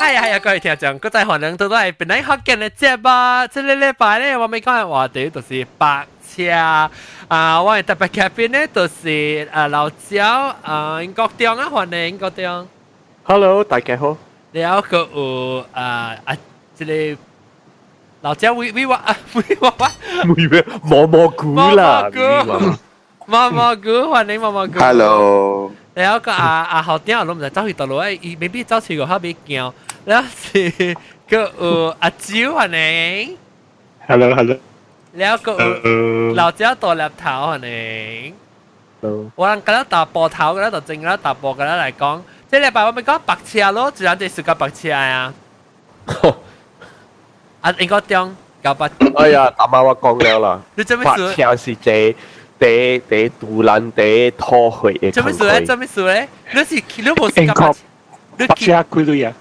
哎呀哎呀，各位聽眾，國際韓人都都係本來學緊嘅節目，即係禮拜咧，我哋講嘅話題就是白車啊，我哋特別嘉賓咧就是啊老焦啊，英國中啊，歡迎英國中。Hello，大家好。你好，佢有啊啊，即係老焦威威話啊，威話話，威話毛毛菇啦，毛毛菇，歡迎毛毛菇。Hello。你好，個啊啊，後天我諗唔知走去倒路，誒，未必走去個後邊叫。ลไอ้ไม่พี่เจ้าชิโกเขาไม่เกี่ยวแล้วสิก็เอออาจิ๋วอันนี้ Hello Hello แล้วก็เออเราเจ้าตัวแลบเท้าอันนี้ Hello วันกันแล้วตาปอเท้ากันแล้วตัวจริงแล้วตาปอกันแล้ว嚟讲即系礼拜我咪讲白车咯自然就系个白车啊啊应该点搞白哎呀，大妈我讲了啦，你做咩白事车是这第第杜兰第拖去嘅做咩事咧做咩事咧你是你冇时间白你白车贵类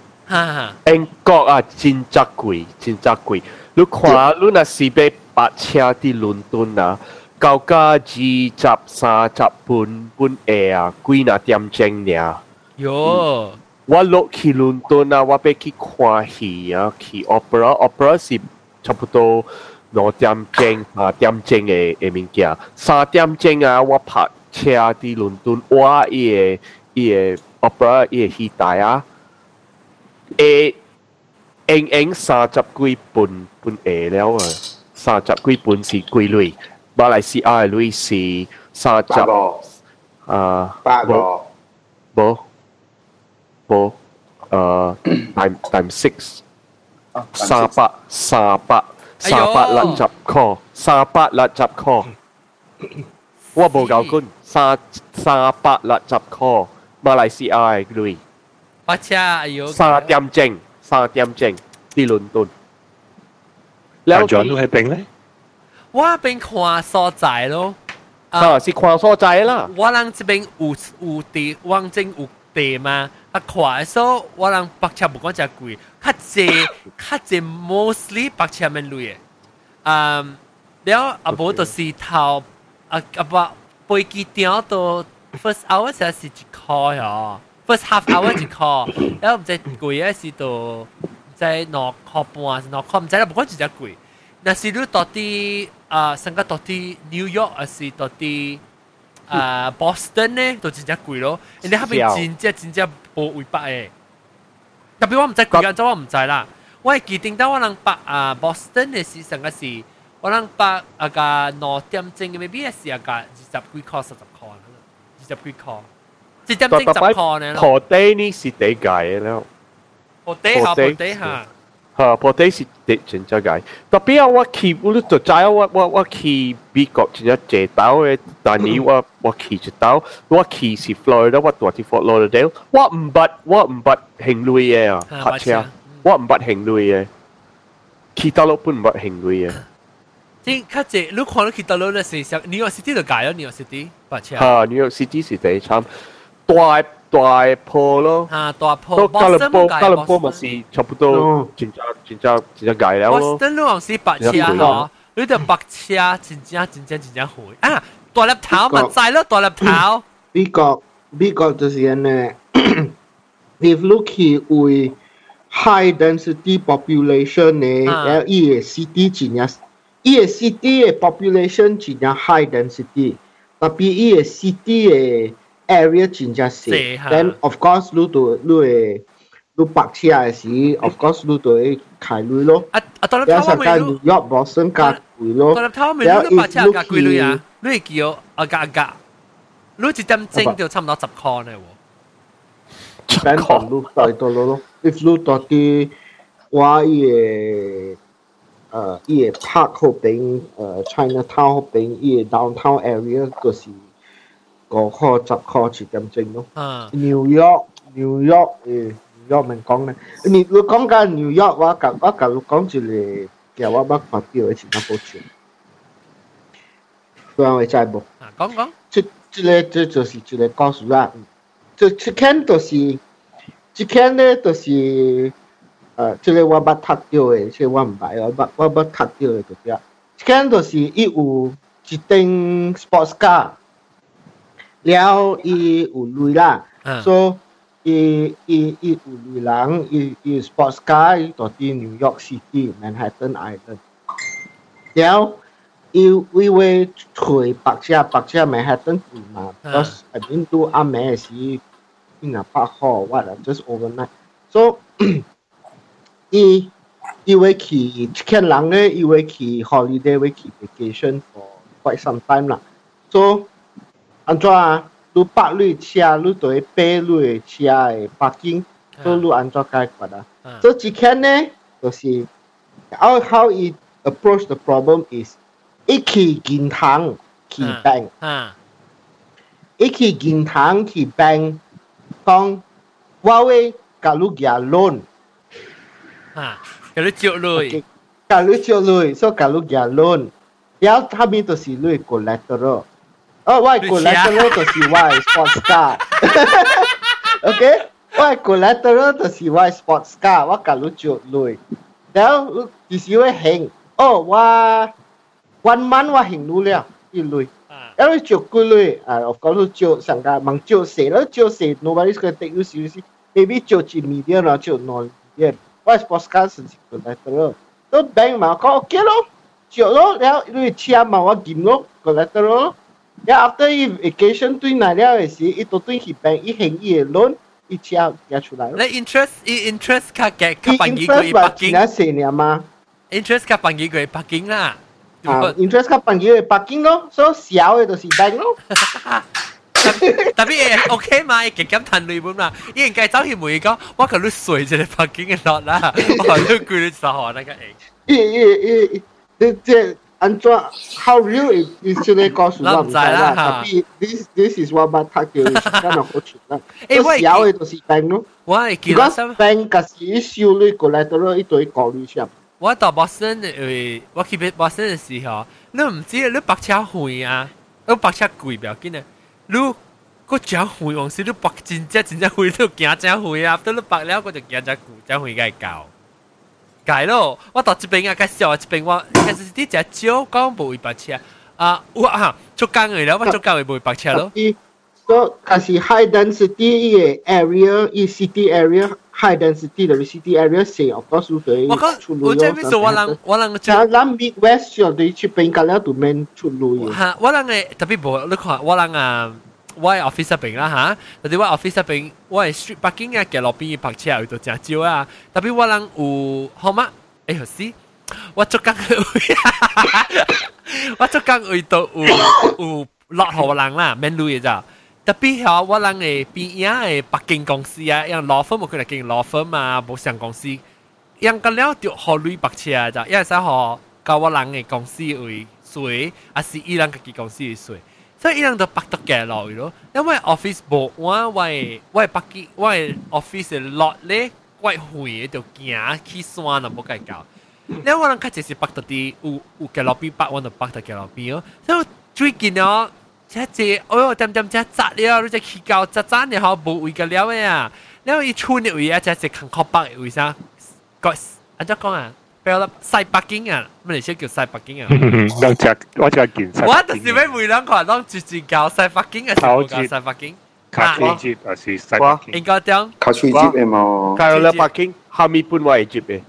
英國啊，真則貴，真則貴。你看，你若是買白車喺倫敦啊，高價二十三十半半下啊，幾若點鐘爾？喲我落去倫敦啊，我要去看戲啊，去 opera，opera 是差不多兩點鐘、三點鐘嘅嘅物件。三點鐘啊，我拍車喺倫敦，我伊個伊個 opera 伊個戲台啊， เอเองเองสาจับกุยปุ่นปุ่นเอแล้วอะสาจับกุยปุ่นสีกุยลุยบาลายซีอาลุยสีสาจับอ่าป้าบอบโบเอ่อ time time six สาปะสาปะสาปะละจับคอสาปะละจับคอว่าโบกาคุณซาซาปะละจับคอมาลายซีไอลุย 三点钟三点钟啲伦敦，大奖都喺边咧？我เป็น看所在咯。啊是看所在啦，我人这边有有地，往正有地嘛。啊，看的时候，我人白车唔讲真贵，较济较济 mostly 白车面类嘅。嗯，了啊无就是头啊啊不飞机点到 first hour 才是一块哦 first half hour 就考，然后唔知贵嘅是到在攞考半啊，攞考唔知啦，不过几只贵。那是你到底啊，上个到底 New York 还是到底啊 Boston 呢？都几只贵咯，人哋后边真只真只无尾巴诶。特别我唔知贵嘅，即我唔在啦。我系记定到我能把啊 Boston 嘅是上个是，我能把啊个攞点正嘅 maybe 系啊个二十几块、三十块，二十几块。一点钟十块呢。破地呢是地界嘅了。破地下破地下。吓，破地是地真正解。特别啊，我去我都就知我我我去美国真正借刀嘅，但系我我去一刀，我去是 Florida，我住喺 Fort Lauderdale，我唔捌我唔捌行路嘅啊，泊车，我唔捌行路嘅，去到落本唔捌行路嘅。即较济，你看你去到落咧是上 New York City 就解咗 New York City 白车。吓，New York City 是第三 大大坡咯。啊，大坡都加勒波加勒波咪是差不多真正真正真正解了咯。Boston 你往是白車嗬，你條白車真正真正真正好啊！大粒頭咪知咯，大粒頭。美國美國就是咁咧，if look 去為 high density population 咧，啊然 city 真正伊個 city 嘅 population 真正 high density，特別伊個 city 嘅 area 真正細，then of course 你都你會你白車嘅時，of course 你都會開镭咯。啊啊，當然頭尾你要保險加貴咯。當然頭尾你白車加貴镭啊，你係叫啊加加，你一點整就差唔多十塊咧喎。咁同你對到咯，if 你到啲我嘅。誒，伊個 park 嗰邊，誒 China Town 嗰邊，伊個 downtown area 嗰時。個科執科設咁正咯。New York，New York，誒，New York mình 講咧，你如果講緊 New York 話，咁我咁講住嚟嘅話，乜發表喺前一部傳，對啊，我真係冇。講講。即即咧，即就是即咧，告訴啦，即即看就是，即看咧就是，誒，即咧我捌讀到嘅，即我唔係我捌我 �ת 讀到嘅嗰啲啊，即看就是伊有一定 sports car。了伊有累啦，嗯所以 伊伊伊有女人，伊伊 sports car，伊到啲 New York City Manhattan Island，然后伊伊会去白车白车 Manhattan 住嘛，because I mean 都暗暝时，应该八号 what just overnight，so 伊伊会去，一千人咧，伊会去 holiday 会去 vacation for quite some time 啦，so 安怎啊？你百类车，你就会八类车的北京，所以你安怎解决啊？所以之前呢，就是 how how it approach the problem is 一去银行去 bank，一去银行去 bank，讲我会甲你寄 loan，啊，甲你借类，甲你借类，所以甲你寄 loan，然后下面就是你 collateral。 哦，我系 collateral 就是我系 sports car。OK，我系 collateral 就是我系 sports car，我教你做累，然后就是会行。哦，我 one month 我行路了，一累。然后做几累啊？Of course 做上个忙做死了，做死 nobody's gonna take you seriously。Maybe 做几 million 啦，做 non million。我系 sports car 是 collateral，都 bank 嘛，讲 OK 咯，做咯，然后你签嘛，我见咯 collateral。 呀，after 伊 vacation 对来了嘅时，伊都对去 bank 伊行伊嘅 loan，伊车寄出来。你 interest 伊 interest 卡嘅卡办几个北京？而家四年嘛。 interest 卡办几个北京啦。啊，interest 卡办几个北京咯，所以小嘅就是 bank 咯。特别诶 OK 嘛，极咁谈利本嘛，依然计走去每个，我佢都碎住你北京嘅落啦，我都攰你十号那个诶。咦咦咦，即系。 安怎 how real is is 出嚟告诉我唔知啦，特别 this this is what 我睇叫真系好传啦。诶，小嘅就是 bank 咯，我系记得 bank 嗰时收你过来到咯，一堆考虑先。我到 Boston 诶，我去 Boston 嘅时候，你唔知你白车贵啊，你白车贵唔要紧啊，你个真贵，往时你白真正真正贵，你惊真贵啊，到你白了我就惊真贵，真贵嘅够。 解咯，我到这边啊，介绍啊，这边我其实啲只少讲冇会白车啊，我啊做工嘅了，我做工嘅冇会白车咯。So 系是 high density 嘅 area，依 city area high density 嘅 city area 成日多数对我讲我这边说我人我人就谂 Midwest 上对出边隔了度面出路。吓，我人嘅特别冇，你看我人啊。 我係 office 入邊啦吓，特別我 office 入邊，我係 street parking 啊，嘅路邊泊車有到真少啊。特别我人有好嗎？誒，好事，我做工 我做工位到有有落後人啦，免路嘅咋。特別係我人嘅邊呀嘅北京公司啊，因 law firm 我佢哋經 law firm 啊，保險公司，因個了就學旅泊車啊，咋，因為使學教我人嘅公司為稅，啊是伊人嘅公司嘅稅。所以伊人都北得嘅落去咯，因为 office 冇我为我北京我 office 嘅落咧，我会就行去山啊冇计搞。因为我人较就是北得啲有有嘅落边北，我就北得嘅落边咯。所以最近哦，即系哎呦点点即系扎了，你只去搞扎扎你好冇位嘅了嘅啊，然后伊村嘅位啊，即系坑壳北嘅位啥，个安怎讲啊？ 比如西北京啊，乜嚟先叫西北京啊？两只我只件西。我就是俾每两个人当住住教西北京嘅时候教西北京。卡吹节还是西北京？应该点？卡吹节嘅嘛。教咗北京，下面半位接嘅。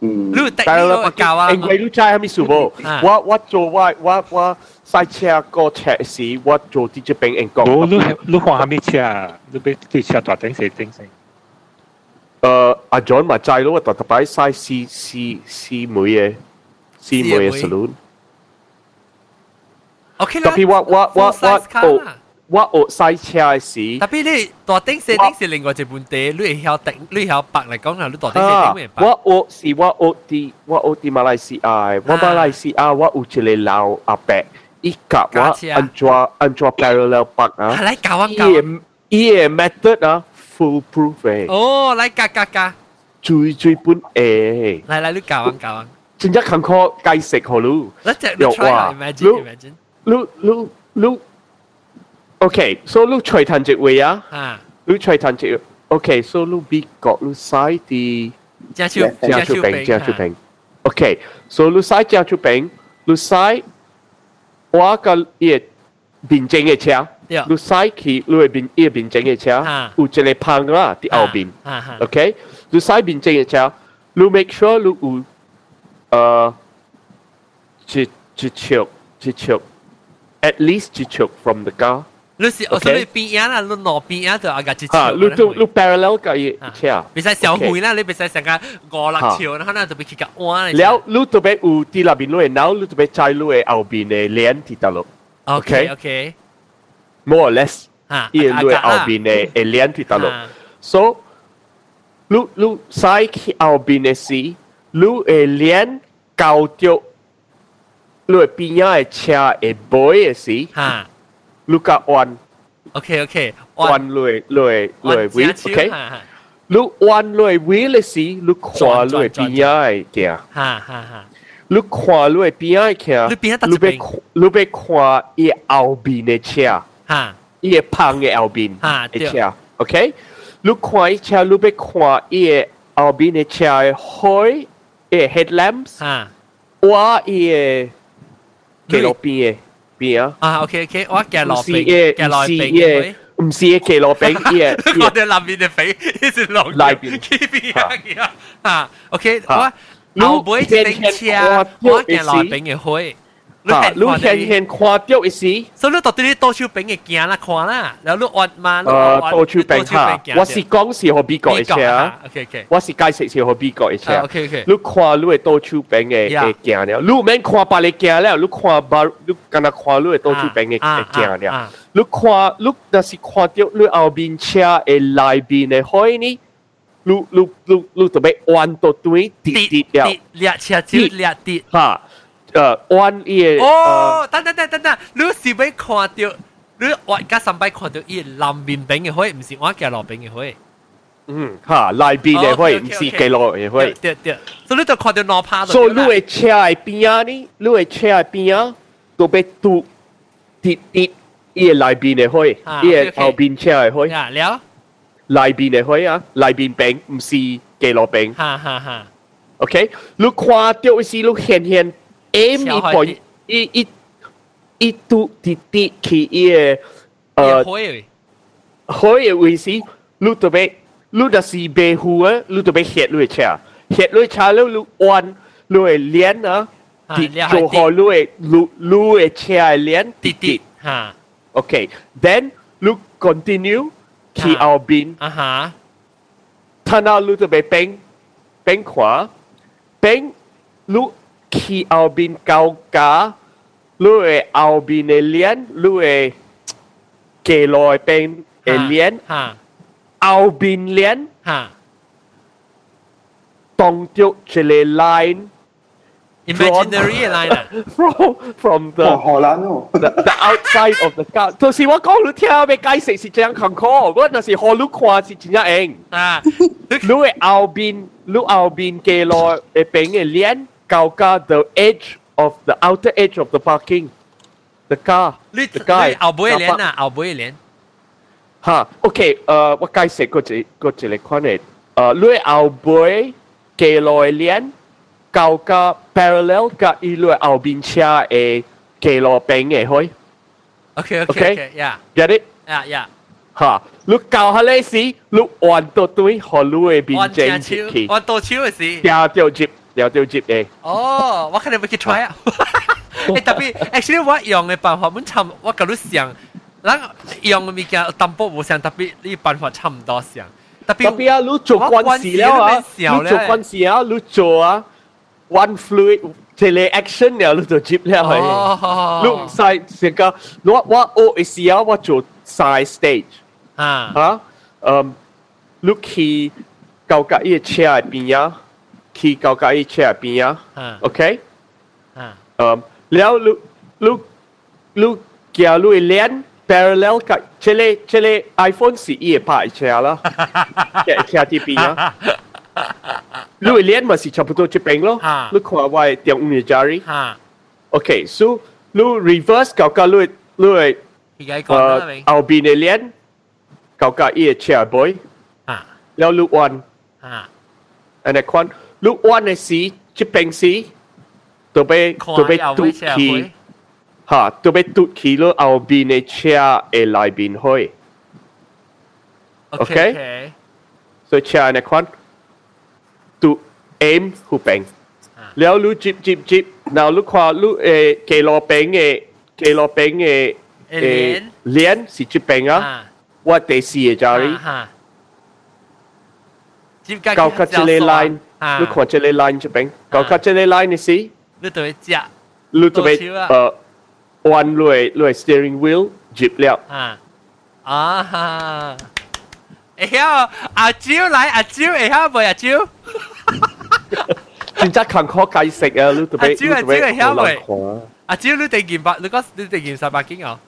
嗯。你带呢个教啊？因为你知系咪数冇？我我做我我我赛车个车时，我做啲只边英国。我你你看下面车，你俾啲车大顶死顶死。 诶阿 John 咪制咯，特特摆晒四四四妹嘅四妹嘅 saloon。 OK 特别我我我我学我学赛车嘅时，特别你大顶四顶是另外一本地，你系晓顶，你晓白嚟讲系你大顶四顶咩白？我学是我学啲我学啲马来西亚，我马来西亚我有一个老阿伯，伊教我安怎安怎 parallel 北啊，系嚟教我教。伊嘅 method 啊。 foolproof eh. Oh, lai ka ka ka. Chui chui pun eh. Lai lai lu cào ăn cào ăn. Chính chắc khăn khó cay sạch hồ lu. Try. Imagine, imagine. Lu lu lu. Okay, so lu chơi thành chỉ way á. À. Lu chơi thành chỉ. Okay, so lu bị cọ lu sai thì. Gia chu gia chu bánh gia chu à. bánh. Okay, so lu sai gia chu bánh lu sai. Wa ka ye bình chênh cái chàng. 你驶去你嘅面伊面前嘅车啊，有一个棚啦喺后边哈哈，OK，你驶面前嘅车，你 make sure 你有诶一一尺一尺，at least 一尺 from the car。你是我 OK 所以边样啦，你攞边样就阿个一啊，你都你 parallel 嘅车。别使小会啦，你别使成个五六条，可能就别去个弯嚟。แล้วรู้ตัวเบอูที่ลาบินลุยnow รู้ตัวเบใจลุยเอาบินในเลียนที่ตลก OK OK OK more or less ha, i lui au bine e lian titalo so lu lu sai ki au bine si lu e lian cao tio lu e pinya e cha e boy e si ha. lu ka on ok ok. On lui lui lui wi okay lu on lui wi le si lu kwa lui pinya e kia ha ha ha ลูกขวาลูกเปียกแค่ลูกเปียตัดลูกไปลูกไปขวาอีเอาบีเนเชีย 嚇，伊個棒嘅後邊嘅車，OK，你看伊車，你要看伊嘅後邊嘅車嘅開嘅 headlamps，嚇，我伊嘅記錄邊嘅邊啊，啊 OK OK，我記錄邊，記錄邊嘅。唔是嘅，騎羅餅嘅，我哋南邊嘅肥，呢是落內邊，K B 啊，啊，OK，我後背一頂車，我騎羅餅嘅開。你現現看到一時，所以你到底你倒手邊嘅行啦看啦，然後你按嘛，誒倒手邊嚇，我是講是何必講一下，OK OK，我是解釋是何必講一下，OK OK，你看你嘅倒手邊嘅嘅行了，你唔免看別你行了，你看別你干那看你嘅倒手邊嘅嘅行了，你看你若是看到你後邊車嘅內邊嘅海呢？你你你你就要彎到對跌跌了，跌車就跌跌嚇。诶弯伊嘅哦，等等等等等，你是要看到，你我而家上摆看到伊南面边嘅灰，唔是我夹落边嘅灰。嗯吓内边嘅海，唔是几落嘅海。对对，所以你就看到攞趴到。所以你嘅车嘅边啊呢，你嘅车嘅边啊，都被堵跌跌伊嘅内边嘅海，啊伊嘅 OK，OK 后边车嘅海。呀，了，内边嘅海啊，内边饼唔是记落饼哈哈哈， ，OK？你看到是你显显 M 伊本伊伊伊拄伫伫去伊个呃，好个位置，你特别，你若是白虎个，你特别歇落去车，歇落车了，你弯，你会连啊，伫做好你会，你你会车连滴滴哈。OK，then look continue 去后边啊哈，他那路特别边边看边。ลูก khi ao bin cao cá lúc ấy ao bin alien lúc ấy kể lời bên alien ao bin alien tông tiêu chỉ là line imaginary line from from the the, the outside of the car ตัวสิว่าก็รู้เที่ยวไปไกลสิสิจังขังคอก็น่ะสิฮอลุกควาสิจิงเองอ่ารู้เอาบินรู้เอาบินเกลอเอเป็งเอเลียน 高架 the edge of the outer edge of the parking the car 你 the guy 你后尾连啊，后尾连，吓 OK 诶我解释个一个一个款嘅诶你后边嘅落链高架 parallel 甲伊你后边车嘅嘅落边嘅开 OK OK OK OK，呀有啲呀呀，吓你教下你时你弯到对学你嘅边我正正超，去我倒超嘅事。掉掉接 掉掉接嘅。哦，我可能要去 try 啊。诶特别，actually 我用嘅办法，本差我觉得上，咱用嘅物件淡薄无相特别，呢办法差唔多上。特别特别啊，你做军事了啊，你做军事啊，你做啊，one fluid 即系 action 了，你就接了系。哦，你唔使成个，我我我时啊，我做 side stage 啊吓，嗯，你去高架依车喺边啊， 去高架依车喺边啊啊，OK，啊嗯，แล้ว你你你叫你练 parallel กับเชลเชล iPhone สี่อี拍车啦。แกะแค่ที่ปีนะลุยเลี้ยนมาสิ差不多จะเป็น咯ลุยขวาไว้เตียงอุ้งจารี 啊， โอเคสู้ลุย reverse เก่าก็ลุยลุย 而家 เอ่ 讲 อ 啦，明 เอาบีในเลี้ยนเก่าก็อีเชียร์บอย 啊 แล้วลุยวัน 啊， อันนี้ควัน lúc oan này sĩ chỉ bánh sĩ tôi bé tôi bé tụt khí ha tôi bé tụt khí lo ao bin này chia e lại bin hoi okay, okay. so chia này con tụt em hụp bánh แล้วรู้จิบจิบจิบนาลูกควาลูกเอเกลอเปงเอเกลอเปงเอเอเลียนสิจิบเปงอ่ะว่าเตสีจารีจิบกาเกาคาเจเลไลน์ 啊，你看这个 line 这边，搞看这个 line 是，你特别夹，你特别呃，弯落落 steering wheel jeep 了，啊啊，会晓阿蕉来阿蕉会晓袂阿蕉？真正坎坷解释啊，你特别你特别会晓袂？阿蕉你第件白，你讲你第件三百斤哦？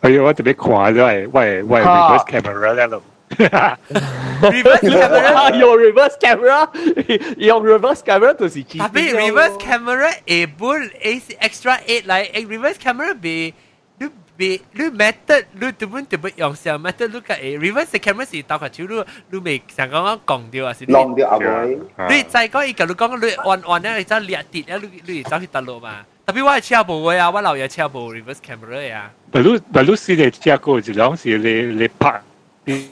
哎呀，我特别看咗，喂喂，reverse camera 咧度。reverse camera，用 reverse camera 用 reverse camera 就是 G 但系 reverse camera 诶本 A extra eight 嚟，reverse camera 被你被你 method 你根本就不用上 method 你个诶 reverse camera 是倒个手你你未成讲讲讲掉啊？是你 lòng điều à boy 你再讲一个你讲你按按咧，你走裂跌咧，你你走去得路嘛？特别我系车部嘅啊，我老爷车部 reverse camera 啊，不如不如试你车过一两时你你拍，你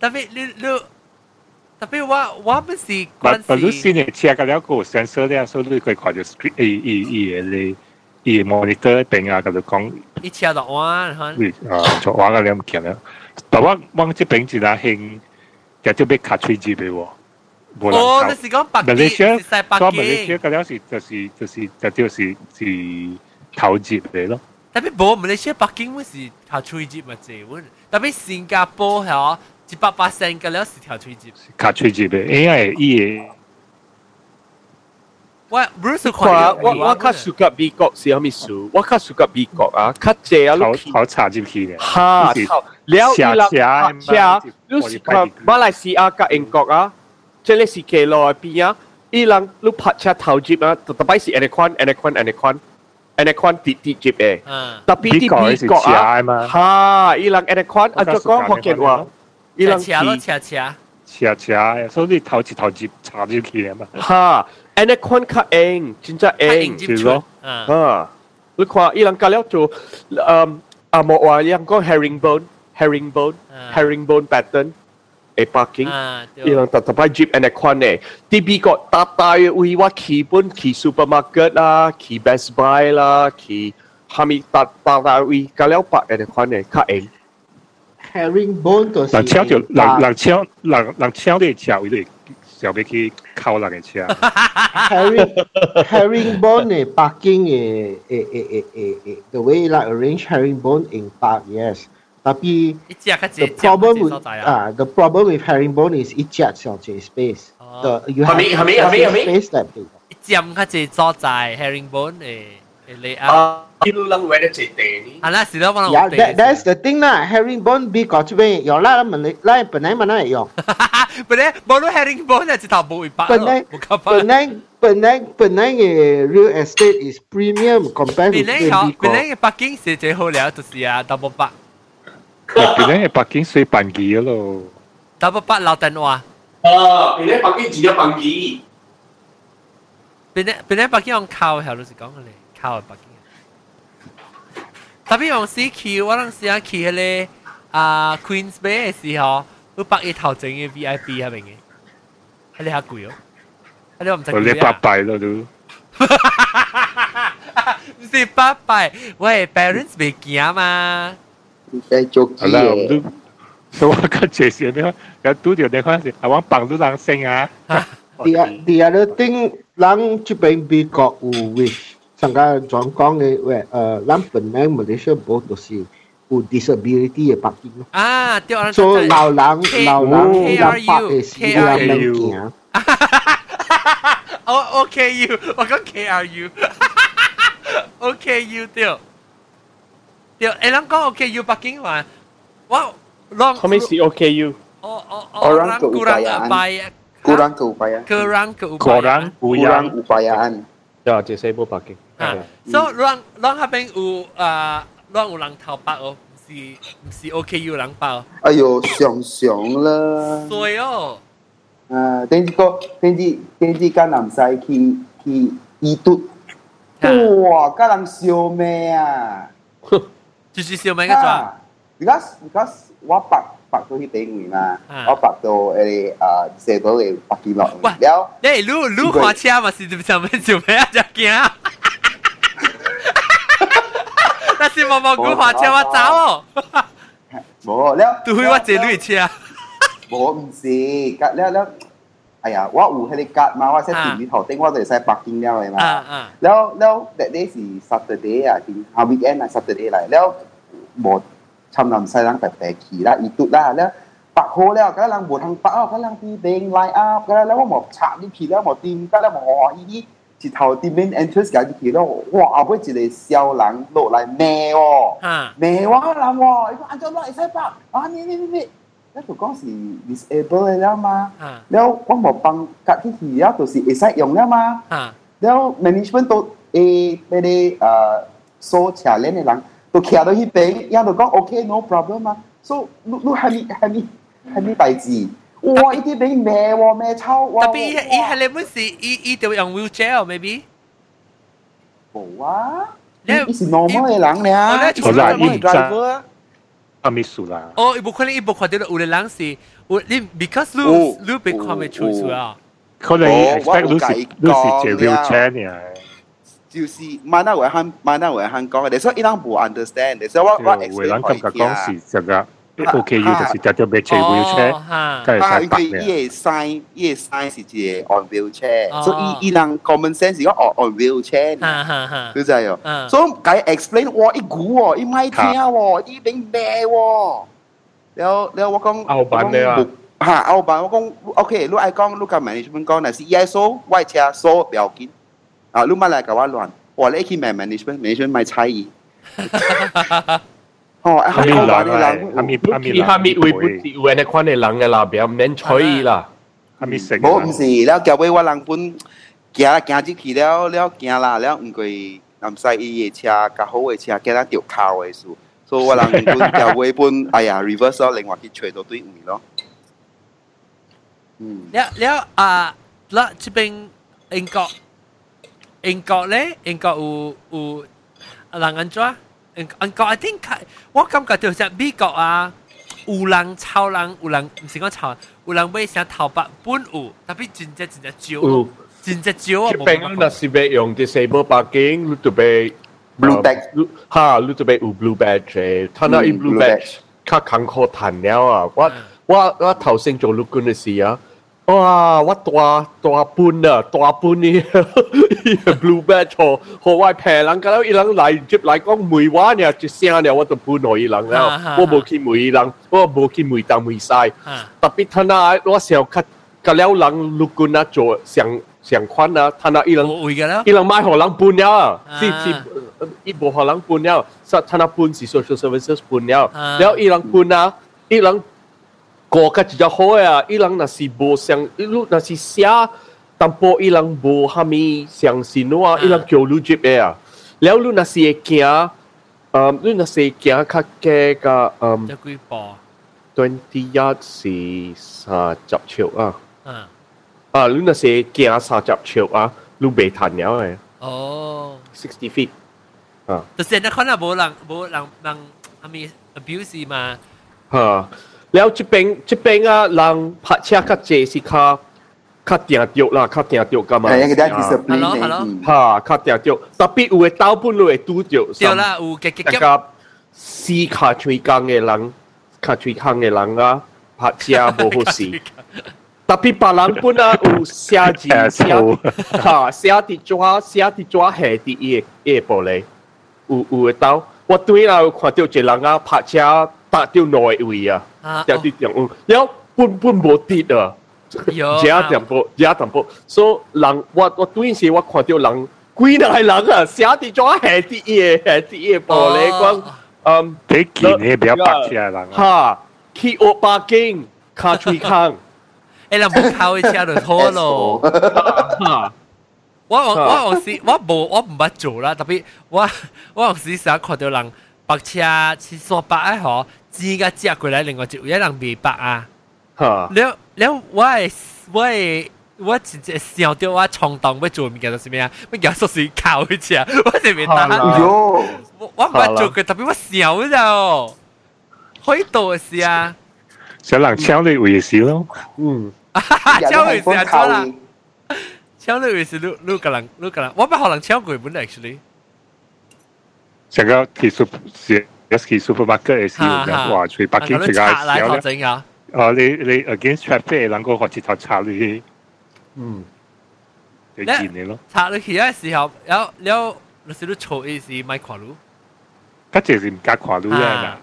特别你你特别我我不是不关不如系试你车个了个 sensor 咧，所以你可以看到 screen 诶诶诶你诶 monitor 边啊，嗰度讲伊车到弯吓。你啊做玩个两件啦。但我我即边一啦兴，就就俾卡吹机俾我。冇人哦，靠你是讲北京，马来西亚是在北所以马来西亚京。嗰了是就是就是就就是是投接嚟咯。特别无马来西亚北京，我是头吹接咪济阮。特别新加坡系 一百八成嘅了是头吹接。卡吹接嘅，因为伊我 Bruce 看我我较 suka 美国是虾米数？我较 suka 美国啊，较济啊，你好好插入去嘅。哈，就是了伊拉车车，你是看马来西亚甲英国啊，即系是骑落边啊，伊人你拍车头接啊，特别是 any 款 any 款 any 款 any 款跌跌接嘅，嗯，特别啲美国啊，美国系嘛哈，伊人 any 款啊，就讲福建话， 伊人车咯车车。车车，所以你头一头接插入去啊嘛。哈，any 款较硬，真正硬。接出。嗯。啊，你看伊人教了做，嗯，啊莫话伊人讲 herringbone，herringbone，herringbone pattern，诶北京，啊，伊人特特摆 jeep and 款诶，啲美国搭大位话去本去 supermarket 啦，去 Best Buy 啦，去哈咪搭搭大位教了白 and 款诶，较硬。 herringbone 就是 人车就人人车人人车你车位你就俾佢靠人嘅车。 herring herringbone 诶北京诶诶诶诶诶诶 the way like arrange herringbone in park yes 特别一只较 the 济， problem 所 with 在啊。 ah the problem with herringbone is 一只小只 space 哦 the you 系 have 咪系咪系咪系咪 space that big 一只较济所在 herringbone 诶 Kilu lang wala si Tani. Ala sila pang Yeah, that, that's the thing lah. Herringbone be got away. Yo la man la penai mana yo. Penai bolu herringbone at ta bo ipa. Penai penai penai penai real estate is premium compared to Penai yo penai parking se je ho le to sia ta bo pa. Penai parking se pan gi lo. Ta ờ, bo pa lao tan wa. Ah, penai parking ji ya pan gi. Penai penai parking on cow ha lo si gong le 来本来北京用靠系老实讲嘅咧，靠系北京。特别用 CQ，我当时啊去迄个啊 Queens Bay 嘅时候，佢北一头整嘅 VIP 系咪嘅？迄个较贵哦，迄个唔知我你几啊？八拜咯都。唔是八百，喂，parents 未惊嘛？在做机系啦，我嘅都所以我个这些咩，有拄着你看是，系往帮到人声啊。 The, the other thing，咱这边美国有 which 上个状讲嘅喂，诶，咱本来 Malaysia 冇都是有 disability 嘅北京咯，啊，对，我所以老人 K- 老人 KRU 人北嘅时伊人免行，哦，OKU，我讲 KRU， OKU 对，对，诶，咱讲 OKU 北京话，我让后面是 OKU，哦哦哦， Orang 让 kurang keupayaan. upaya kurang keupayaan kurang keupayaan Kurang kurang uyang upayaan 呀，disable parking。 所以乱乱那边有啊，乱有人偷包哦，不是是 OK 有人包。哎呦，想想了。对哦。啊，等于个等于等于加南西去去伊都，哇，加南烧咩啊？就是烧咩个状？Because because 我白白到去顶五嘛，我白到诶啊，射到诶白几落。哇，了，诶，路路滑车嘛，是不是想问烧咩啊？就惊。但是毛毛菇看车我走哦，冇了除非我坐你车，冇唔是隔了了哎呀我有迄个格嘛我识电语头顶我就会使白见了嘅嘛。啊啊，แล้วแล้ว that day 是 Saturday อ่ะจริงฮา weekend อ่ะ Saturday 嚟แล้วหมดชำนำใส่ลังแต่แต่ขี่ละอีตุละแล้วปักโฮแล้วก็ลังบวชทางปักอ้าวก็ลังตีเบงไลน์อัพก็แล้วว่าหมดฉากที่ขี่แล้วหมดทีมก็แล้วหมดอ๋ออีนี่ 一頭啲 main entrance 架啲橋咯，哇！後邊一隻小人落嚟咩喎？咩話啦喎？佢話按照落係使包，啊！你你你你，你都講係 disable 咗啦嘛？你我冇幫架啲橋，都係使用啦嘛？你 management 都 A 俾啲誒坐車嚟嘅人，都企到一邊，然後講 OK no problem 啊，所以都都係咪係咪係咪白痴？我一啲俾咩喎咩抽喎。特別伊伊係你本事，伊伊就用 wheelchair maybe。冇啊，伊是 normal 嘅人嚟啊，我係伊揸。阿秘書啦。哦，伊無可能伊無看到有嘅人是，我你 because 你你被看未出出啊。可能 expect 你是你是坐 wheelchair 呢。就是，mana 會肯 mana 會肯講嘅，所以伊人無 understand，所以我我 expect 佢嘅。屋企要就是搭咗俾坐 wheelchair，跟住曬白嘅。依係 sign，依係 sign 是自己 on wheelchair，所以依依人 ờ. common sense 如果 on on wheelchair，你知喎。所以佢 ờ. explain 我一估喎，一咪聽喎，一邊咩喎？然後然後我講，澳版咩啊？嚇澳版我講，OK，如果講如果 management 講，那是 ESO 外車 so 不要緊，啊，如果買嚟嘅話亂，我嚟去買 management，management 買差異。哦，阿米冷係阿米阿米，阿米會本地會，你看你冷嘅那邊唔能吹啦。阿米食。冇唔是，了後尾我人本行行入去了了行啦了，唔過南西伊嘅車，較好嘅車，叫咱掉靠嘅事，所以我人本後尾本哎呀 reverse 咯，另外去吹到對位咯。嗯。了了啊，啦這邊英國，英國咧，英國有有人安怎？英英國 I think 我感覺就係美國啊，有人抄人，有人唔是講抄，有人買成頭白本有，特別真正真正少有，真正少啊！這邊那是要用 disable parking，你就被 Blue badge 哈，你就被有 blue badge 嘅，睇那伊嗯 blue badge 較艱苦談了啊！我嗯我我頭先做陸軍嘅時啊，哇！我大大半啊，大半呢，blue battle，何謂平人？咁樣一人嚟接嚟講梅話呢，一聲呢，我就半落一人啦。我冇去梅人，我冇去梅東梅西。特別他那我想看，咁了人如果那做想想款啊，他那一人一人買何人半了，是是一部何人半了，實他那半是 social services 半了，了一人半啊，一人。过个比较好啊，伊人若是无相，伊路若是写淡薄伊人无虾米相信侬啊，伊人叫路接诶啊，了路若是会惊，嗯，路若是惊较加个嗯，一几步，twenty yard 是三十尺啊，嗯，啊，路若是惊三十尺啊，路未ทัน了诶，哦，sixty feet，啊，但是那可能无人无人人虾米 abuse 嘛，哈。 แล้ว即边即边啊，人拍车较济是较较定着啦，较定着㗎嘛。系一个 Hello，discipline 嘅 hello 嗯吓，较定着，特别有嘅刀本你会拄着。对啦，有嘅嘅嘅，大家试卡吹工嘅人，卡吹工嘅人啊，拍车无好事。特别别人本啊有写字写吓写啲纸写啲纸下啲嘢嘢玻璃，有有嘅刀。我对啦，有看到一个人啊拍车打到内位啊。 啊，有啲人嗯，有半半无跌啊，有加淡薄，加淡薄。所以人我我对时我看到人 几大人啊，写啲咗系啲嘢，系啲嘢玻璃讲，嗯，俾见嘅比较白痴嘅人啊，哈，去学北京，卡吹康，诶，人冇靠嘅车就好咯。哈，我我我有时我冇我唔捌做啦，特别我我有时成日看到人 白车七三八哎吼，钱个借过来，另外就有一人未白啊。了了，我我我直接想到我冲动要做物件就是咩啊？要搞熟水烤一下，我就未打。我我唔係做嘅，特別我想就可以做嘅事啊。小人敲你回事咯，嗯，敲回事啊，做啦，敲你回事，你你個人你個人，我唔可能敲佢本 actually。成個去 super 有去 supermarket 嘅時候咧，哇！去北京佢食拆來頭嘅時候咧，整啊。哦，你你 against traffic 能夠學住頭插你，嗯，你見你咯，拆你去嘅時候，有有有時都錯嘅是買跨路。佢就是唔加跨路嘅啦，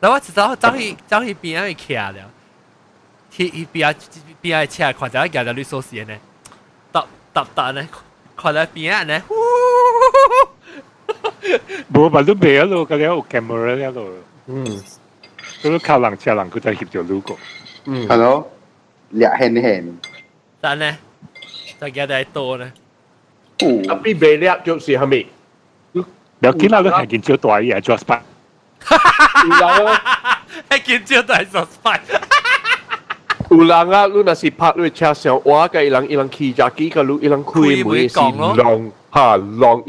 然後我就走走去走去邊啊？去徛了，去去邊啊？邊啊？徛，看到夾到你鎖匙呢，搭搭搭呢，看到邊啊？呢，冇咪都未一路嗰啲有 camera 一路，嗯，嗰啲靠人车人佢就协咗路个，嗯， Hello，俩 hand hand，但呢就夹到多呢，哦，特别未叻就是系咪？有见到都系件超大嘢 just by，有人啊，系见招都系 suspect。有人啊，你若是拍你车上，我嘅伊人伊人骑架机个路，伊人开门是浪，哈浪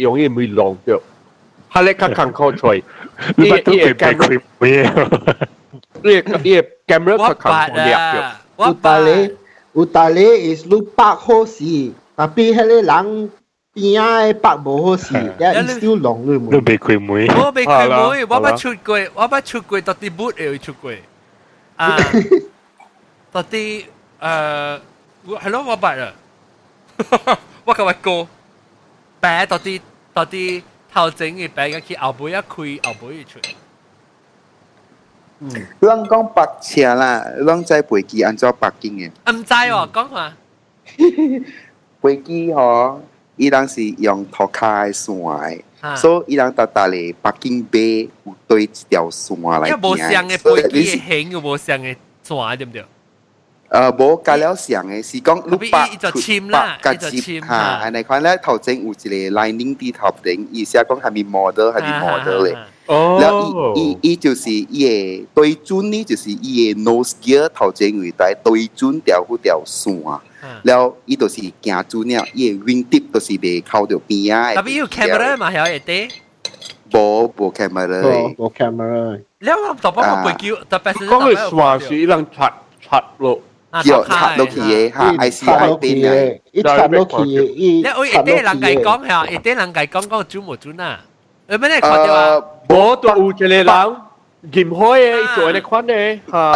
Haleka kanko choi. Iba tu ke pe kui pui. Ie ie camera ka kanko dia. Utale utale is lu pak ho si. Tapi hele lang piai pak bo ho si. That is still long lu mu. Lu pe kui mui. Wo pe kui mui. Wo ba chut kui. Wo ba chut kui tot boot e chut kui. Ah. Hello wo ba. Wo ka wa ko. Ba tot di 头整嘅白嘅，佢后背一开，后背一出。咱讲白车啦，咱在飞机安怎北京嘅？唔知喎，讲下。飞机吼，伊当是用头卡嘅线啊嘅，所以伊人搭搭嚟北京bay有对一条线来因为无相嘅所以你是飞机嘅型，又无相嘅线，对唔对？ 呃，冇加了想诶，是讲六八千八加千哈，安尼款咧头前有一个 lining 的头顶，伊写讲还没 model，还没 model 咧。哦，然后伊伊就是伊诶对准呢，就是伊诶 nose gear 头前会带对准掉不掉线，然后伊就是行准了，伊诶 wing tip 都是被靠着边啊。特 camera 嘛，还有一对。无无 camera，无 camera。然后我特别我叫，特别是。讲佢话是伊人拆拆落。叫插落去嘅嚇，I C I 邊啊，一插落去嘅，一插落去嘅。你一啲人計講係啊，一啲人計講講準唔準啊？誒咩咧？誒，冇到有一個人劍開嘅，做呢款嘅嚇。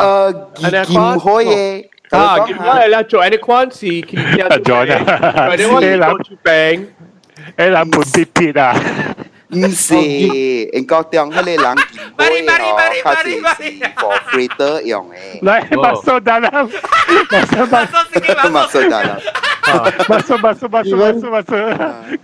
誒劍開嘅。啊，劍開啦，做呢款是劍一。做啦，做呢款是做出餅，誒，人盤撇撇啊！唔是，应该当迄个人剑开哦，较是是 for freighter 用嘅。嚟麦苏达啦，麦苏麦马司机马嘛，司说得啦。麦苏麦苏麦苏麦苏麦苏，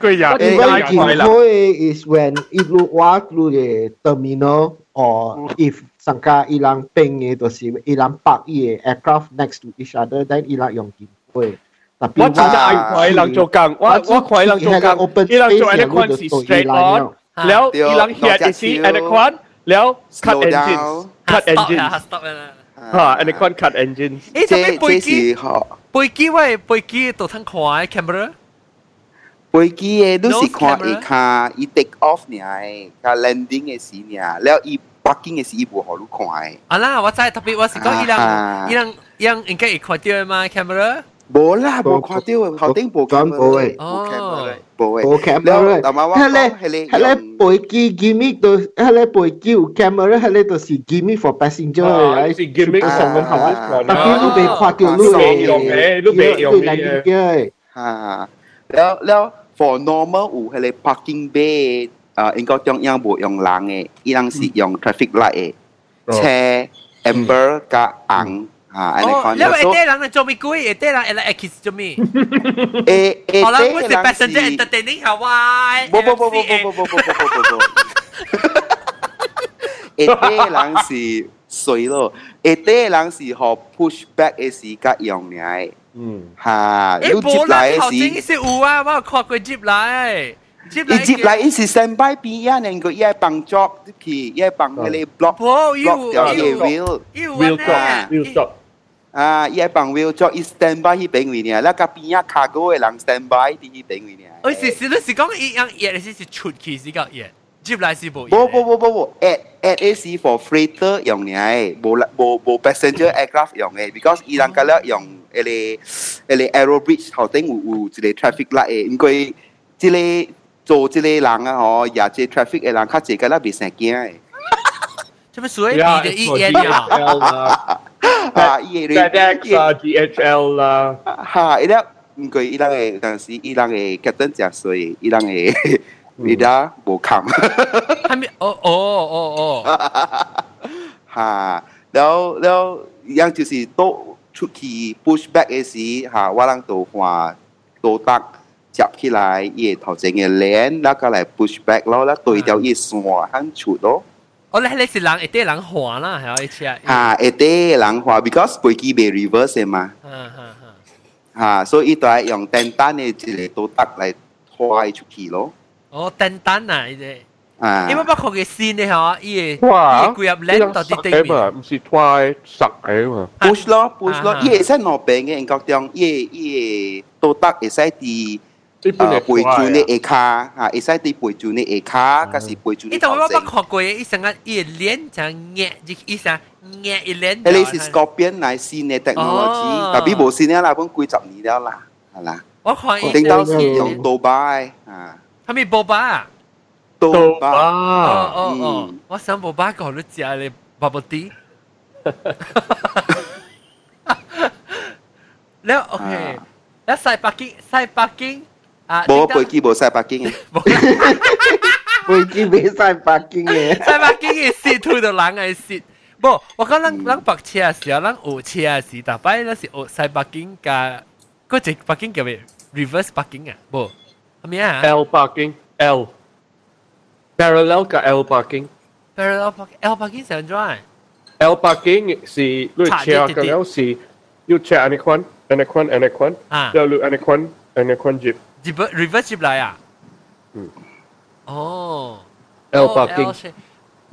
佢人 Even 哎 Kim eh, Hoi is when it lu walk through the terminal or if sangka ilang ping itu si ilang park ye aircraft next to each other then ilang yung Kim Hoi. Tapi 我真系睇人做工，我我睇人做工，伊人做呢款是 straight on， แล้ว伊人 hit อีซีอันนี้ควันแล้ว cut Slow engine down cut ฮั engine สต็อปนะ ฮะอันนี้ควัน cut engine เอ๊ะทำไม 这 ปุย 这 กี้ 是嗬， ปุยกี้ไว้ปุยกี้ตัวทั้งขวาแคมเปอร์ 飞机嘅都是 Nose 看 camera 伊卡伊 take off 呢，卡 landing 嘅时呢，แล้ว伊 parking 嘅时伊无好路看嘅。 อ่ะล่ะว่าใจ特别ว่าสิก็อีหลัง อ่า อีหลังอีหลัง应该อีกขวาเดียวมาแคม เปอร์ 无啦，无看到嘅，头顶无 Don't go away. camera，无 camera，无嘅。 Oh camera. แล้ว但系我 Hele 讲，系 hele 你 poiki gimmick to hele poiki u camera hele to si gimmick for passenger 啊 right? 是 gimmick Super 啊 seven 啊 hundred. 啊 Tapi lu be kuat tu lu ลูกเบ 用嘅ลูกเบ用嘅 landing gear. 吓，แล้วแล้ว for normal 有系你 parking bay，诶应该中央无用人嘅，伊人是用 traffic light 嘅，车 amber 加红 啊，安尼哦，款你话所以啲人嚟做咩鬼？啲人嚟嚟 X 做咩？诶诶，好啦，我是啲人 passenger 是 entertaining Hawaii。不不不不不不不不不不不不。一啲人是水咯，一啲人是学 push back 嘅时间用嚟，嗯，吓，诶，你接冇啦，嚟头先时，是有啊，我有看过接嚟，接你嚟。接嚟伊是 stand by 边啊，能够伊系帮 job 去，伊系帮佢哋 block 冇，要 block 掉伊嘅 wheel。要 real 啊 stop real stop 啊，伊系帮 wheel job，伊 stand by 去边位呢？嗱，个边啊 cargo 嘅人 stand by 啲去边位呢？我是是你是讲一样嘢，你是是出去是个嘢，接嚟是冇嘢。不不不不不，at at AC for freighter 用嘅，冇啦冇冇 passenger aircraft 用嘅，because 伊人家咧用诶咧诶咧 aero bridge 后顶有有一个 traffic light 嘅，因为即个做即个人啊，吼，也即 traffic 嘅人较济个咧别成惊嘅， 这不所以你的 E N 啦，啊 E N FedEx 啊 DHL 啦，哈，伊拉唔過伊拉嘅，但是伊拉嘅格登食水，伊拉嘅伊拉冇冚，係咪？哦哦哦哦，哈，然後然後一樣就是都出去 push back 嘅時，哈，我人都話都得。จับที่ลายเย่ถอดใจเงี้ยเลนแล้วก็ไหล push back แล้วแล้วตัวเดียวอีสัวหันฉุดแล้ว 咧你是人一啲人还啦，系我一次啊。吓，一啲人话 because 飞机未 reverse 嘅嘛，嗯嗯嗯。吓，所以都系用简单嘅一个都得嚟开出去咯。哦，单单啊，呢啲。啊因为包括嘅线你吓，伊个哇，伊个入链到啲地嘛，面。唔是拖实嘅嘛， push 咯，push 咯啊，伊会使攞病嘅，英国中，伊伊都得会使啲。 呢本啊，系背住你拖下卡，吓，会使啲背住你下卡，嗰时背住你伊同我头前捌。看过嘅，伊成个伊个链就压，伊成压一链。诶，你是 Scorpion 嚟新嘅 technology，特别冇新嘅啦，本几十年了啦，系啦。我看伊顶到是用杜拜啊，系咪波巴啊？杜到拜哦啊，哦哦嗯，我想波巴讲你食你 bubble tea。แล้วโอเค แล้วใส่ปักกิ่งใส่ปักกิ่ง à, bố bố kia bố sai parking bố kia bố sai parking sai parking 嘅事，推到冷嘅事。不，我講咱咱白車嘅時候，咱學車嘅時，大擺那是學西北京加，嗰隻北京叫咩？reverse 北京啊，不，係咪啊？L 北京，L parallel 加 L 北京，parallel 北 L 北京成點啊？L 北京是你車嘅了是，要車安尼款，安尼款，安尼款，就你安尼款，安尼款接。reverse ジブ、リバーシブライア。うん。おー。L lah ya? hmm. oh. パーキング。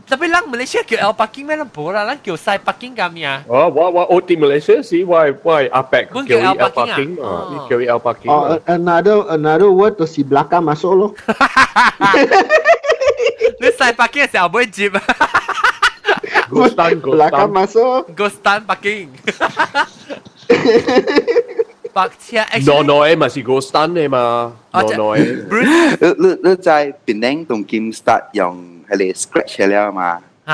tapi oh, lang Malaysia kau L parking mana? Pula lang kau side parking kami ya? Oh wah wah OT Malaysia si why why APEC kau L parking ah? ah kau oh. L parking. Oh another another word tu si belakang masuk lo. Ni side parking si abu jeep ghostan ghostan belakang masuk. Ghostan parking. 白車，no no，誒咪是個 stun 嚟嘛，no no，你你在電影同 game start 用係嚟 scratch 了嘛，就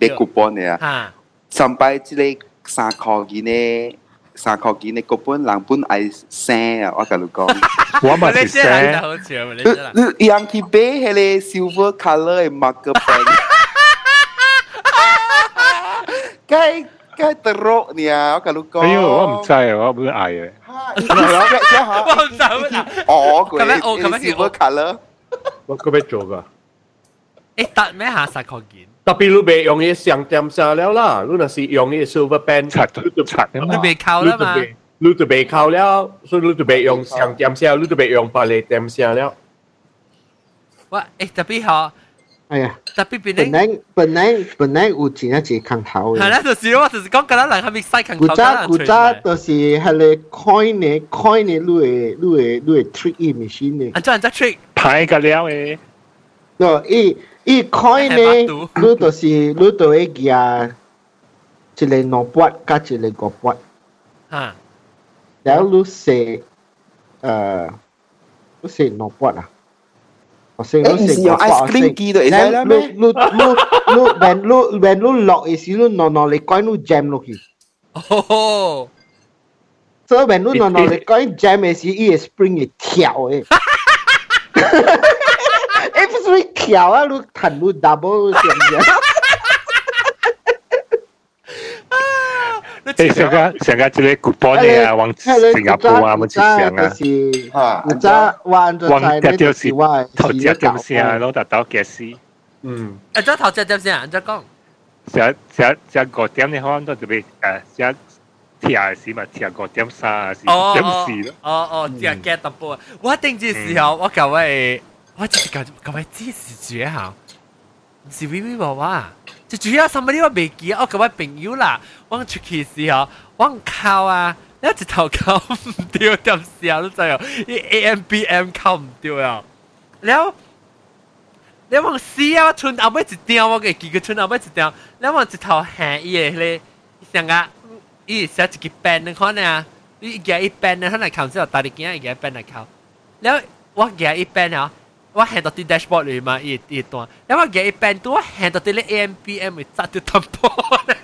big coupon 嚟啊，上擺即係三塊幾呢，三塊幾呢，個本兩本係聲啊，我同你講，我咪係聲，你你樣去買係嚟 silver colour 嘅 marker pen，梗係梗係 teruk 你啊，我同你講，哎呦，我唔知啊，我唔係嘅。我唔知乜啊！哦，佢咁样哦咁样 silver colour。我嗰边做㗎。诶，特咩下实确件？特别你未用嘅上点晒了啦，你若是用嘅 silver pen，擦你就擦啊嘛。你未扣啦嘛？你就未扣了，所以你就未用上点晒，你就未用白嚟点晒了。哇！诶，特别好， 哎呀，特别变你本来本来本来有钱一只空头嘅。系啦，就是我就是讲，嗰啲人系咪西近古早古早就是系你 coin 呢 coin 呢，你会你会你会 trick 伊 machine 呢。啊，做人则 trick，派个了嘅，喏，伊伊 coin 呢，你就是你就会夹一个两拨加一个五拨，吓，然后你写诶，你写两拨啊？ Sen eh, is your ice cream key tu Isai lah. Lu lu lu when lu when lu log is lu no no lấy coin lu jam lu ki. Oh. So when lu no no lấy coin jam is i is spring i tiao eh. Eh 不是会跳啊，lu 弹 lu double 这样子。你诶成个成个即个 coupon 嘅啊，往新加坡啊，冇去上啊，是吓你知我按照往在一条是你我头一点先攞得到嘅事，嗯，诶，咗头只点先啊？再讲。成成成个点你可能都特别诶，成贴时嘛，贴个点三啊，是哦点哦四咯。哦哦，只系 get 到波。我定住时候，我各位，我只系各位支持住一下，唔是 V V 娃娃，就主要什么呢？我未记，我各位朋友啦， 往出去时候，往靠啊，你一头靠唔掉点事啊？你知哦，一 A M B M 靠唔掉啊。然后你往西啊，我吞后妹一掉，我给几个吞后妹一掉。你往一头黑伊个咧，想啊，伊写一个班的看呢啊，伊加一班的看来靠之后，大力加伊加班来靠。然后我加一班了。我行到啲 dashboard 裏嘛，一一段，然後我嘅一邊都我行到啲咧 A M P M 會砸到突破咧，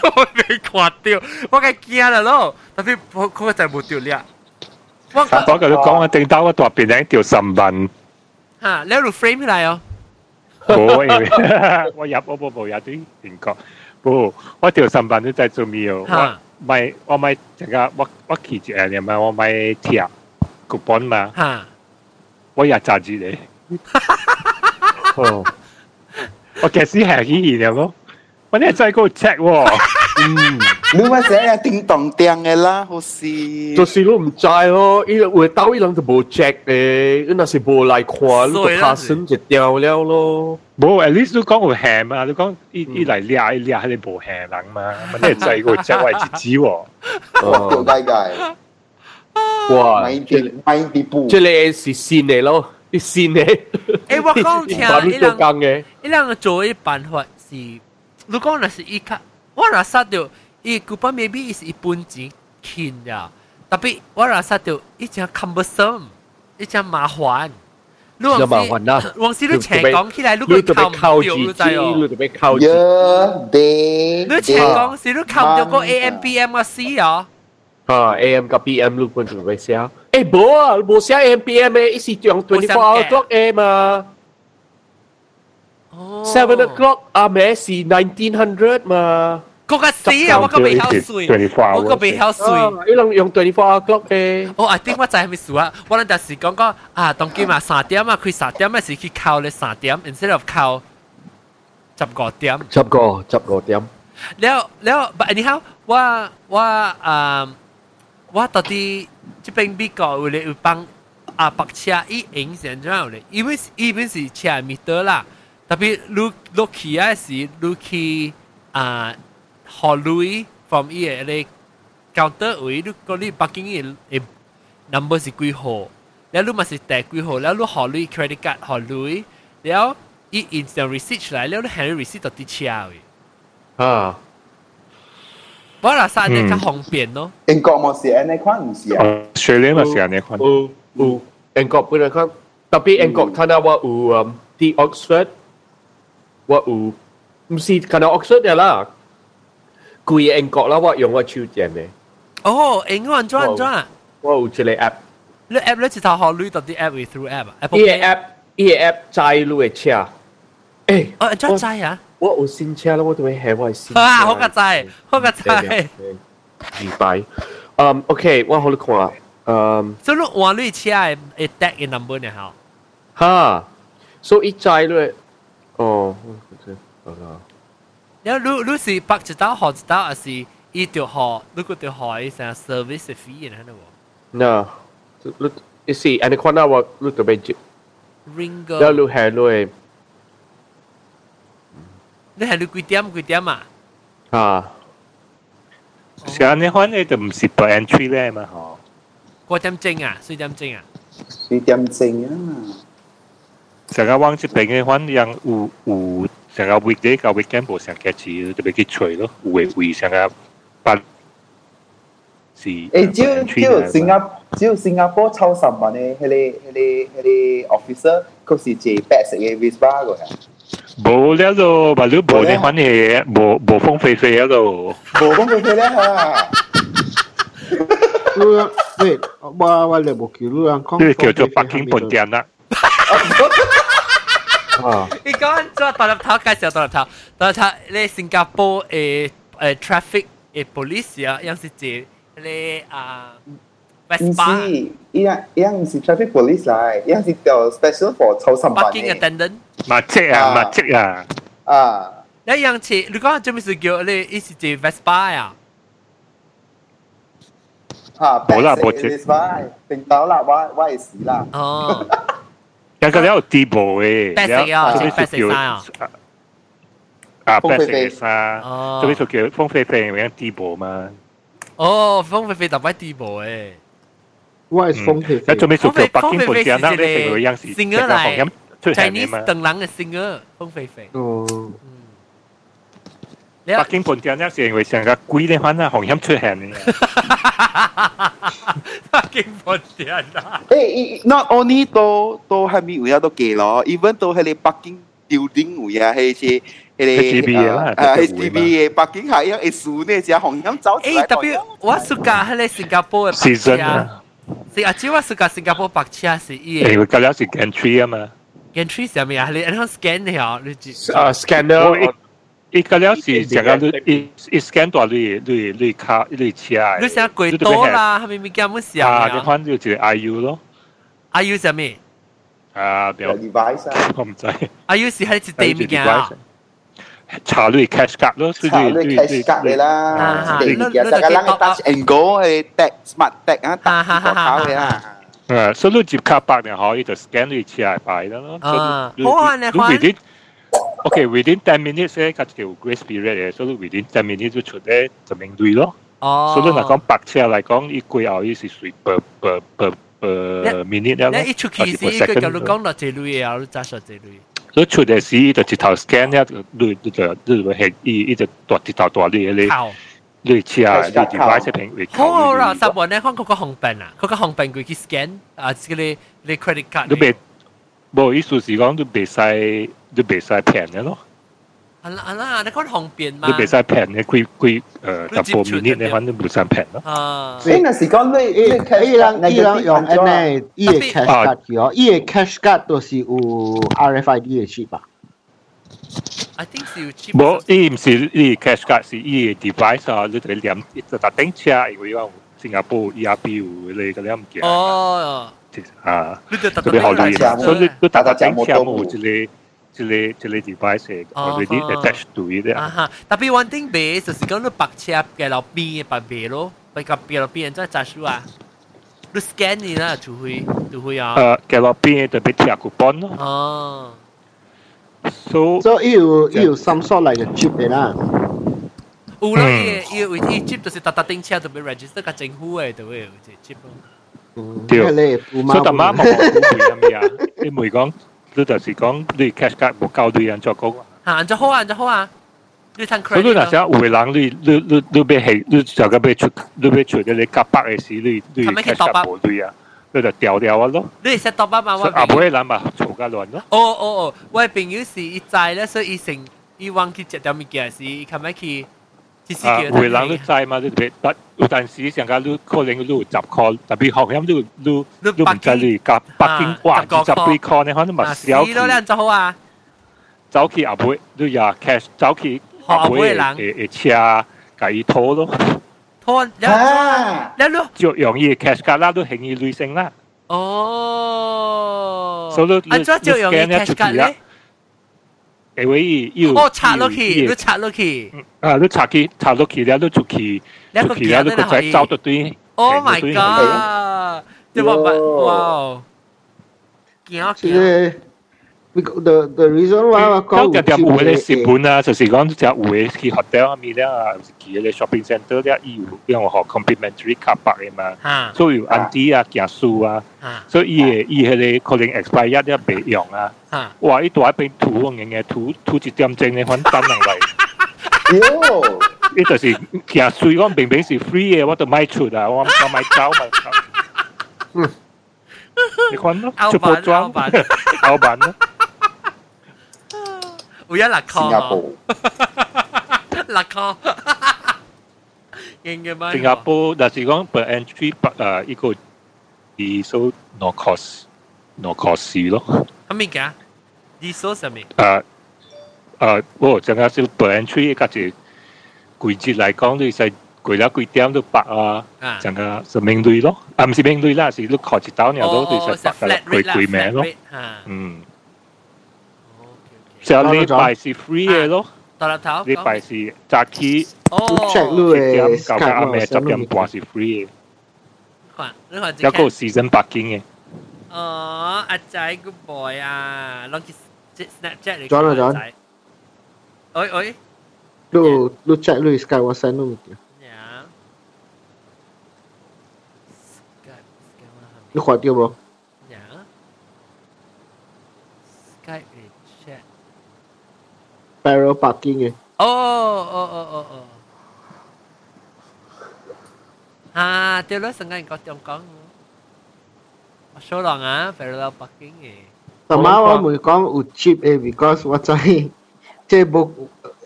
都未掛掉，我嘅驚啦咯，特別我佢就冇掉咧。我我跟你講，我頂到我大便頂掉十萬。嚇，你攞 frame 嚟哦。冇，我入我冇冇入啲情況，冇，我掉十萬都在做咩哦？我咪我咪成個我我企住誒，你咪我咪貼 coupon 嘛。嚇，我廿廿字嚟。哦，我其实系起然咯，我呢真系个 check 喎，嗯，你咪写啊叮当叮嘅啦，好似就是都唔知咯，伊会到伊人就无 check 嘅，伊若是无来看，你就拍身就掉了咯。冇 at least 都讲会喊啊，你讲依依嚟掠掠喺你部喊人嘛，我呢真系个 check 我系知喎，我掉街街，哇，买啲买啲布，即系是线嚟咯， 啲线嚟。诶我讲听把你做工嘅，伊两个做嘅办法是，如果那是伊卡，我若杀掉，伊古巴 maybe 是一本钱轻呀，特别我若杀掉，伊真 cumbersome，伊真麻烦。你就麻烦啦往时你斜讲起来，你你就佢被靠自靠唔掉，你己，知哦你。就被靠自己。耶地，你斜讲时，你靠唔掉个 AMPM 嘅 C 啊？ Ha, AM ka PM lu pun tu siya. Eh boa, bo siya AM PM eh isi tu yang 24 à, hour clock eh ma. Oh. 7 o'clock ah me si 1900 ma. Ko ka si ah, wa ka bei hao sui. 24 hour. Wa ka bei hao sui. Ah, ilang yung 24 hour clock eh. Oh, I think ว่าจะให้มิสัวว่าเราจะสิกงก็อ่าต้องกินมา3เดียมอ่ะคือ3เดียมไม่สิคือเข้าเลย3เดียม instead of เข้าจับก่อเดียมจับก่อจับก่อเดียมแล้วแล้ว but anyhow ว่าว่าอ่า ว่าตอนที่这边美国有咧有帮啊白车伊影成咗有咧，因为伊本是车米多啦，特别你落去啊时你去啊荷雷 from 伊个咧 counter 位，你讲你北京嘅诶 number 是几号，แล้ว你嘛是第几号，แล้ว你荷雷 credit card 荷雷，แล้ว伊 instant receipt 出来，แล้ว你 hand receipt 到啲车位。 อ่า 我话晒你较方便咯。英国冇写呢款唔是啊？ 水呢咪成日你看， อูอูแองกอกเพื่อนครับแต่พี่แองกอกท่า 不過啦，生日較方便咯。英國冇是安尼款，唔是啊？雪梨嘛是安尼款。有有，英國不能看，特別英國睇到我有 the Oxford，我有，唔是睇到 Oxford 嘅啦，貴英國啦，我用我手機嘅。哦，英國轉轉。我有一個 app。你 app 你直頭學你到啲 app 係 through app 啊？呢個 app 呢個 app 載你嘅車。誒，我載載啊！我有新車啦，我都會係我係新車。啊，好個仔，好個仔。明白。嗯，OK，我好你看啊。嗯。所以你換你車係會 tag in number 呢？好。哈，所以一載咧，哦，好啦。然後你你是北一道、南一道，還是伊條河？你個條河係啥 service fee 呢？那我。那，你是安尼看到我，你特別接。Ringo。然後你係你。你系你几点几点啊？啊，成日你看你就唔是 per entry 咧嘛，嗬。几点钟啊？四点钟啊？四点正啊！成日往这边嘅话，让有有成个 weekday 个 weekend 无成几次，特别去吹咯，有嘅会成个八是。诶，只有只有新加只有新加坡超十万嘅，迄个迄个迄个 officer，佢是借白色嘅 Vespa 个呀。冇了咯，咪你冇你款嘢，冇冇风飞飞了咯。冇讲佢佢咧吓。你喂，我我嚟冇叫你人讲。呢个叫做北京本店啦。啊，你讲咗独立头介绍独立头，独立头你新加坡诶诶 traffic 诶 police 啊，样是借你啊 唔 Vespa 是，依样依样唔是 traffic police 嚟，依样是叫 special for 抽三班 parking 嘅。 attendant。麻雀啊，啊麻雀啊，啊，你样似你讲做咩事叫你一是借 Vespa 啊？吓，冇啦冇 police 嚟，定到啦，我我系死啦。哦，有个有地步嘅，白色啊有白色衫啊啊，白色风飞飞嘅衫，哦做咩就叫风飞飞有样地步嘛？哦，风飞飞特别地步诶。 我系风飞飞一做。咩就叫北京本地人啦，你风飞飞成个样是是成个红音出现嘅 Chinese 嘛？邓冷嘅 singer 风飞飞。哦，嗯，你北京本地人咧成为成个鬼咧，反正红音出现嘅。北京本地人啊！诶，not only 到到系咪有到几咯，even 到系你北京 building 会啊，系些。HDB 啦啊就是会嘛，HDB 嘅北京系一会数呢，只红音走出诶，来。特别我 suka 喺你新加坡嘅白 season 车，啊， 是啊，只我 suka 新加坡白车是伊因嘅为嗰条是 gantry 啊嘛， entry 上面啊，你你 scan 你啊，你知啊我 scanner 伊嗰条是成个你伊伊 scan 到你你你卡你车，你成鬼多啦，系咪咪咁嘅时候啊，你啊？看就系 IU 咯， IU 上面啊，有表 device 啊，我唔知， ，IU 是喺一地面啊。 查你 cash card 咯，所以查你 cash card 嚟啦啊，你而家个人 touch and go 系 tag smart tag 啊，tag 个口嘅啦。啊，所以你接卡百年可以就 scan 你车牌啦咯，啊所以好啊你看 within OK within ten minutes 咧，佢叫 grace period 嘅，所以 within ten minutes 就出咧就明对咯。哦，所以嚟讲白车嚟讲，依贵后依是随 per per per per minute 啦咯，你一出去时，佢就你讲到这类啊，你揸实这类。 所以出嚟时就直头 scan 咧，你你就你就系依依就大直头大啲你靠，你车啊，你 device 平会好好啦，十วัน咧，看嗰个红病啊，嗰个红病佢去 scan 啊，嗰啲你 credit card。你未冇意思是讲你未使你未使平嘅咯。 啊啦啊啦，你講紅病嘛？你袂使平嘅，佢佢誒十五 minute 你反正冇使平咯。啊，所以那時講你伊你伊人伊人用安呢？尼，伊嘅 cash card 去哦，伊嘅 cash card 都是有 RFID 嘅 chip 吧？I think 是有伊唔是伊 cash card 是伊 device 啊，你就連就搭頂車，因為講新加坡 ERP 有你嗰啲唔見哦，啊，你就特特別好難啲，所以你你搭搭頂車大家冇一個一个一个 device already attached to it 啊哈，特别 one thing 俾就是讲你白车嘅路边嘅白俾咯，白个边路边再揸书啊，你 scan 你啦，就会就会啊。诶，嘅落边特别贴 coupon 咯哦， ，so 所以伊有伊有 some sort like 嘅 chip 嘅啦。有啦，伊伊伊 chip 就是搭搭顶车就俾 register 个政府嘅就会有只 chip 咯。嗯，对你布所以大妈猫冇讲咁咩啊？你唔会讲， 你就是讲你 cash card 冇够对人作工。吓，按照好啊，按照好啊，你睇所以 credit 那时候有个人你你你你要系你就咁要出你要出嘅你夹百嘅时，你你 cash card 冇对啊，你就掉掉啊咯。你 set top up 嘛？所以阿妹人嘛嘈架乱咯。哦哦哦，我朋友是伊知咧，所以伊成伊忘记食条物件时，伊琴日去只是 啊，叫会人都知嘛，你特别但有阵时上架你可能你有十块，特别学音你你你唔知你夹北京话二十几块，你可能咪啊，少死咯，你按照好啊，走去阿妹你也 cash 走去学阿妹嘅人诶诶车甲伊拖咯，拖你啊，你咯，就容易 cash 卡啦都轻易累性啦。哦，所以你按照就用 cash card 咧，因为要哦插落去，你插落去，啊，你插去插落去了，你就去你个就去了，你个仔走到对。 ，Oh my god！你话乜？哇！惊惊，即系 the the reason why 我讲有啲有嘅成本啊，就是讲只有嘅去 hotel 啊面咧，啊，去嘅 shopping centre 咧，伊有因为学 complimentary 卡白嘅嘛，吓所以有 auntie 啊、行书啊，吓所以伊嘅伊迄个可能 expire 一啲备用啊，吓，哇！伊大一边涂嘅嘅涂涂一点钟咧，反等人嚟。哟，呢就是行水讲明明是 free 嘅，我就卖出啊，我我买走嘛。你看咯，欧出包版欧装，版，老板咯， 有一粒新加坡，粒壳，劲嘅咩？新加坡，但是讲 per entry 不诶一个二数 no cost no cost 咯，系咪㗎？你说什么？诶诶，我净系少 per entry 一个就季节嚟讲，你使 攰了几点都白啊，啊整个是命类咯，啊唔是命类啦，是你靠一刀鸟都哦，就是白噶啦， flat 攰 rate 啦攰命咯，flat，rate，吓嗯， ，OK，OK，上礼拜是 free 嘅咯，到啦头，礼拜是早起哦， check 七 luôn 点 rồi 到到阿妹十 Skype 点半是 free 嘅，看，你看一个 season 北京嘅，哦，阿仔 good boy 啊，攞佢 Snapchat 嚟 John 啊，John 仔，喂喂， lu lu check lu Sky WhatsApp lu gitu. 呀，Skype Skype lu barrel parking ấy. Ồ, ồ, ồ, ồ, ồ. À, tiêu lúc sân ngay có chồng có số lần á, parallel parking ấy. Tầm áo mới có u chip ấy because what's I chế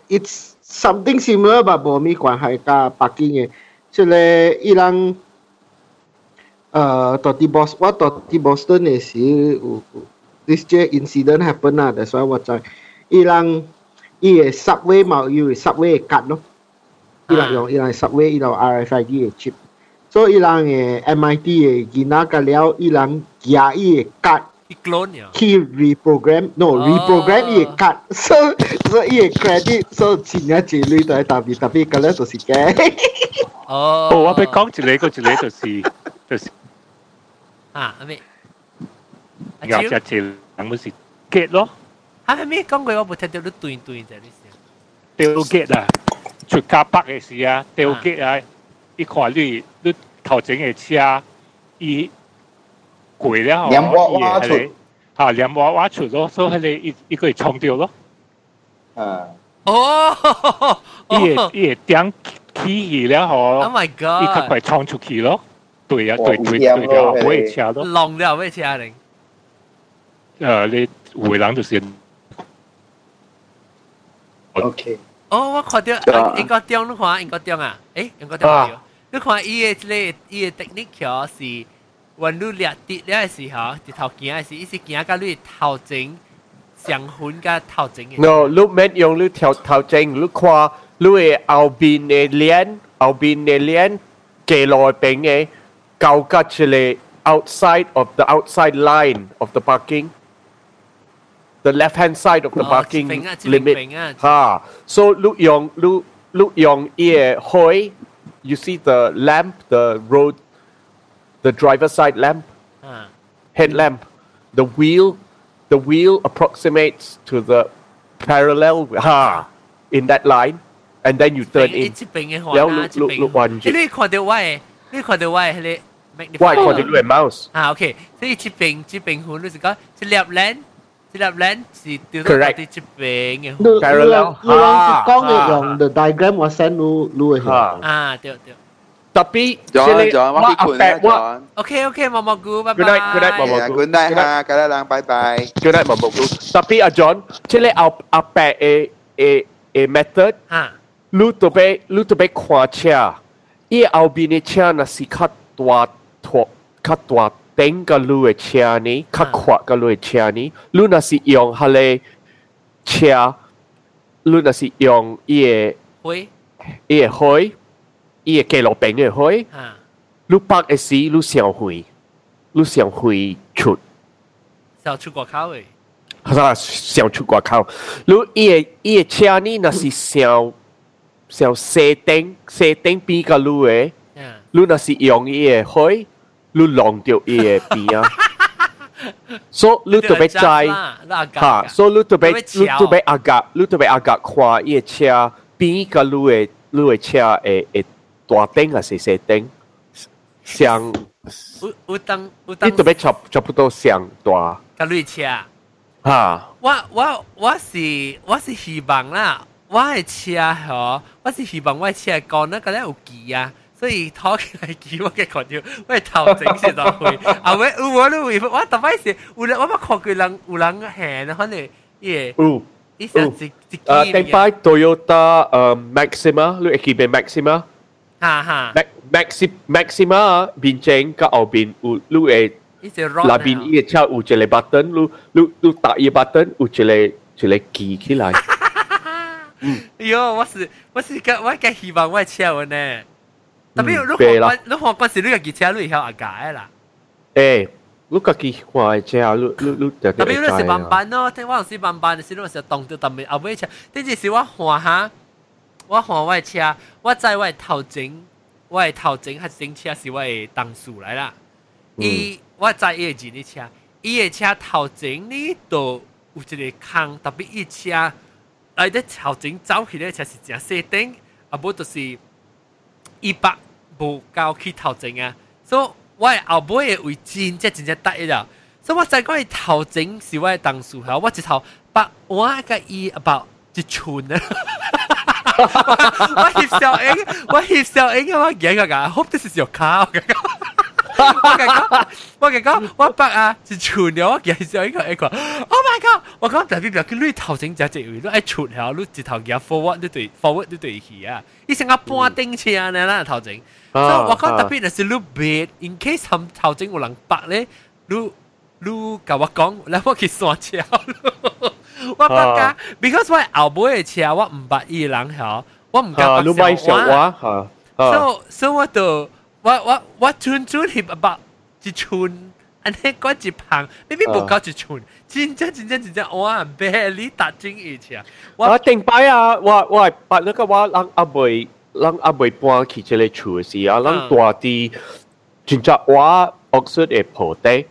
it's something similar but bộ mi quan hệ cả parking ấy. Cho nên ilang uh, ờ, Totti Bos what Boston is uh, this je incident happen lah. That's why what I i subway mau you subway cut no. Ilang Ah. yung ilang subway ilang RFID eh chip. So ilang eh MIT eh gina ka liao ilang gia i eh cut 啲 clone 呀， he reprogram no Oh. reprogram 伊会 cut so so 伊会 credit so 钱一钱类都系特别特别嘅咧就是嘅哦，哦，我俾讲一个一个就是就是啊，阿咩？阿咬超，只条人冇是 get 咯， 啊阿咩讲过我冇听到你对对就系呢先。掉 get 啊，出卡北嘅时啊，掉 get 啊，你看你你头前嘅车，伊攰了，黏娃娃出吓黏娃娃出咯，所以佢哋一一个冲掉咯，啊，哦，伊个伊个点起起了 Oh 嗬， my 伊较 god！快冲出去咯，对啊，哇对对有险对啊，咯我嘅车咯，浪了咩车嚟？诶你回人就是。 OK。哦，我看到英國中，你看英國中啊？誒，英國中啊？你看伊誒即個伊誒 technique 是運路掠跌咧時候，直頭行誒時，伊是行到你頭前上分甲頭前誒。No，你免用你頭頭前，你看你誒後邊誒鏈，後邊誒鏈記落邊誒，交甲一個 outside of the outside line of the parking。the left hand side of the parking limit. Ha. Ah. So look Yong look Lu Yong Ye Hoi, you see the lamp, the road, the driver side lamp, ah. headlamp, the wheel, the wheel approximates to the parallel ha in that line, and then you turn in. แล้วลูกลูกลูกวันจีนี่ขอเดียวไว้นี่ขอเดียวไว้เลย Why. ขอเดียวด้วย mouse. อ่าโอเคที่จีเป็นจีเป็นหูรู้สึกก็จะเลียบเลน Correct. The, parallel. Ha, ha, ha. The diagram was sent to Lu. Ah, 对对。tapi John, John, what affect what? Okay, okay, Mama Gu, bye bye. Good night, good night, Mama Gu. Good night, ha, kala lang, bye bye. Good night, Mama Gu. Tapi ah John, sila au affect a a a method. Ha. Lu tu be lu tu be kuat cia. Ia au bini cia nasi kat tua tua kat tua Teng 车呢，较快个 chiani 是用哈嘞车你若是用伊 chiani luna si iyong hale chia luna si iyong iye hoi iye hoi iye ke lopeng 你浪掉伊个边啊。所以你特别知，啦，那哈，所以你特别特別你特別阿格，你特别阿格看伊个車邊個路诶路诶車诶诶大燈還是細燈，像有有當有你當特别差差不多像大甲你车。哈。我我我是我是希望啦，我的车吼，我是希望我嘅車講那个咧有机啊，所以拖起来机我嘅看到我嘅头整先到会，啊喂有我都会，我特别是有人我捌看过人有人行可能伊有。伊是一一Uh, 机 tempai Toyota uh, Maxima, lu ekibe Maxima. 哈哈， Max, Maxi, Maxima bincang ka au bin u lu e 伊是 rock la bin i cha u chele button lu lu lu ta i button u chele chele ki ki lai. 哎呦，我是我是个我嘅希望我嘅车有呢， 特别你白啦學你學嗰時你個機車你會曉阿解啦。誒，你家己看嘅車，你你你就特別你是慢慢咯，聽我是慢慢，是你是動到特別後尾車，呢件事我换下，我换我嘅車，我知我嘅頭前，我嘅頭前係整车是我嘅當數嚟啦。伊我知伊嘅二啲車，伊嘅車頭前呢度有一个坑，特別伊車，嚟啲頭前走起咧車是正細頂，啊無就是一百無夠去头前啊，所以。我係後尾嘅位真，即真正得意啦。所以我知讲伊头前是我嘅當數後，我一头把我甲伊 about 一寸啊！我翕小影，我翕小影，我影个噶，hope this is your car。我讲，我讲，我百啊一寸了，我影小影个一个，Oh my god！我讲特别表叫你头前就只位，你爱寸后，你一头行 forward 你对 forward 你对去啊！伊成个半顶车呢啦头前。所以我讲特别就是你别，in case 含头前有人白咧，你你甲我讲，然后我去山车，我不敢，because 我后尾嘅车我唔捌伊人晓，我唔敢你买小话吓，所以所以我就 我我我转转翕 about 一寸，安尼讲一旁，maybe 无够一寸，真真真真真真我白你搭正一车，我定摆啊，我我系捌那个我人阿妹。咱阿未搬去即个厝时啊，咱大啲真正我学术嘅铺地，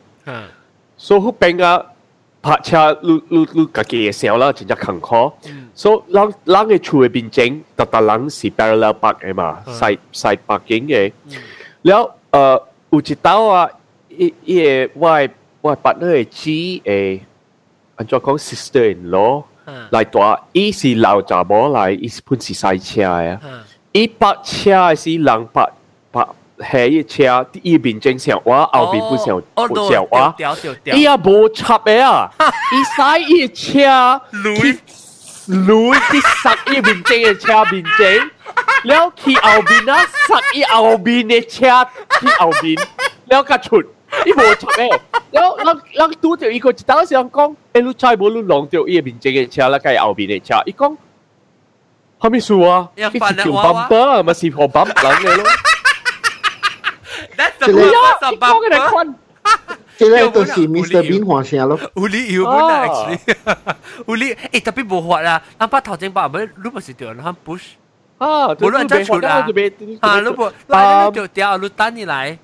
所以嗰边啊拍车，你你你家己嘅声啦，真正坎坷。所以咱咱嘅厝嘅边境，特特人是 parallel park 嘅嘛，side side parking 嘅。 แล้วเอ่อ有一道啊，伊伊嘅我嘅我嘅 partner 嘅姊诶，按照讲 sister in law 来大，伊是老查某来，伊是本是赛车嘅。伊泊车是人泊泊系一车，伊边正常话，后边不常不常话，伊也无插嘅啊！伊使伊车去拢去塞伊边正嘅车边正， แล้ว去后边啊塞伊后边嘅车去后边，แล้ว个出伊无插嘅，แล้ว人人拄着伊个一当时人讲，诶你猜无你弄着伊边正嘅车啦，计后边嘅车，伊讲。哈咪数啊？要翻条泵波咪是河泵冷嘅咯。That's the purpose of bumper。即系都是 Mr Bean 话声咯。有理由本啊，actually。有理，诶特别无法啦，咱把头前把咪，你咪是掉咱 push。 啊，无论再出啦，啊，你无，来你就掉，你等你来。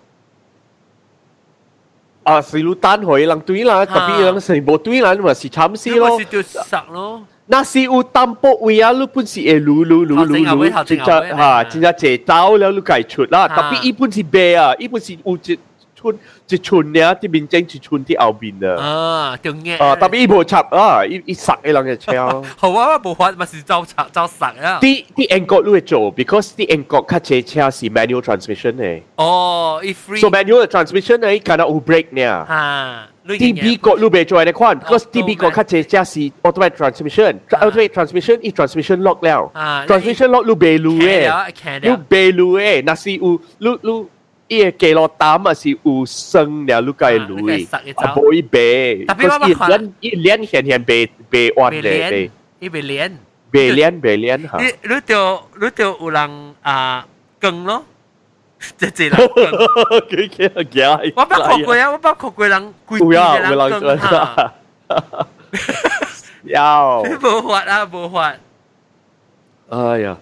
啊，是你等佢人对啦，特别人成无对啦，咪是惨死咯。咪是掉实咯。那是有淡薄位啊，你本是会撸撸撸撸撸，真正吓，真正借走了你计出啦。特别伊本是白啊，伊本是有一寸 一寸咧，啲面整一寸啲后边啊。啊，条嘢。啊，特别伊无插啊，伊伊实嘅人嘅车。好啊，无法咪是走插走实啊。啲啲 Angkor 你会做，because 啲 Angkor 卡车车是 manual transmission 嘅。哦，伊 free。 So manual transmission 咧，可能有 brake 呢。吓。DB 国你未做嘅款，because DB 国卡车车是 automatic transmission，automatic transmission 伊 transmission lock 了，transmission lock 你未录嘅，你未录嘅，那是有你你。 伊个记落胆啊是有生了，你该录嘅，啊无伊白，特别我伊脸伊脸显显白白弯嘅，伊白脸，白脸白脸吓。你你就你就有人啊更咯。即系人几几嘅，我不学过啊！我不学过人贵啲嘅人更吓。有。冇法啊，冇法。哎呀，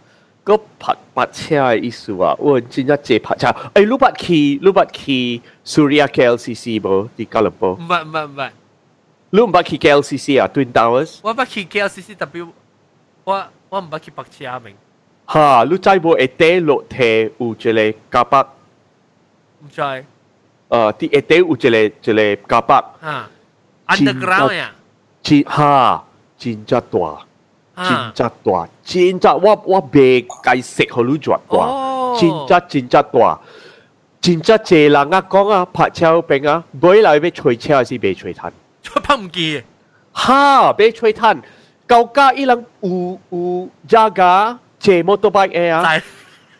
个拍拍车嘅意思啊，我真系借拍车。诶，你捌去你捌去 Suria KLCC 冇？啲加勒波。唔系唔系唔系。你唔捌去 KLCC 啊？Twin Towers。我捌去 KLCC，特别我我唔捌去拍车明。哈，你知无？会底落地有一个加北，唔知。诶，啲会底有一个一个加北。哈，underground 呀。真哈，真正大， 真正大，真正我我未解释好你做大，真正真正大，真正济人啊讲啊，拍车边啊，买来要吹车还是未吹炭？拍唔记。哈，要吹炭，高价伊人有有价格。借 motorbike 嘅啊，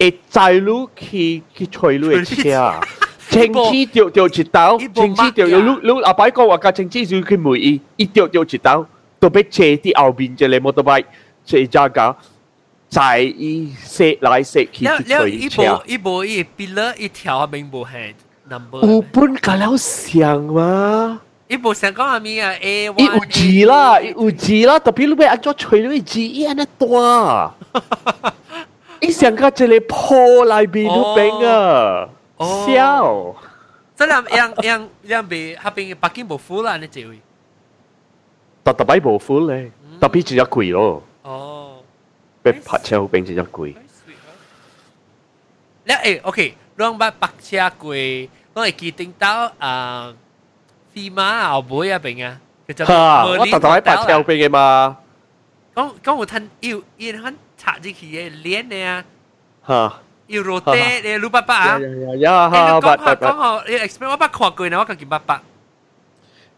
会载路去去吹路嘅车，政治掉掉一刀，政治掉掉，你你阿伯讲话架政治就去梅伊，一掉掉一刀， 都俾借啲后边只嚟 motorbike 借价格， 在伊射来射去了去了，一吹车部。一部一 pillar 一条面部系 number，有本甲了像吗？一部想讲系咩啊？A 伊有字啦，伊有字啦，特别你要安怎吹你字，伊安尼大。伊想甲一个铺内边嗰边啊，哦笑。即系样样样被下边北京部夫啦，你这位。 特特擺無符咧，特別只一貴咯。哦，被拍車變只一貴。咧誒，OK，兩把白車貴，我係記定到啊，飛馬後尾啊邊啊，佢就我特特擺白車邊嘅嘛。講講我聽要要肯插住佢嘅臉你啊。嚇！要 rotate 你六八八啊！呀呀呀！你講下講下，你 explain 我八看過呢，我講見八八。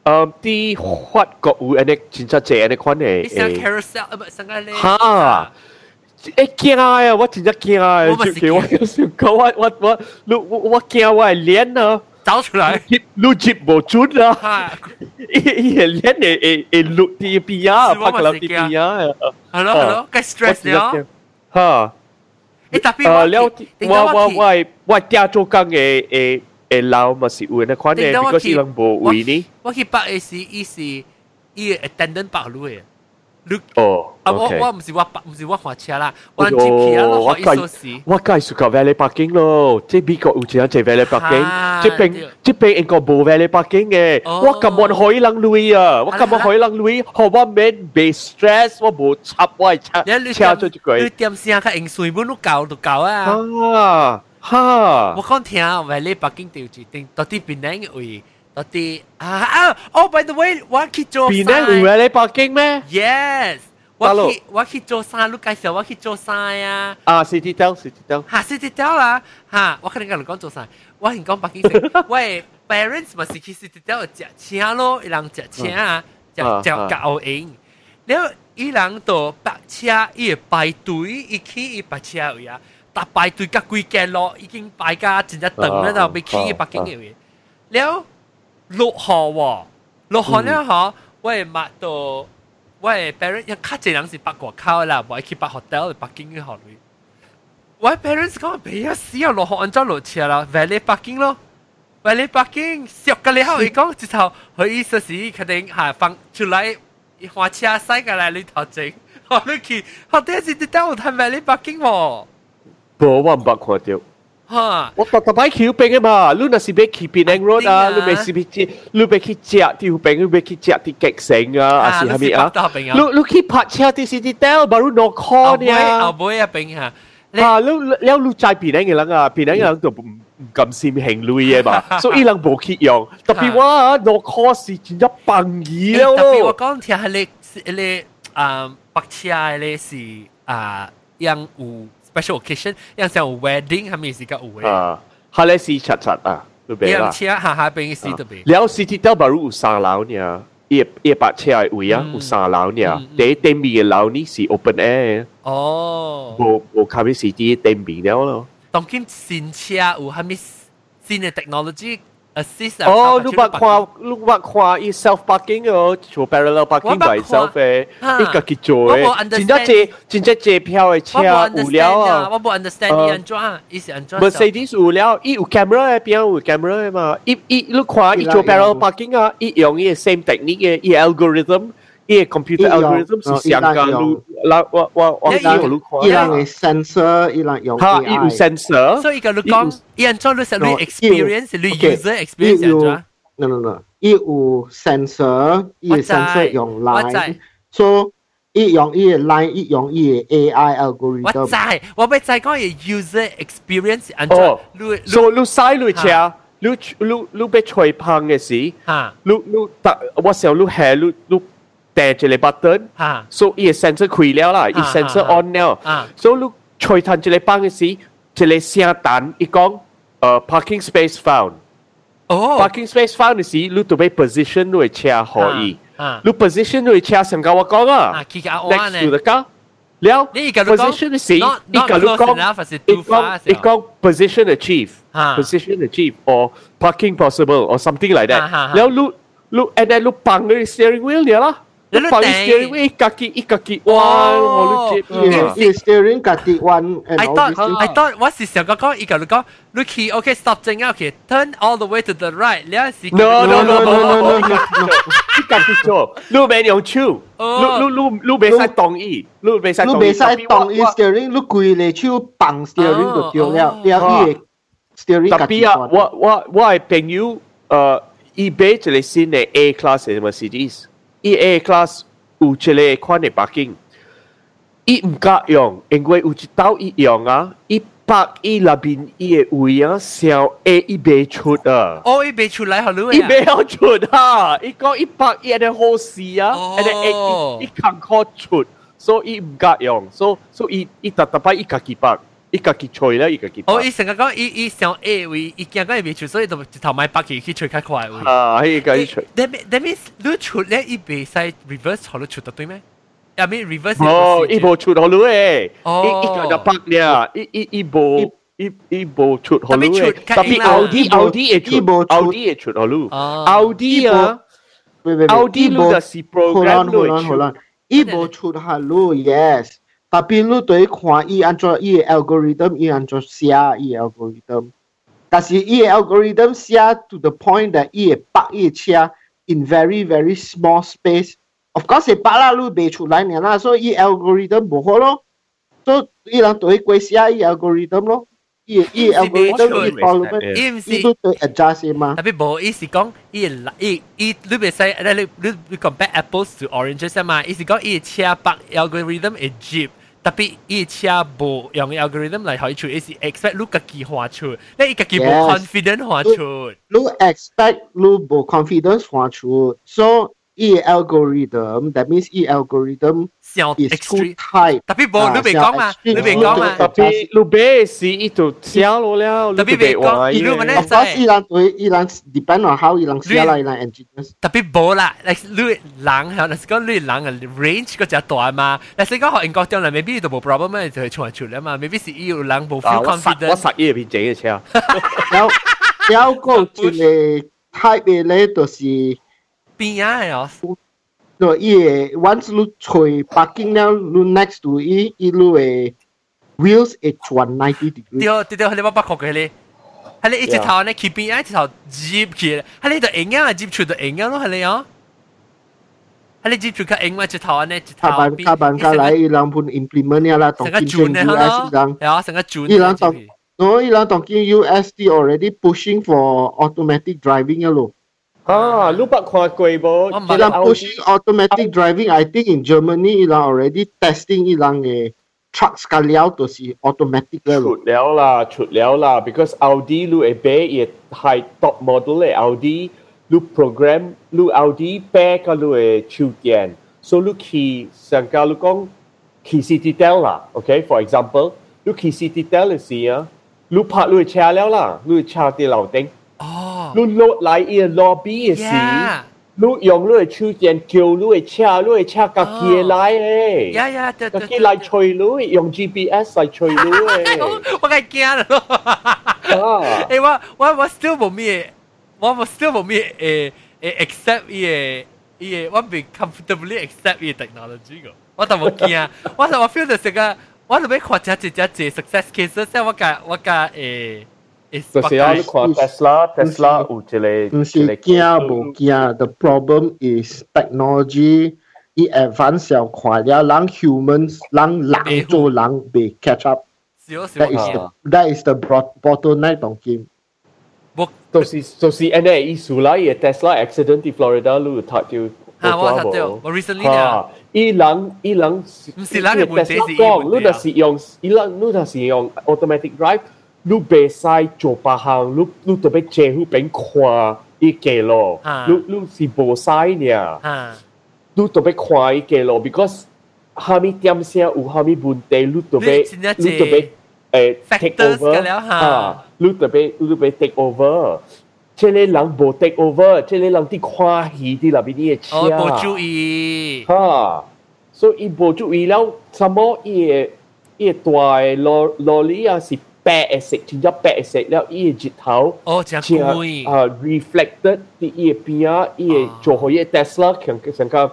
誒啲法國有安尼真正濟安尼款誒，你想 carousel 啊？唔係，想講咧嚇，誒驚啊！我真正驚啊！我咪我有想講，我我我我我驚我臉啊！走出來，錄接無準啊！伊伊個臉會會會錄啲邊啊，拍個錄啲邊啊！係咯係咯，太 stress 了嚇！誒，特別我我我我我聽做工嘅誒。allow 嘛是有那款的，不過是人無位呢。我去北的是伊是伊 attendant 北路的。Look 哦，啊我我唔是我唔是我看車啦，我 GPS 咯，可以鎖匙。我介紹個 valet parking 咯，即美國有隻隻 valet parking，即邊即邊英國冇 valet parking 嘅。我根本可以人累啊，我根本可以人累，好我免被 stress，我冇插我係車車咗一句。你點先啊？佢用水本都搞都搞啊！啊！哈！我讲听，我嚟北京就指定到底邊呢位？到底啊啊！Oh by the way，我去做邊呢位嚟北京咩？Yes，我去我去做生，你介紹我去做生啊！啊，是啲雕，是啲雕，嚇是啲雕啦嚇！我可能講做生，我係講北京食。喂，parents 咪是去是啲雕食青咯，一人食青啊，食食狗影，然後一人到白車，伊會排隊，伊去伊白車位啊。搭拜對吉貴嘅咯，已經敗家前一頓咧就被起一百幾條嘢。了落雨喎，落雨咧嗬，我係買到我係 parents 一卡濟人是北國靠啦，唔係去北 hotel 北京嘅學女。我 parents 講俾啊死啊落雨按咗落車啦，為你北京咯，為你北京。熟嘅你後嚟講之後，佢意思是佢哋係放出嚟換車駛過嚟你頭前，我哋去，我第一次跌到我睇為你北京喎。冇我唔捌看到。吓，我特特摆桥边嘅嘛，你若是要去槟城 road 啊，你咪是要去，你要去食条边，你要去食啲极城啊，还是系咪啊？到边啊？你你去拍车啲 city town，baru no 后 call 背后呢？背啊边吓，你啊，你你你在槟城嘅人啊，槟城嘅人就唔唔咁善行类嘅嘛，所以人冇去用。特别我啊，no call 是真系崩耳诶特别我咯。讲听系你你啊白车你是啊样有 special occasion，样像有 wedding 系咪是个有嘅？啊，系你是柒柒啊，你明啦样。车下下边是特别。了 city town baru 有三楼呢。伊伊白车嘅位啊，有三楼呢。第一顶面嘅楼呢是 open air。哦，冇冇卡比 CD 顶面了咯。当今新车有系咪新嘅 technology assist 哦，你捌看你捌看伊 self parking 哦，做 parallel parking by self 嘅，伊家己做嘅，真正借真正借票嘅车有了啊。我冇 understand 伊安怎，伊是安怎。 Mercedes 有了，伊有 camera 嘅边有 camera 嘅嘛？伊伊你看伊做 parallel parking 啊，伊用伊嘅 same technique 嘅，伊 algorithm。 伊 computer algorithm 是相干路，啦我我我伊有路看。伊人嘅 sensor，伊人用哈，伊有 AI。 sensor。所以个你讲，伊安怎你实你 experience，你 user 伊 experience 有安怎？ no no no，伊有 sensor，伊嘅 sensor 用我知 line，so 伊用伊嘅 line，伊用伊嘅 AI 我 algorithm。知，我要再讲伊 user experience 安怎哦？你你所以你驶你车，你你你被吹碰嘅时。吓你你特我想你系你你 แต่จะเลยบัตเตอร์ so e อีเซนเซอร์คุยแล้วล่ะอีเซนเซอร์ออนแล้ว so ลูกช่วยทันจะเลยปังสิจะเลยเสียตันอีกองเอ่อ parking space found oh parking space found สิลูกตัวไป position ด้วยเชียร์หออีลูก position ด้วยเชียร์สังกาวกองอ่ะ next to the car แล้ว position สิอีกลูกกองอีกองอีกอง position achieve position achieve or parking possible or something like that แล้วลูกลูก and then ลูกปังด้วย steering wheel เนี่ยล่ะ 啦， 放 steering wheel 一家己一家己弯，我都接。Yeah, yeah, steering 家己弯 and I all thought these things. I thought 我是想讲讲，伊个你讲，Lucky OK stop 正啊，OK turn all the way to the right，你系 No no no no no no no，一家己做，你免用手，你你你你袂使同意，你袂使你同意。袂使当伊 steering，你规个手绑 steering 就对了，了伊个 steering 家己特别啊，弯。我我我系朋友，诶，伊买一个新嘅 A class 嘅 Mercedes， 伊 A class 有一个款嘅北京，伊唔敢用，因为有一道伊用啊，伊北伊那边伊嘅位啊，小 A 伊卖出啊。哦，伊未出来好你伊未有出啊！伊讲伊北伊系好试啊，哦系伊伊坎坷出，所以伊唔敢用，所所以伊特特摆伊家己北， 伊家己吹咧，伊家己北。哦，伊成日讲伊伊上 A 位，伊惊讲伊未出，所以就一头买北去去吹较快位。啊，迄个伊吹。 That mean that means 你出咧，伊未使 reverse 好你出得对咩？I mean reverse 哦，伊无出好你诶，哦伊伊个就北咧，伊伊伊无。伊伊无出好你诶，特别奥迪奥迪会出，奥迪会出好你。奥迪啊，喂喂喂，奥迪你就是 program 你会 hold on hold on 出 hold。on，伊无出下路，yes。 特别你对看伊按照伊嘅 algorithm，伊按照写伊嘅 algorithm。但是伊嘅 algorithm 写 to the point that 伊会摆伊嘅车 in very very small space。Of course 会摆啦，你未出来呢啦，所以伊 algorithm 无好咯。所以伊人对佢写伊 algorithm 咯，伊伊 algorithm 伊 follow 伊毋是伊。都对 adjust 嘅嘛。特别无，伊是讲伊伊伊你袂使，你你你 compare apples to oranges 啊嘛？伊是讲伊车北 algorithm 会 Jeep， 特别伊车无用 algorithm 嚟可以出，伊是 expect 你家己画出，你伊家己无 Yes confident 画出。你 expect 你无 confidence 画出 ，so 伊 algorithm，that means 伊 algorithm 上 is too extreme， tight。特别无你袂讲嘛，你袂讲嘛。特别路边时伊就写落了，特别袂讲伊路咪咧 Of course，伊人对伊人 depend on how 伊人写啦，伊人 engineers。特别无啦，like 你人吓，若是讲你人嘅 range 嗰只大嘛，若是讲学英国中嚟，maybe 都冇 problem 咩，就系出嚟出嚟嘛，maybe 是伊有人冇 feel 啊！我实我 confident。实伊入边整嘅车，然后然后个一个 type 嘅咧，就是 边啊系哦，就伊个 once 你吹北京了，你 next to 伊，伊你嘅 wheels 会转90 degree。对对对，你冇北学嘅你，系你一直头呢，佢边啊一直头 jeep 佢，系你就影啊 jeep 出就影啊咯，系你哦。系你 jeep 出个影嘛，一头呢一头卡班卡班卡来，伊人盘 implement 呀啦，当成个今天 June 呢 US 伊人。系啊，成个 June。伊人当，我伊人当今 USD already pushing for automatic driving 嘅咯。 Ah, lupa kuah kuih bo. ilang pushing automatic driving, I think in Germany ilang already testing ilang eh. Truck sekali out to si automatic lah. Cut lah lah, cut lah lah. Because Audi lu eh be ye high top model eh Audi lu program lu Audi be kalu eh chu kian. So lu ki sangka lu kong ki city tell lah. Okay, for example, lu ki city tell is si ya. Lu pak lu eh chia lah lah, lu eh, chia di lau ting. รุ่นโลดไหลเอียร์รอบีสีลู่ยองลู่ชื่อเจียนเกียวลู่เชีลู่เชียกะเกียไลเอ้ยยาๆตะกี้ไลชอยลู่ยอง GPS ไลชอยลู่เอ้ว่าไงเกียเหรอเอ้ว่าว่าว่า still บ่มีว่าว่า still บ่มีเอเอ accept เอเอว่าบ่ comfortably accept เอ technology ก็ว่าแต่บ่เกียว่าแต่ว่า feel แต่สิกะว่าจะไม่ขอจะจะจะ success cases แต่ว่ากะว่ากะเอ 惊无惊，the problem is technology 伊 advance 了快了，人 humans 人人做人未 catch up。少少 That is 惊 the that is the bro- bottleneck 当今。冇就是就是安尼意思啦，伊 Tesla accident 喺 Florida 你有睇到？啊，我睇到，我 recently 啊，啊！伊人伊人唔是人嘅问题是伊讲，问题啊你就是用伊人，你就是用 automatic drive， 你袂使做别项，你你特别借去边看伊记录啊，你你是无使呢。吓，你特别看伊记录，because 虾米点声有虾米问题，你特别你真系你特别诶 take factors over 㗎了吓啊，你特别你特别 take over。即系人无 take over，即系人啲看戏啲入边啲嘢我车。冇注意，哈，所以伊无注意了，什么伊个伊个大嘅罗罗里啊是 白嘅色，真正白嘅色了，伊个日头。哦，真像贵，啊 reflected 啲伊个边啊，伊个做好伊个 Tesla 强上加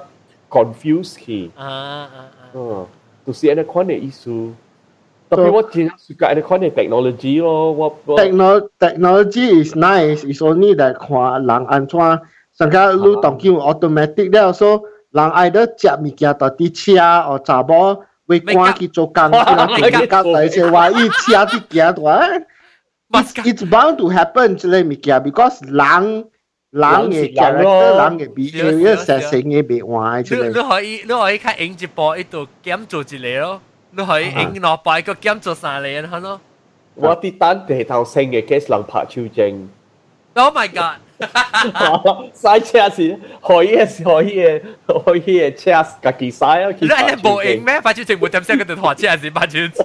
confuse 去，啊啊啊！嗯，就是安尼款嘅意思。特别我真系 suka 安尼款嘅 technology 咯，我我 Techno technology is nice. It's only that 看人安怎，上加你当叫 automatic 了，所人爱得食物件到啲 车或查某会赶去做工，佢人定甲嚟些话伊车啲件话。It's it's bound to happen 之类物件，because 人人嘅 character、人嘅 behavior 成成嘅变坏之类。你你可以你可以睇影一部一度减做一个咯，你可以影落摆个减做三个人咯。我啲单地头升嘅 case 人拍超正。 Oh my god！ 嘥車錢，可以嘅可以嘅可以嘅車架幾嘥啊！你係冇影咩？發出全部點聲嗰度學車先，發出車，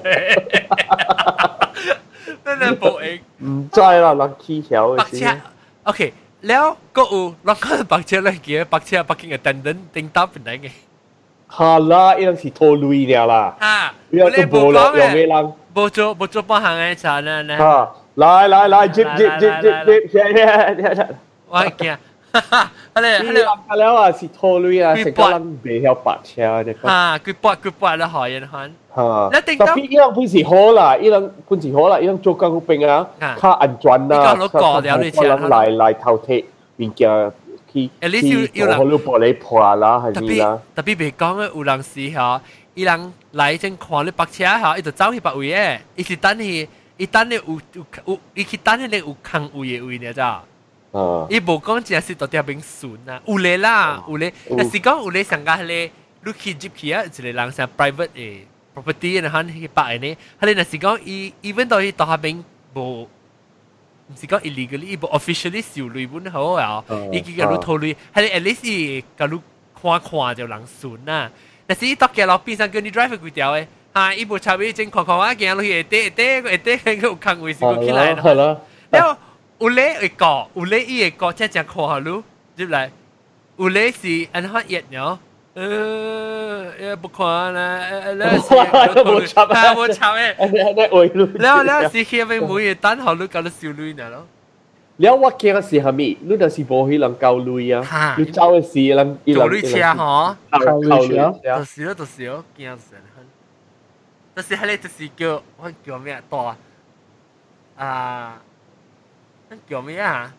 真係冇影。唔知啦，落機橋嘅先。OK，了，嗰有落個白車咧，叫白車北京嘅等等定搭唔定嘅。嚇啦，依樣是拖累了啦。嚇，你冇落用咩人？冇做冇做幫行嘅查啦咧。嚇。来来来，接接接接接，耶耶耶耶！我惊，哈哈，阿咧阿咧，阿了啊是拖累啊，成個人未曉白車呢個。啊，佢白佢白啦，害人喊。嚇！你定到？伊人本事好啦，伊人本事好啦，伊人做緊個病啊，較安全啦，較冇人來來偷竊，而家。去去好多玻璃破啦，係咪啦？特別別講嘅有人是嚇，伊人來先看你白車嚇，伊就走去別位誒，伊是等佢。伊等你有有有，伊去等你有空位嘅位呢咋？啊！伊无讲真系到底边顺啊，有咧啦，有咧，但是讲有咧上加咧，你去接去啊，一个人上 private 嘅 property 然后去摆呢，佢哋那是讲伊 even 到伊到下边无。唔是讲 illegally，伊无 officially 收类本好啊，伊叫佢偷类，系 at least 伊叫你看看就人顺啊。但是伊到嘅路边上叫你 drive 几条诶， 啊，伊部插尾真看看我行落去，会跌会跌会跌，迄个有空位是过起来咯。好咯。了，有咧会搞，有咧伊会搞，才才看下路入来。有咧是安哈热鸟。呃，也不看啦，那是无插诶，无插诶，了了是去边每月单号你搞到少镭呢咯。了我见是虾米，你那是无去人交镭啊，你走的是人，做镭车吼，交镭车，就是咯就是咯，惊死。但是迄个就是叫我叫咩大啊？那叫咩啊？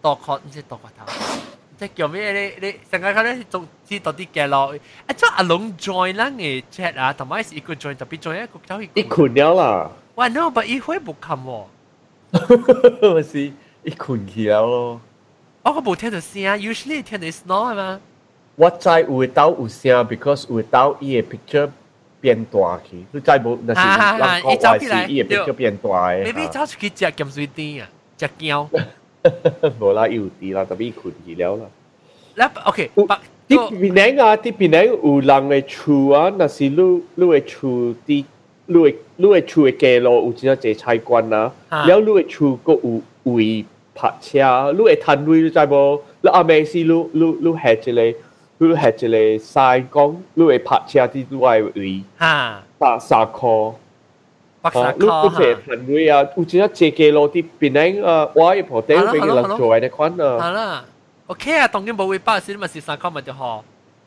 大壳唔知大壳头。即系叫咩？你你成日睇咧，总之到啲嘅咯。啊，即系阿龙 join 啦嘅 chat 啊，同埋是一个 join 特别 join 一个走一一群了啦。哇，no，but 伊会冇冚喎。咪是一群去了咯。我个冇听到声，usually 听到 snore 嘛。我知有兜有声，because 有兜伊个 picture 變大去，你再無就是人國外事伊會變叫變大誒。你你走出去食鹹水甜啊，食膠。無啦，幼稚啦，特別困去了啦。那 OK，啲平頂啊，啲平頂有人嘅厝啊，那是你你嘅厝啲，你嘅你嘅厝嘅街路有真濟菜館啊，了你嘅厝閣有位泊車，你嘅攤位你知無？你阿妹是你你你係一個。你系一个晒讲，你嘅泊车啲你嘅位，吓，三三块。百三你你这摊位啊，有真系这街路啲边领啊，我一旁边俾人做嘅款啊。系啦，OK 啊，当然冇会包先，咪是三块咪就好。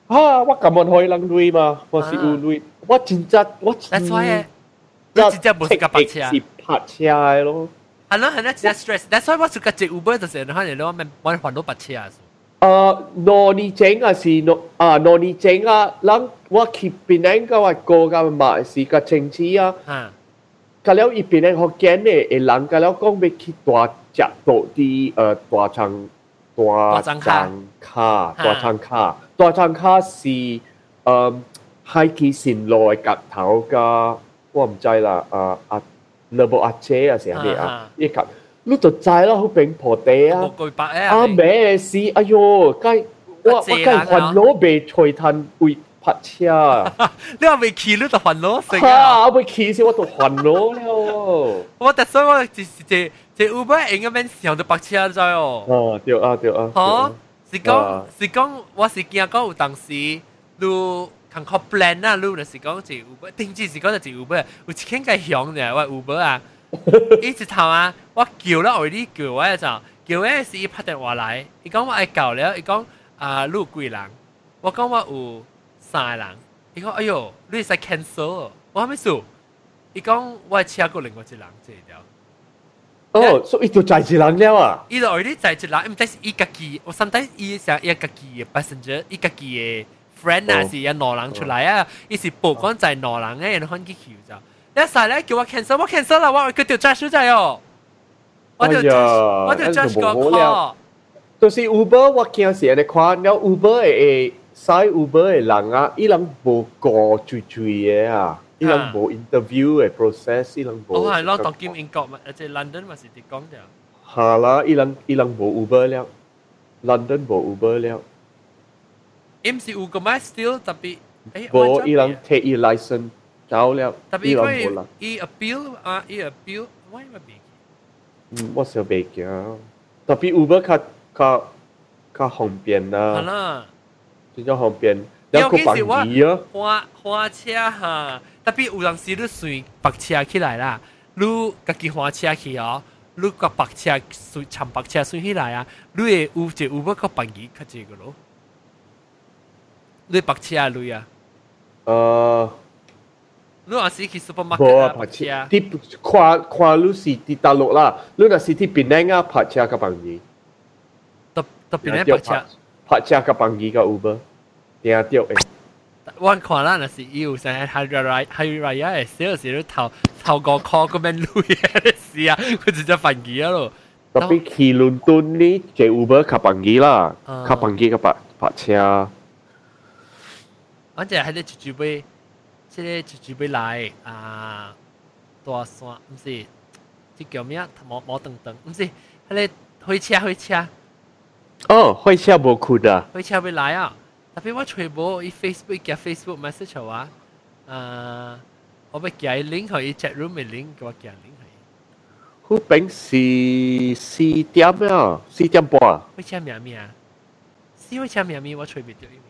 啊，我咁样可以人累嘛，我是有累，我真真我真。 That's why 你真正冇是架泊车。是泊车嘅咯。系咯系咯，真 stress。That's why 我是架借 Uber 就是可能我咪我还到泊车 呃诺尼整啊是诺啊诺尼整啊，咱我去别人个话过个嘛是个亲戚啊。吓，佮了伊别人福建的，诶人家了讲要去大只多的，呃大张大张卡，大张卡，大张卡是呃海基线路的夹头噶，我唔知啦，啊啊，勒布阿姐啊，是啊，一夹。啊你就知啦，好并破地啊，冇句白诶。啊咩事？哎呦，该我我该还攞被随摊会。泊车，你话未骑你就还攞食啊！我未骑先，我就还攞了。我特所以我就是这这 Uber 应该免上到泊车咗哦。哦，对啊，对啊。吓，是讲是讲，我是惊讲有当时你看靠 plan 啊，你就是讲这 Uber，定之是讲就这 Uber，有一千个响嘅我 Uber 啊， 一直头啊，我叫啦，我啲叫我就叫咧是伊拍电话来，伊讲我爱搞了，伊讲啊，你有几人？ 我讲我有三个人，伊讲哎呦，你使 cancel，我还没数，伊讲我车过另外一人这条。哦，所以就在一人了啊。伊就 already 在一人，唔知是伊家己，我 sometimes 伊想伊家己嘅 passenger，伊家己嘅 friend 啊，是有两人出来啊，伊是报讲在两人嘅，然后去求就。 你晒咧叫我 cancel，我 cancel 啦，我佢条 judge 仔哦，我条 judge，我条 judge 个 call。就是 Uber 我见时你看，了 Uber 嘅使 Uber 嘅人啊，伊人无过追追嘅啊。伊人无 interview 嘅 process，伊人无。哦，系咯，当今英国嘛，即系 London 嘛是啲讲掉。系啦，伊人伊人无 Uber 了，London 无 Uber 了。M 是有个咩 still 特别？诶，无伊人 take 伊 license 走了，特别佢伊 appeal 啊，伊 appeal，我咪别。嗯，我想别嘅，特别 Uber 较较较方便啦。系啦，比较方便。有个便宜啊！花花车哈，特别有阵时你随白车起来啦，你家己花车去哦，你个白车随寻白车随起来啊，你会有一有乜个便宜较济个咯？你白车啊，你啊？诶， 你话是去 supermarket 啊？白车，啲看看你是啲大陆啦，你若是啲槟榔啊，白车较便宜。特特别咧白车，白车较便宜个 Uber。听到诶。我看啦，那是有成系 Hari Raya Hari Raya 嘅时时都头头个 call 咁样累嘅事啊，佢就只份嘢咯。特别去伦敦呢，借 Uber 较便宜啦，较便宜个白白车。我就喺啲住住杯， 即系住住杯来啊，大山唔是，即叫咩？冇冇等等，唔是，喺啲开车开车。哦，开车冇困啊！开车杯来啊！特别我全部以 Facebook 嘅 Facebook message 话，诶，我俾寄 link 去 chat room 嘅 link，叫我寄 link 去。嗰边是四点啊，四点半。开车咩咩啊？是开车咩咩？我随便掉啲咩？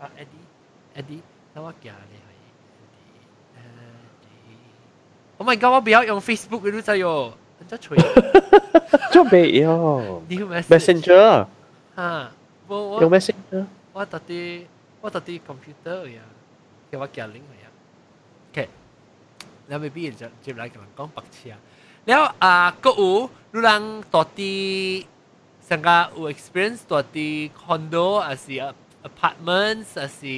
啊，Eddie，Eddie，等我寄你 Oh my god！我不要用 Facebook 嘅都得哟，人家随。做咩要？New Messenger。吓，我用 Messenger。我特啲我特啲 computer 呀，叫我叫 link 呀。OK，แล้วไม่พี่จะจะ嚟กำลังก้องปักเชียแล้วอ่าก็อูรู้ลังตัวที่สังกัดอู experience ตัวที่คอนโดอาสิ apartments อาสิ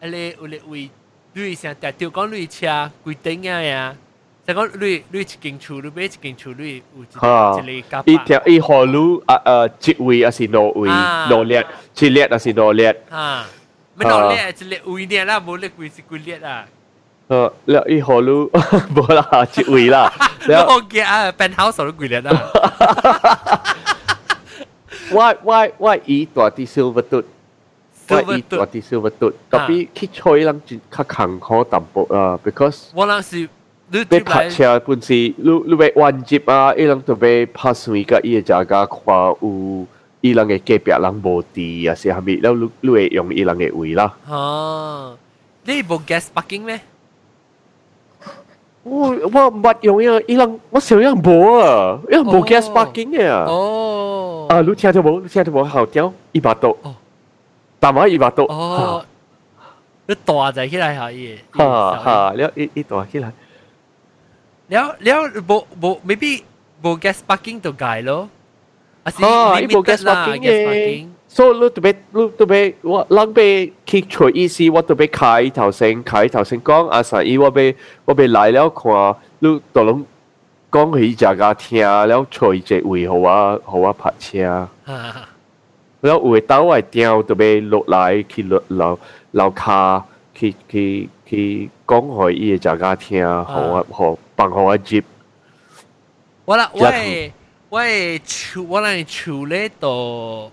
อะไรอูเลยวีลุย成日掉讲ลุย车规定啊呀，就讲ลุยลุย 一间厝，你买一间厝，ลุย有一一个甲板。伊条伊河路啊呃一位还是两位？两列，一列还是两列？啊，ไม่两列，一列位列啦，冇列位是几列啊？诶，แล้ว伊河路冇啦，一位啦。แล้วโอเคอ่ะ penthouse 都几列啊？我我我伊大啲 silver 盾。我伊大啲 silver 盾，特别去吹人较艰苦淡薄啊，because 我谂是。 你拍车本事，你你咪弯接啊！伊人特别拍水个伊个家家看有伊人嘅隔壁人无地啊，是虾米？然后你会用伊人嘅位啦。哦，你无 gas parking 咩？我我唔捌用伊个伊人，我小样无啊，伊人无 gas parking 嘅啊。哦，啊，你听到无？你听到无？好屌，一百多，大马一百多。哦，你大就起来下伊。哈哈，了一一大起来。 แล้วแล้วโบโบ maybe โบ gas parking ตัวไกลเหรออ๋อไอโบ gas parking เอง so ลูตัวเบลูตัวเบว่าลังเบคิดช่วยอีซีว่าตัวเบขายทาวเซงขายทาวเซงกองอาศัยว่าเบว่าเบไหลแล้วขวาลูตัวลงกองให้จากาเทียแล้วช่วยเจวีหัวหัวาพัดเชียแล้วอวยเต้าไอเดียวตัวเบลดไหลคิดเราเราคาคิดคิดคิดกองให้จากาเทียหัวหัว北河一接。我啦，喂喂，潮我嚟潮呢度，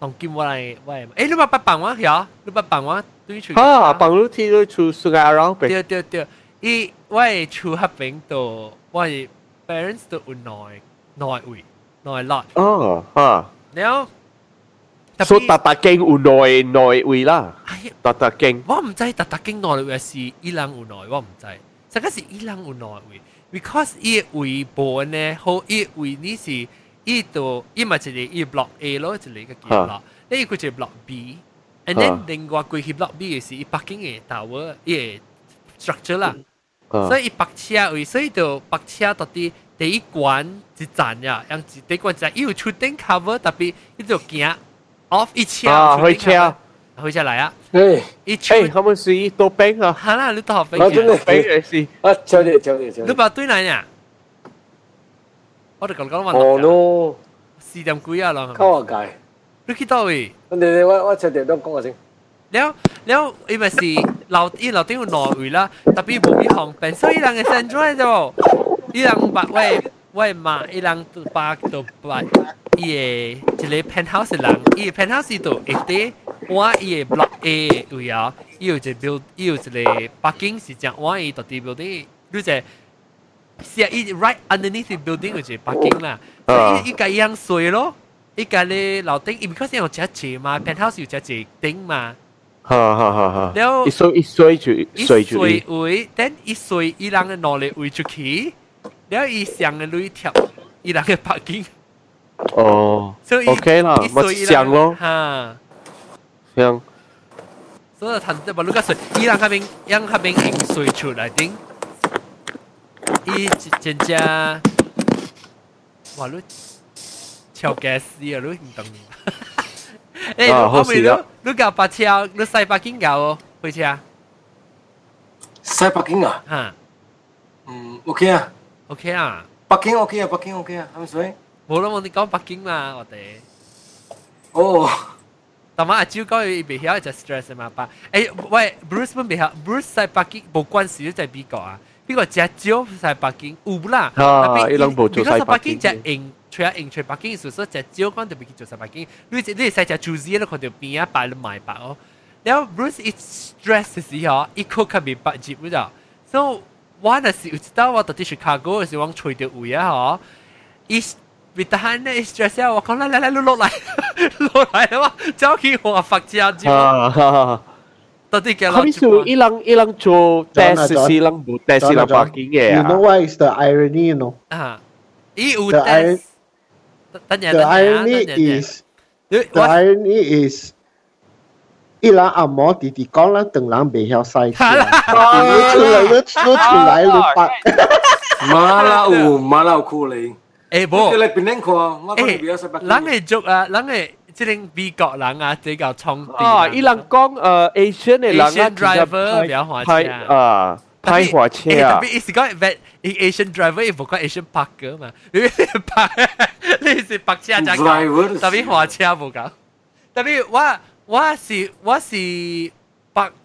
同見我嚟喂，誒你咪不辦我呀？你不辦我對潮。啊，辦到天都潮蘇格蘭。對對對，伊喂潮黑餅度，喂 parents 都有內內位內落。哦，嚇。了。所以特特經有內內位啦。特特經。我唔知特特經內位是伊朗有內，我唔知。这个是伊人有难为，because 伊微博呢，好伊为你是伊度伊嘛一个伊 block A 咯，一个嘅角落，你一就 block B，and then 另外归去 block B 是伊 parking tower structure 啦，所以伊 park 车位，所以就 park 车到底第一关一站呀，样第一关站伊有 two den cover，特别伊就惊 off 一车，啊，车。去下来啊！哎，一哎，他们是一多兵啊！哈啦，你多兵，我真系兵嚟是啊！教你教你教你，你把对嚟呀？我哋讲讲问哦 no，四点几啊啦，靠下界，你去到位？你你我我坐电动讲下先。了了，伊咪是楼伊楼顶有挪位啦，特别无比方便，所以人嘅身材就，伊人白喂喂嘛，伊人白都白，伊嘅一个 penthouse 人，伊 penthouse 度一啲。我伊个 block A 位啊，伊有一个 build，伊有一个 parking 是讲我伊到底 building，你只是伊 right underneath the building 有一个 parking 啦，伊伊个一样水咯，伊个咧楼顶，伊 because 有只只嘛，penthouse 有只只顶嘛。哈哈哈！哈，然后一水一水就一水就水位，等一水伊人个脑力位出去，然后伊上个镭跳，伊人个 parking。哦，OK 啦，我想咯，哈。像，所以谈得把你个水，伊人嗰边让嗰边引水出来顶，伊真正哇你超嘅死啊你唔懂。诶，啊我咪你好事啊你教白车，你细北京教哦，会车西北京啊，哈嗯，OK 啊， ，OK 啊。北京 OK 啊，北京 OK 啊，系咪先？冇啦，我哋讲北京嘛，我哋。哦， 但系阿蕉讲佢未晓就 stress 嘛吧？诶，喂，Bruce 本未晓，Bruce 喺北京冇关事，都在美国啊。呢个只蕉喺北京有啦，啊伊人冇做喺北北京京只应，除咗应除北京，所以只蕉讲特别叫做喺北京。你你你细只 Juicy 咧，佢条边啊摆你卖白哦。然后 Bruce 一 stress 嘅时候，一个佢未白接嗰度，所以我那时有知道我到啲 Chicago 嘅时候，我吹到位啊嗬，一。 别得闲咧，stress 啊！我讲嚟嚟嚟，你落嚟，落嚟啊嘛！走去我发家住，哈哈哈，到底几他们是一人一人做 test 是一人冇 test 是人北京嘅 You know 啊， what is the irony? You know, 啊！咦，有 The test，等阵 the 等阵 irony is 你 the 我 irony is，一人按摩弟弟讲啦，等人未晓晒钱，啊你出来你出出来你白，马拉有马拉有 酷嚟，诶你冇嚟边睇我，我讲你边有西北诶，京。人嘅足啊，人嘅即系美国人啊，比较聪啊，一人讲诶 Asian 嘅人啊 Asian driver 比较滑车派啊派火车啊特，别是讲 vet Asian driver，亦冇讲 Asian parker 嘛，你白你是白车就讲， Driver 特别滑车冇讲，特别我我是我是白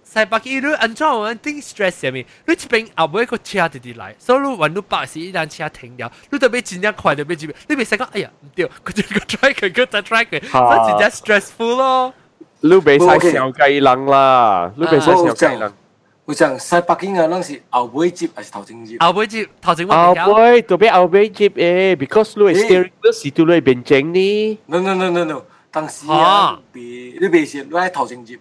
西北京，你安怎我顶 stress 上面，你这边后尾个车直直来，所以你揾到白时一辆车停了，你特别真正快特别急，你别使讲哎呀唔对，佢就个 try 佢，佢再 try 佢，所以真正 stressful 咯。你袂使小鸡人啦，你袂使小鸡人。我讲西北京啊，咱是后尾接还是头前接？后尾接头前我后唔晓。尾特别后尾接诶，because 你 steering wheel 是对你边整呢？ no no no no no，当时啊啊，别你别是你喺头前接，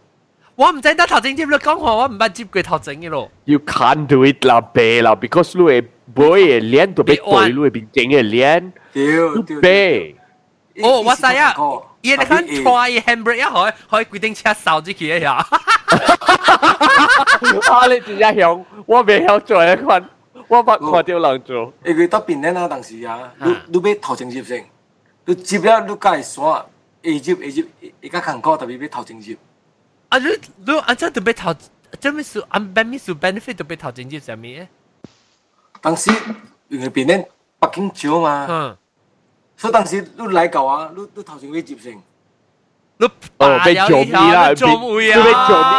我唔知得头前接你讲话，我唔捌接过头前嘅咯。 You can't do it 啦，白啦，because 你会背嘅链特别对你边整嘅链，屌屌白。哦，我知啊，伊你看 try handbrake 一可可以决定车扫出去呀。啊！你真系响，我未晓做一款，我捌看到人做。诶佢得边咧啊，当时啊，你你俾头前接先，你接了你介选 A 接 A 接，而家坎坷特别俾头前接， 阿你，如果按真要俾头，证明是阿俾，咪数 benefit，都俾头前接做咩？当时原来变呢北京酒嘛，所以当时都嚟搞啊，都都头前未接成，都白有料啦，被会啊，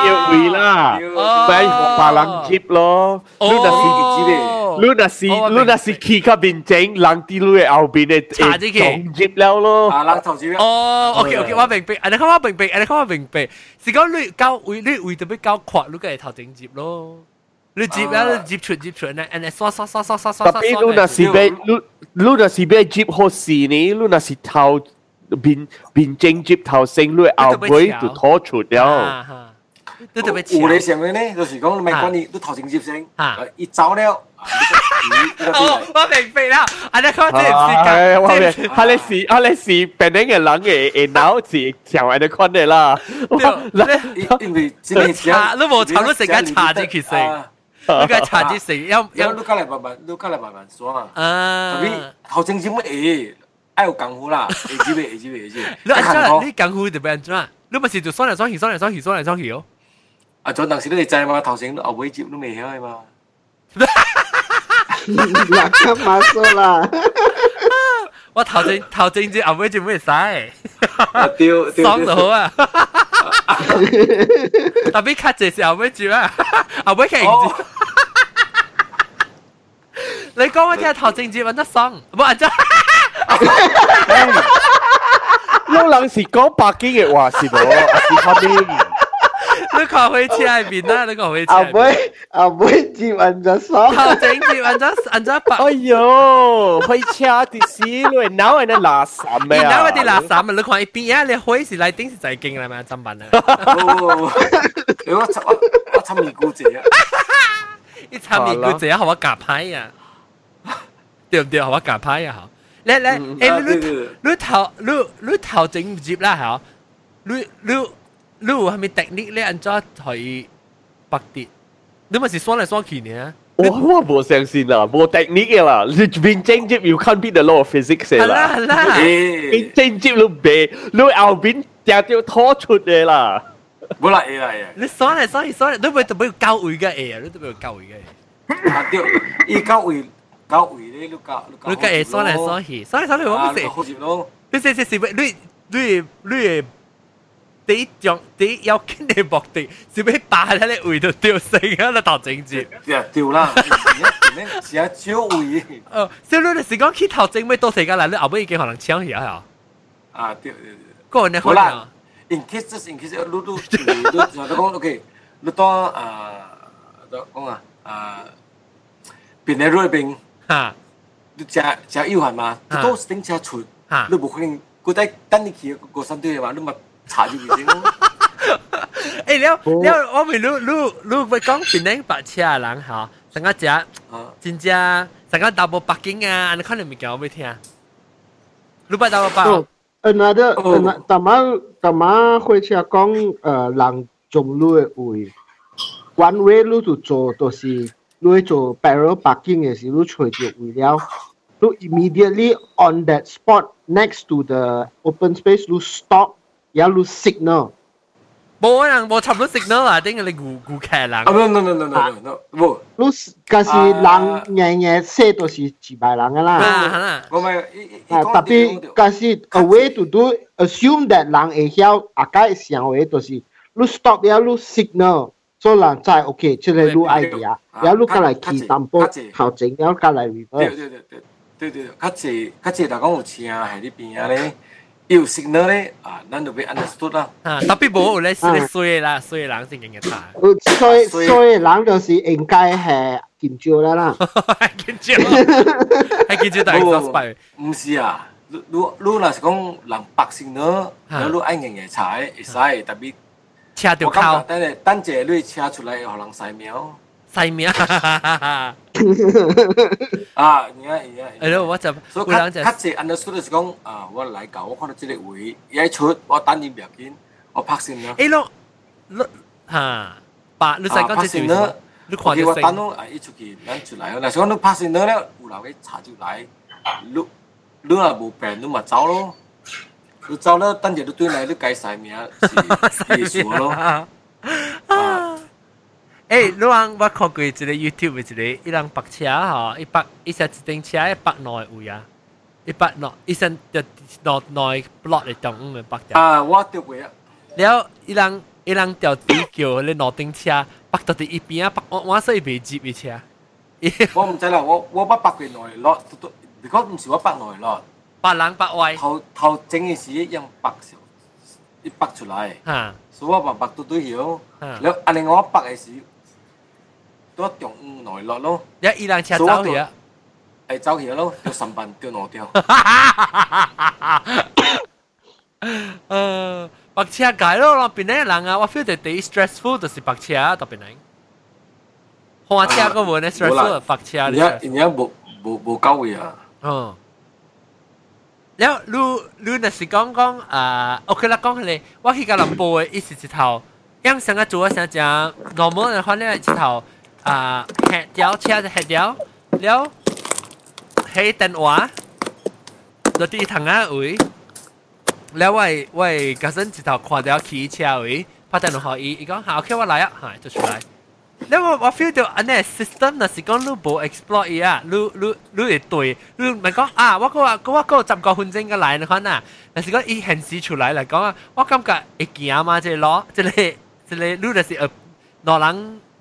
聚会啦，摆红白狼接咯，都当时几。你若是，你若是企喺边整，人啲你嘅后边嘅插咗佢撞接了咯。啊，人头前哦，OK OK，我明白，你看我明白，你看我明白，是讲你交会你会特别交阔，你梗系头前接咯。你接啊，你接出接出咧，and 刷刷刷刷刷刷特别你若是俾你你若是俾接好事呢，你若是头边边正接头先，你后尾就拖出了。 啊哈 你特别有咧强。上嘅咧，就是讲你咪讲你都头前接声，啊一走了，呢个哦，我明白啦，啊，你讲这系时我明，间，哈你是哈你是本嚟嘅人嘅嘅脑是上嚟的看嘅啦。你因因为真系查你冇查你成间查啲其实啊，你个查啲成，有有有你隔嚟慢慢，你隔嚟慢慢耍啊。啊特，别头前接乜嘢，爱有功夫啦，会接嘅会接嘅会接。你按照你功夫特别按怎？你咪是就双嚟双去，双嚟双去，双嚟双去哦。 啊，仲当时你哋知嘛？头前后尾接都未晓嘅嘛。那干嘛说啦？我头前头前节后尾节咩使？啊，对对爽就好啊！特别卡这时后尾节啊，后尾期唔哦知。你讲我听头前节揾得爽，冇按照。有人是讲北京嘅话是冇，是后面。 你看回车喺边啦，你看回车阿喺边。妹阿妹接人就爽。头前节揾咗按咗百。哎呦，开车啲死嘞，脑系那垃圾咩啊？然后啲垃圾啊，你看一边啊，你开始嚟顶是就系劲啦嘛，真笨啊！哦，你我我我参与估姐啊，一参与佢这样，我夹牌啊，对唔对？我夹牌啊，好。你你诶，你你你头你你头整唔接啦，系你你 你有系咪 technique 咧？按咗去北跌，你咪是双嚟双去呢？我我冇相信啦，冇 technique 嘅啦，你变正接要 compete the law of physics 嘅系啦啦，系啦，诶变，正接你背，你后边掉掉拖出嘅啦。冇啦诶啦诶。你双嚟双去双嚟，你咪特别要教会嘅嘢啊，你特别要教会嘅嘢。啊对，伊教会教会咧，你教你嘅嘢双嚟双去，双嚟双去我啊，唔识你。好接咯。你是是是，你你你 第一种第一要见你目的，是要霸喺你胃度掉死啊！你头整节，对对啦，是啊少位哦，所以你是讲去头整咩到时间嚟，你后尾已经可能抢去啊！啊，对对对。个人嘅可好啦能， in case just in case 你都你都就讲 OK，你当啊，就讲啊啊，边喺里边，吓你食食要系嘛？你都顶车出，吓你冇可能嗰啲等你去个身体嘅话，你咪 查住佢先咯。诶，你你我咪你你你会讲边啲白车嘅人吓，成个只啊，真正成个大部北京啊，你可能未讲我未听，你不打我包 Oh, another 哦 another 大妈大妈会车讲诶人中路嘅位，one way 你就做就是你做 parallel parking 嘅时，你随住位了，你 immediately on that spot next to the open space 你 stop， 然后你 signal。冇可能冇差唔多 signal 啊，点解你顾顾客人啊？no no no no no no，冇，你嗰时人夜夜写都是自败人噶啦。啊，系啦。我咪啊，特别嗰时 a way to do assume that 人会晓啊，解想话就是你 stop 了，你 signal，所以人知 OK，即系你 idea，然后你过嚟骑淡波头整，然后过嚟对 reverse。对对对对对，较济较济，大讲有车喺呢边啊咧， 有 signal 咧啊，咱就要 understood 啦。啊，特别冇你你衰啦，衰人先劲嘅差。所以所以人就是应该系见招啦啦。系见招，系见招大个 suspect。唔是啊，你你你若是讲人白 signal，然后你爱硬嘅踩会使，特别车条我感觉靠等下等阵你车出来，可能细秒 细命。啊，而家而家。系咯，我就所以会人就较济 understood 就是讲啊，我嚟搞，我看到这个位，一出我等你唔要紧，我拍先啦。诶咯，你吓，白你细讲这条呢？你看 OK，到声，我等到啊一出去，咱出来。嗱，想你拍先呢，有留嘅查出来，你你若无病，你咪走咯。你走了，等阵你对来，你改晒名是是数咯。啊！ 诶，你人我看过一个 YouTube 一个，伊人白车吼，伊白伊塞一顶车，伊白两个位啊，伊白两伊身就两两个 block 的中央白掉。啊，我掉过啊。了，伊人伊人掉地桥，咧两顶车，白到伫一边啊，白我我说伊袂接伊车。我毋知啦，我我捌白过两个 lot，如果毋是我白两个 lot，白人白外。头头整嘅时用白少，一白出来。哈。所以我白白都都晓，了，安尼我白嘅时。都中内落咯， แล้วอีหลังเชียเจ้าเหี้ย 系走起咯，掉三班掉攞掉，เออปักเชี 车界咯，咯边啲人啊，我 feel 到第 stressful 就是白车啊，特别难。看车个换咧 stressful 白车而家而家冇冇冇交位啊。哦。แล้วรู้รู้น่ะสิ讲讲อ่าโอเค啦讲เลยว่าที่กำลัง播嘅意思是头样成个做成只 normal 嘅话咧是头啊黑掉车就黑掉แล้วให้电话รถที่ทา งอ่ะอุ้ยแล้วว่าว่า嗰阵是头看到ขี่车อุ้ย拍电话佢伊讲好 OK 我来啊系就出来แล้ว我我 feel 到อันนี้ system น่ะสิ讲你冇 explore 伊啊，你你你会对，你咪讲啊，我个话我个十个分钟嘅来看啊，但是讲伊显示出来嚟讲啊，我感觉会惊嘛，即系攞即系即系你就是呃，攞人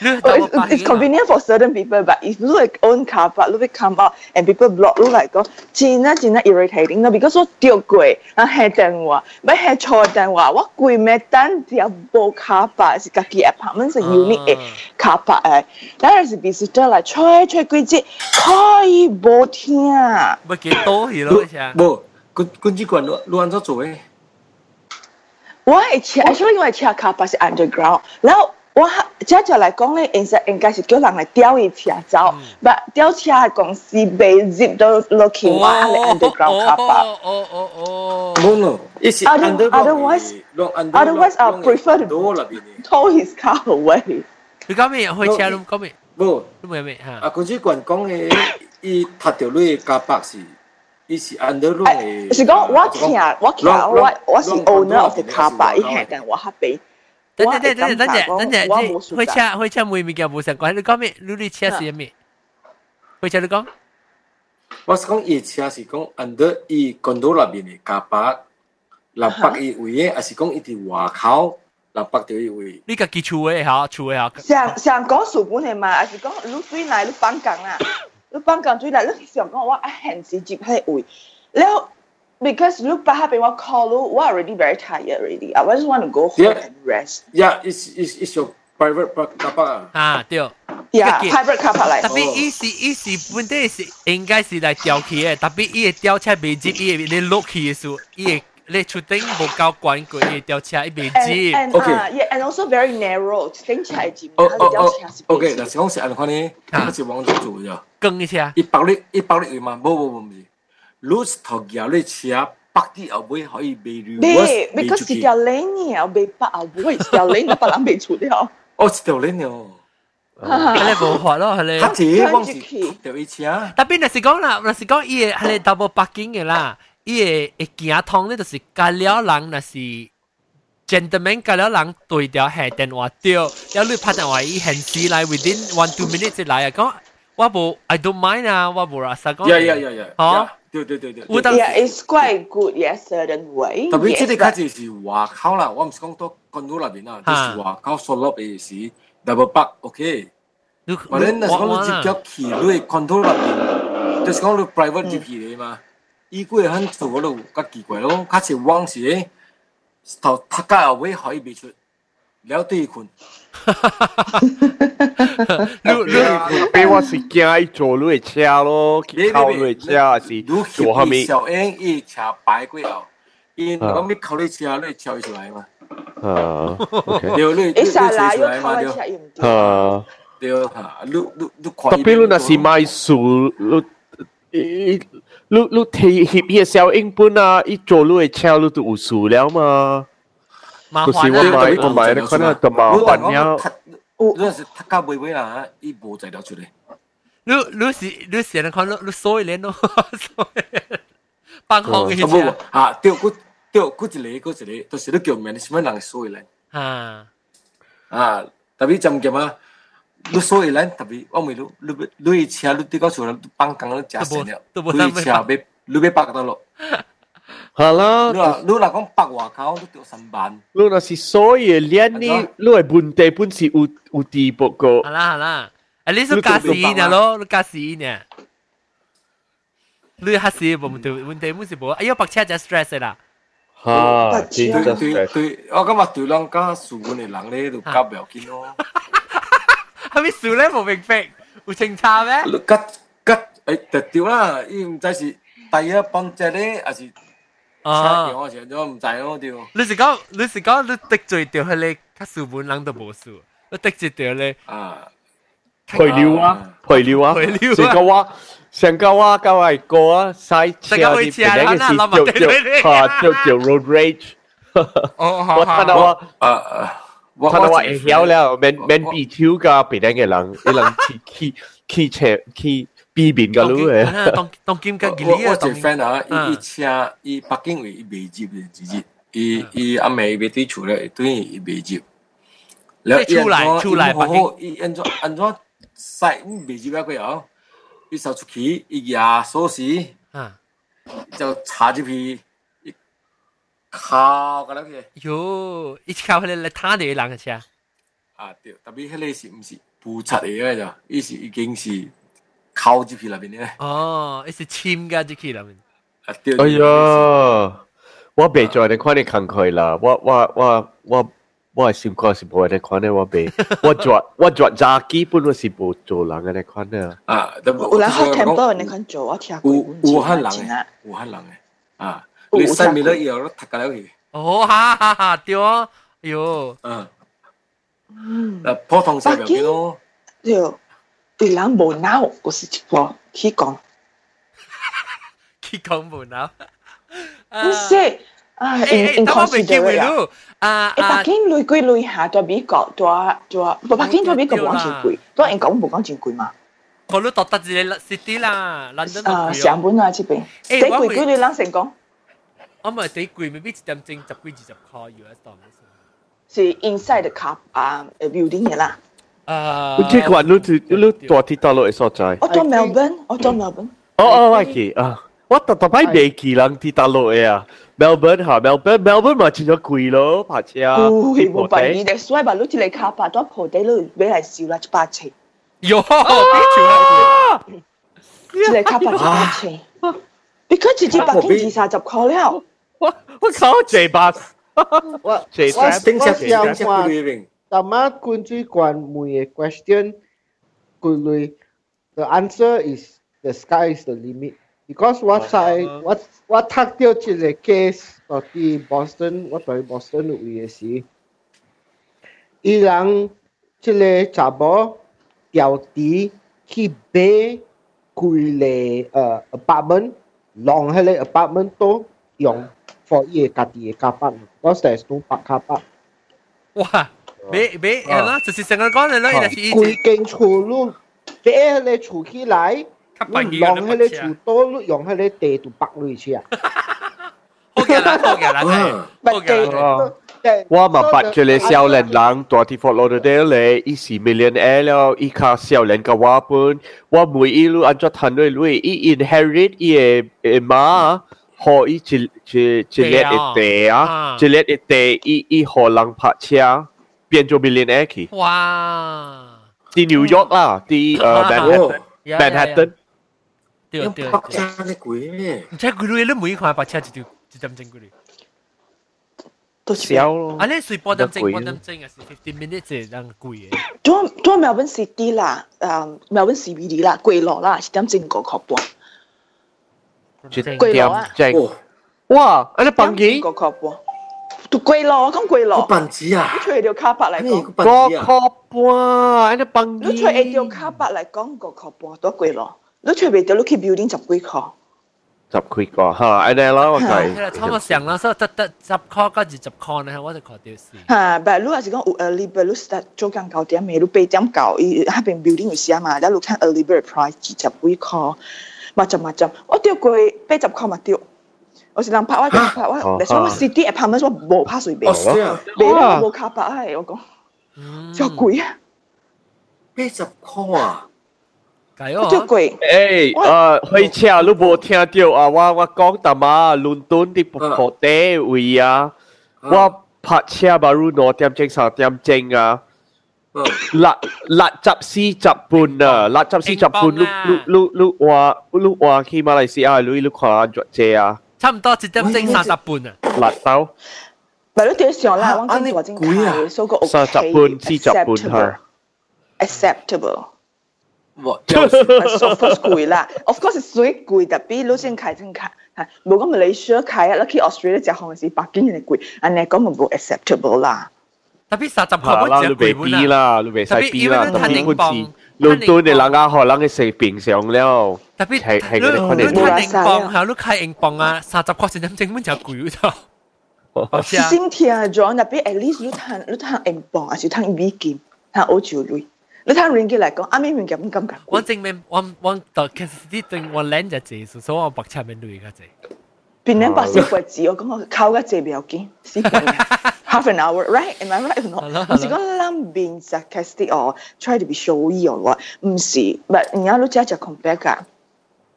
it's, it's, convenient for certain people, but if you like own car park, look at come out and people block look like oh, go, China China irritating. No, because what deal gui and head then what but head chore then what what gui met then the bo car park is kaki apartments a unique eh, car park. Eh. There is visitor like choi choi gui ji koi bo tia. But get to you know. Bo, kun kun ji quan luan zo zu eh. Why actually why car park is underground. Now 我即就嚟讲咧，其实应该是叫人嚟吊伊车走，但吊车嘅公司被接到落去我系 underground car park。哦哦哦。 No no，一是 otherwise otherwise I prefer to 多啦边。 tow his car away。你讲咩？开车你讲咩？冇，你冇咩吓？啊，官主管讲嘅，伊拍条女加百是，伊是 underground 嘅。是讲我听我听我我是 owner of the car park，伊系但我系俾。 等等等等等陣，等陣，即係火車火車每物件無相關。你講咩？你啲車是咩？火車你講？我是講伊車是講 under 伊 condo 入邊嘅架巴，南北伊位嘅，還是講伊啲外口南北條伊位？你家己厝嘅嚇，厝嘅嚇。上上講書本嘅嘛，還是講你水來你放工啊？你放工水來，你上講我啊限時接喺位，然後。Because look back happy what call we're already very tired already. I just want to go home and rest Yeah, it's it's it's your private but uhhuh Yeah, private car park like. I mean, easy easy. But that is, it's, it's, it's, it's, it's, it's. Okay, tiao cah iya biji. Okay. Uh, yeah, and also very narrow. Ting cah jim. Oh oh oh. Okay, dah siang siang kau ni, kau si wang zhu zhu ya. 一下。一包力一包力嘛，不不不不。你是头摇你车北啲后尾可以被 reverse 别，because 是条 lane 啊，被bắt 啊，唔会条 lane 都别人被除掉。哦，是条 lane 哦，佢哋无法咯，佢哋。黑字往是转去条伊车，特别若是讲啦，若是讲伊嘅系你 double parking 嘅啦，伊嘅会行通咧，就是加了人，若是 gentleman 加了人对调系电话掉，有你拍电话伊显示来 within one two minutes 来啊，讲我无 I don't mind 啊，我无啦，实讲。呀呀呀呀，哦， 对对对对。有当 Yeah, it's quite good. Yes, certain way. 特别即 Yes, 系卡 but 字是外口啦，我唔是讲多干到入边啦，啊就是外口所落嘅是 double park OK。你或者那是讲你直接骑你 control 入边，就是讲你 private 接骑你嘛。依个系很做嗰度较奇怪咯，卡是往时咧头塔家后尾可以未出，了对困。 哈哈哈，哈哈哈哈哈！你、你、你别我是今仔做路会吃咯，考虑路会吃是做后面。伊吃白粿哦，因我咪考虑吃路会吃出来嘛。啊！哈哈哈！一下来又考虑吃用。啊！对哈，哈！路、路、路，特别路那是卖熟路，伊、路、路提起伊小英本啊，伊做路会吃路就唔熟了吗？就是麻烦我买啊！我买你可能就麻烦了。嗰阵时塔家妹妹啦，伊无材料出嚟。你你是你成日看到你所以连咯，所以放空嘅啊冇车啊，对，嗰对嗰一个嗰一个，就是你叫 management 人所以咧。啊，啊，特别就咁啊，你所以咧特别我咪你你你车你啲嗰处你帮工你假成了，你车俾你俾白得咯。 Hala. Lua, lua la kong pak wa kau tu tu samban. Lua na si soi ye lian ni, lua bunte pun si u u ti poko. Hala hala. Ali su kasi ni lo, lu kasi ni. Lu ha si bo bunte bunte mu si bo. Ayo pak cha just stress la. Ha, ji just stress. Tu, oh, o ka ma tu lang ka su ni lang le tu ka bel kin lo. Ha mi su le bo big fake. U ching cha me. Eh? Lu kat kat eh, ai, แต่ติว่าอีมใจสิไตเยปังเจเดอะสิ 啊车我成咗唔知咯条。你是讲你是讲你得罪掉佢咧，较书本人都冇数，你得罪掉咧，啊，陪聊啊，陪聊啊，陪聊啊成个话，成个话交系个啊，赛车成个会车啲啦嗱嘅事就就吓就就 road rage。哦，好我睇到好，我啊啊，我睇到我会晓了，免免我 B 超噶别人嘅人，一人去去去车去 B 邊個佬嘅？當當劍嘅幾叻啊！我我一 friend 啊，伊車伊北京位伊未接嘅，直接伊伊阿妹未對出來，對伊未接。你出來出來，北京伊安怎安怎塞唔未接啊？佢後伊手出去，伊拿鎖匙，就插入去。靠噶啦佢，哟，伊靠迄个他哋人嘅车，啊对，特别迄个是毋是布擦嚟嘅咋，伊是已经是靠入去那边咧。哦，一是签嘅就去啦，啊对。哎呀，我未在你看你看佢啦，我我我我我系想讲是冇你看咧，我未，我做我做炸基本我是冇做人嘅你看咧。啊，有有人 hot temper 你肯做，我听过有有汉人钱啊嘅，有汉人嘅啊，有你西面咧以后都读紧了去，哦，哈哈哈，对啊，哟，嗯，嗯，诶普通社入边咯，对， 对人无脑，我是一个去讲，佢讲冇嗱，唔是啊诶诶， ，in 等我未见会 inconsiderate 啊。咯，啊诶，啊北，京累贵累下，在美国，在在，不北京在美国冇讲真贵，当然讲冇讲真贵嘛。我都觉得自己 city 啦，London 都啊，贵上本啊，这边，第贵诶我会贵你人成讲我咪几贵，未必一点钟十几二十块 US 当是 inside the car 啊诶 building 嘅啦。 啊，我即系话你你你大铁道路嘅所在。我做 Melbourne，我做 Melbourne。哦哦，我记啊，我特特摆未记人铁道路嘅啊，Melbourne 吓，Melbourne，Melbourne 咪变咗贵咯，拍车。哦，冇办法，你所以话你嚟卡巴多铺地都俾嚟笑啦，一百尺，哟，几条啦？一嚟卡巴一百尺。你佢直接北京二三十块了，我我靠，J 巴，我 J 我 Trap，顶我想只 Tama Kuntri Kwan Muye question Kului. The answer is the sky is the limit. Because what I what what tak to chi the case toti Boston what by Boston we see. Ilang chile chabo tiao ti ki be kui le uh, apartment long hele apartment to yong for ye kati ye car because there's no park car. Wow. 俾俾系啦，就是成个讲嚟咯，就是一规间厝路，第一迄个厝起来，你用迄个厝多，你用迄个地就北落去啊。好嘅啦，好嘅啦，啊系好嘅啦。我嘛八这个少年人大铁佛罗德咧，伊是 millionaire 了，伊卡少年个话本，我每一路按照谈对路，伊 inherit 伊嘅诶妈，学伊一一一列一地啊，一列一地，伊伊学人拍车， 变做 millionaire 去。哇！啲纽约啦，啲诶 Manhattan 呀 Manhattan，对对北对，车啲贵，唔知佢哋你每看白车一条一点钟嗰啲。都是。少咯啊，。你睡半点钟，半点钟啊，是 fifteen minutes 系人贵嘅。做做 Melbourne City 啦，诶 Melbourne CBD 啦，贵落啦，是点正个确半，一贵点落啊，正，哦，哇！安尼放点机个确半， 都贵落，咁贵个落，板子啊你，出去条卡巴嚟咩讲，个个板子啊，壳半，安尼放机。你出去条卡巴嚟讲个确半都贵落，你出去条你去 building 十几块，十几个吓，安尼啦，我系啦，计。差唔多上啦，所以得得十块跟住十块咧，我就确掉事。吓，但系你话是讲有 early bird，你 start 做紧九点嘅，你八点九，伊下边 building 有写嘛，你你看 early bird price 二十几块，密集密集，我掉过八十块嘛掉， 我是人拍我拍我，哦你所以我 city apartment 我冇拍水俾哦，，是啊，俾啦冇卡巴系我讲，嗯，就贵啊，八十块啊，计哦，我掉贵。诶，诶，开车你无听到啊？我我讲淡啊，伦敦啲铺地位啊，我拍车嘛，如两点钟三点钟啊，嗯，六六十四十半啊，六十四十半，你你你你话你话去马来西亚，你你看安怎借啊？ 差唔多一点钟三十半啊。辣豆咪咯，点想啦？啊我见大正睇，所以个三十半至十半系 acceptable。我 of course 贵啦，of course 系水贵，特别攞先开真开，系冇咁你需要开啊，你去 Australia 只行是百几年贵，安尼讲冇 acceptable 啦。特别三十系啦，块本你未只贵 B 啦，啦，你未使 B 啦，特别本次伦敦嘅人家可能嘅食平常了， 特别系系你嗰啲可能你睇英镑吓，你开英镑啊，三十块钱点整本就贵咗。好似啊，先听 John 特别 at least 你睇你睇英镑，还是睇美金，睇澳洲类。你睇 ringgit 嚟讲，啱啱 ringgit 咁咁我证明我我到其实啲对我靓就谢，所以我白车面对嘅谢。变两百四个字，我讲我靠嘅字比较紧，四个 half an hour，right？Am I right or not？系咯系咯唔是讲谂变 sarcastic or try to be showy or what？唔是，but 而家都只系 compare 㗎，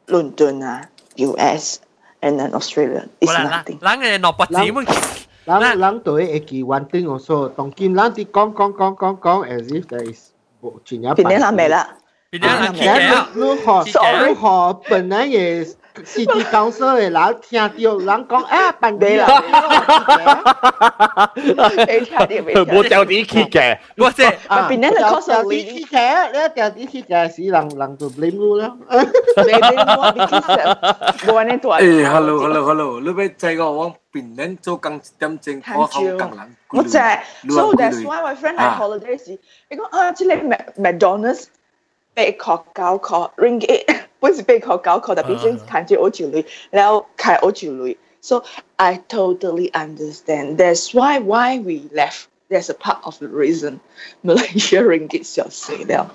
伦敦啊，US and then Australia is 好啦，嗱 nothing。嗱嘅落白字咁，咱咱对会记 one thing also，当今咱啲讲讲讲讲讲，as if there is 真有变两下未啦？变咗系企咱嘅。你学 Sorry 你 学本来嘅 city council 嘅人听到人讲啊，办地啦，俾听啲，俾听冇掉啲 key 嘅，我即系啊，变两个 cost of 啲 key 嘅，你掉啲 key 嘅时，人人就 blame 你啦。你俾我俾 kiss，冇呢度。诶，hello，hello，hello，你俾制个往边撚做更一点正，我口更撚。我就系，so 乱 that's 乱 why my friend 啊 喺 holiday 时，你讲啊，即系 Mac McDonald's 被确九确 ringgit， 本是被确九确，特别先睇住澳洲类，然后开澳洲类，so I totally understand. That's why why we left. There's a part of the reason Malaysia ringgit 小死了。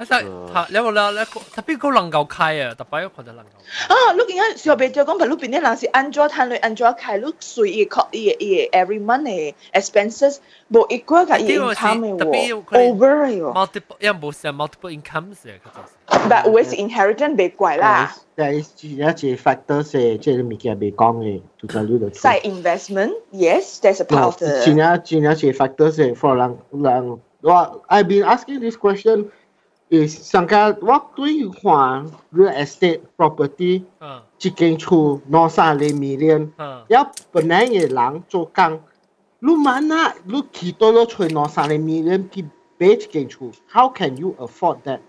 一实吓，你有冇啦？你特别高能够开啊，特别有可能能够。啊，你见下小别就讲，譬如边啲人是安怎摊类安怎开，你随意确伊嘅伊嘅 every month 嘅 expenses 冇 equal 嘅伊 income 嘅喎，over 嘅喎。 multiple 因为冇成 multiple incomes 嘅，佢就系。 But always inheritance 被贵啦。 There is 一个 factor 系即系物件未讲嘅，to tell you the truth。 Side investment, yes, that's a part of 真 the. 系真系一个 factor 系 for 人人我 I've been asking this question is Sangka walk to Yuan real estate property chicken chu no sa le million ya penang ye lang cho kang lu mana lu ki to lo chu no sa le million ki be chicken chu how can you afford that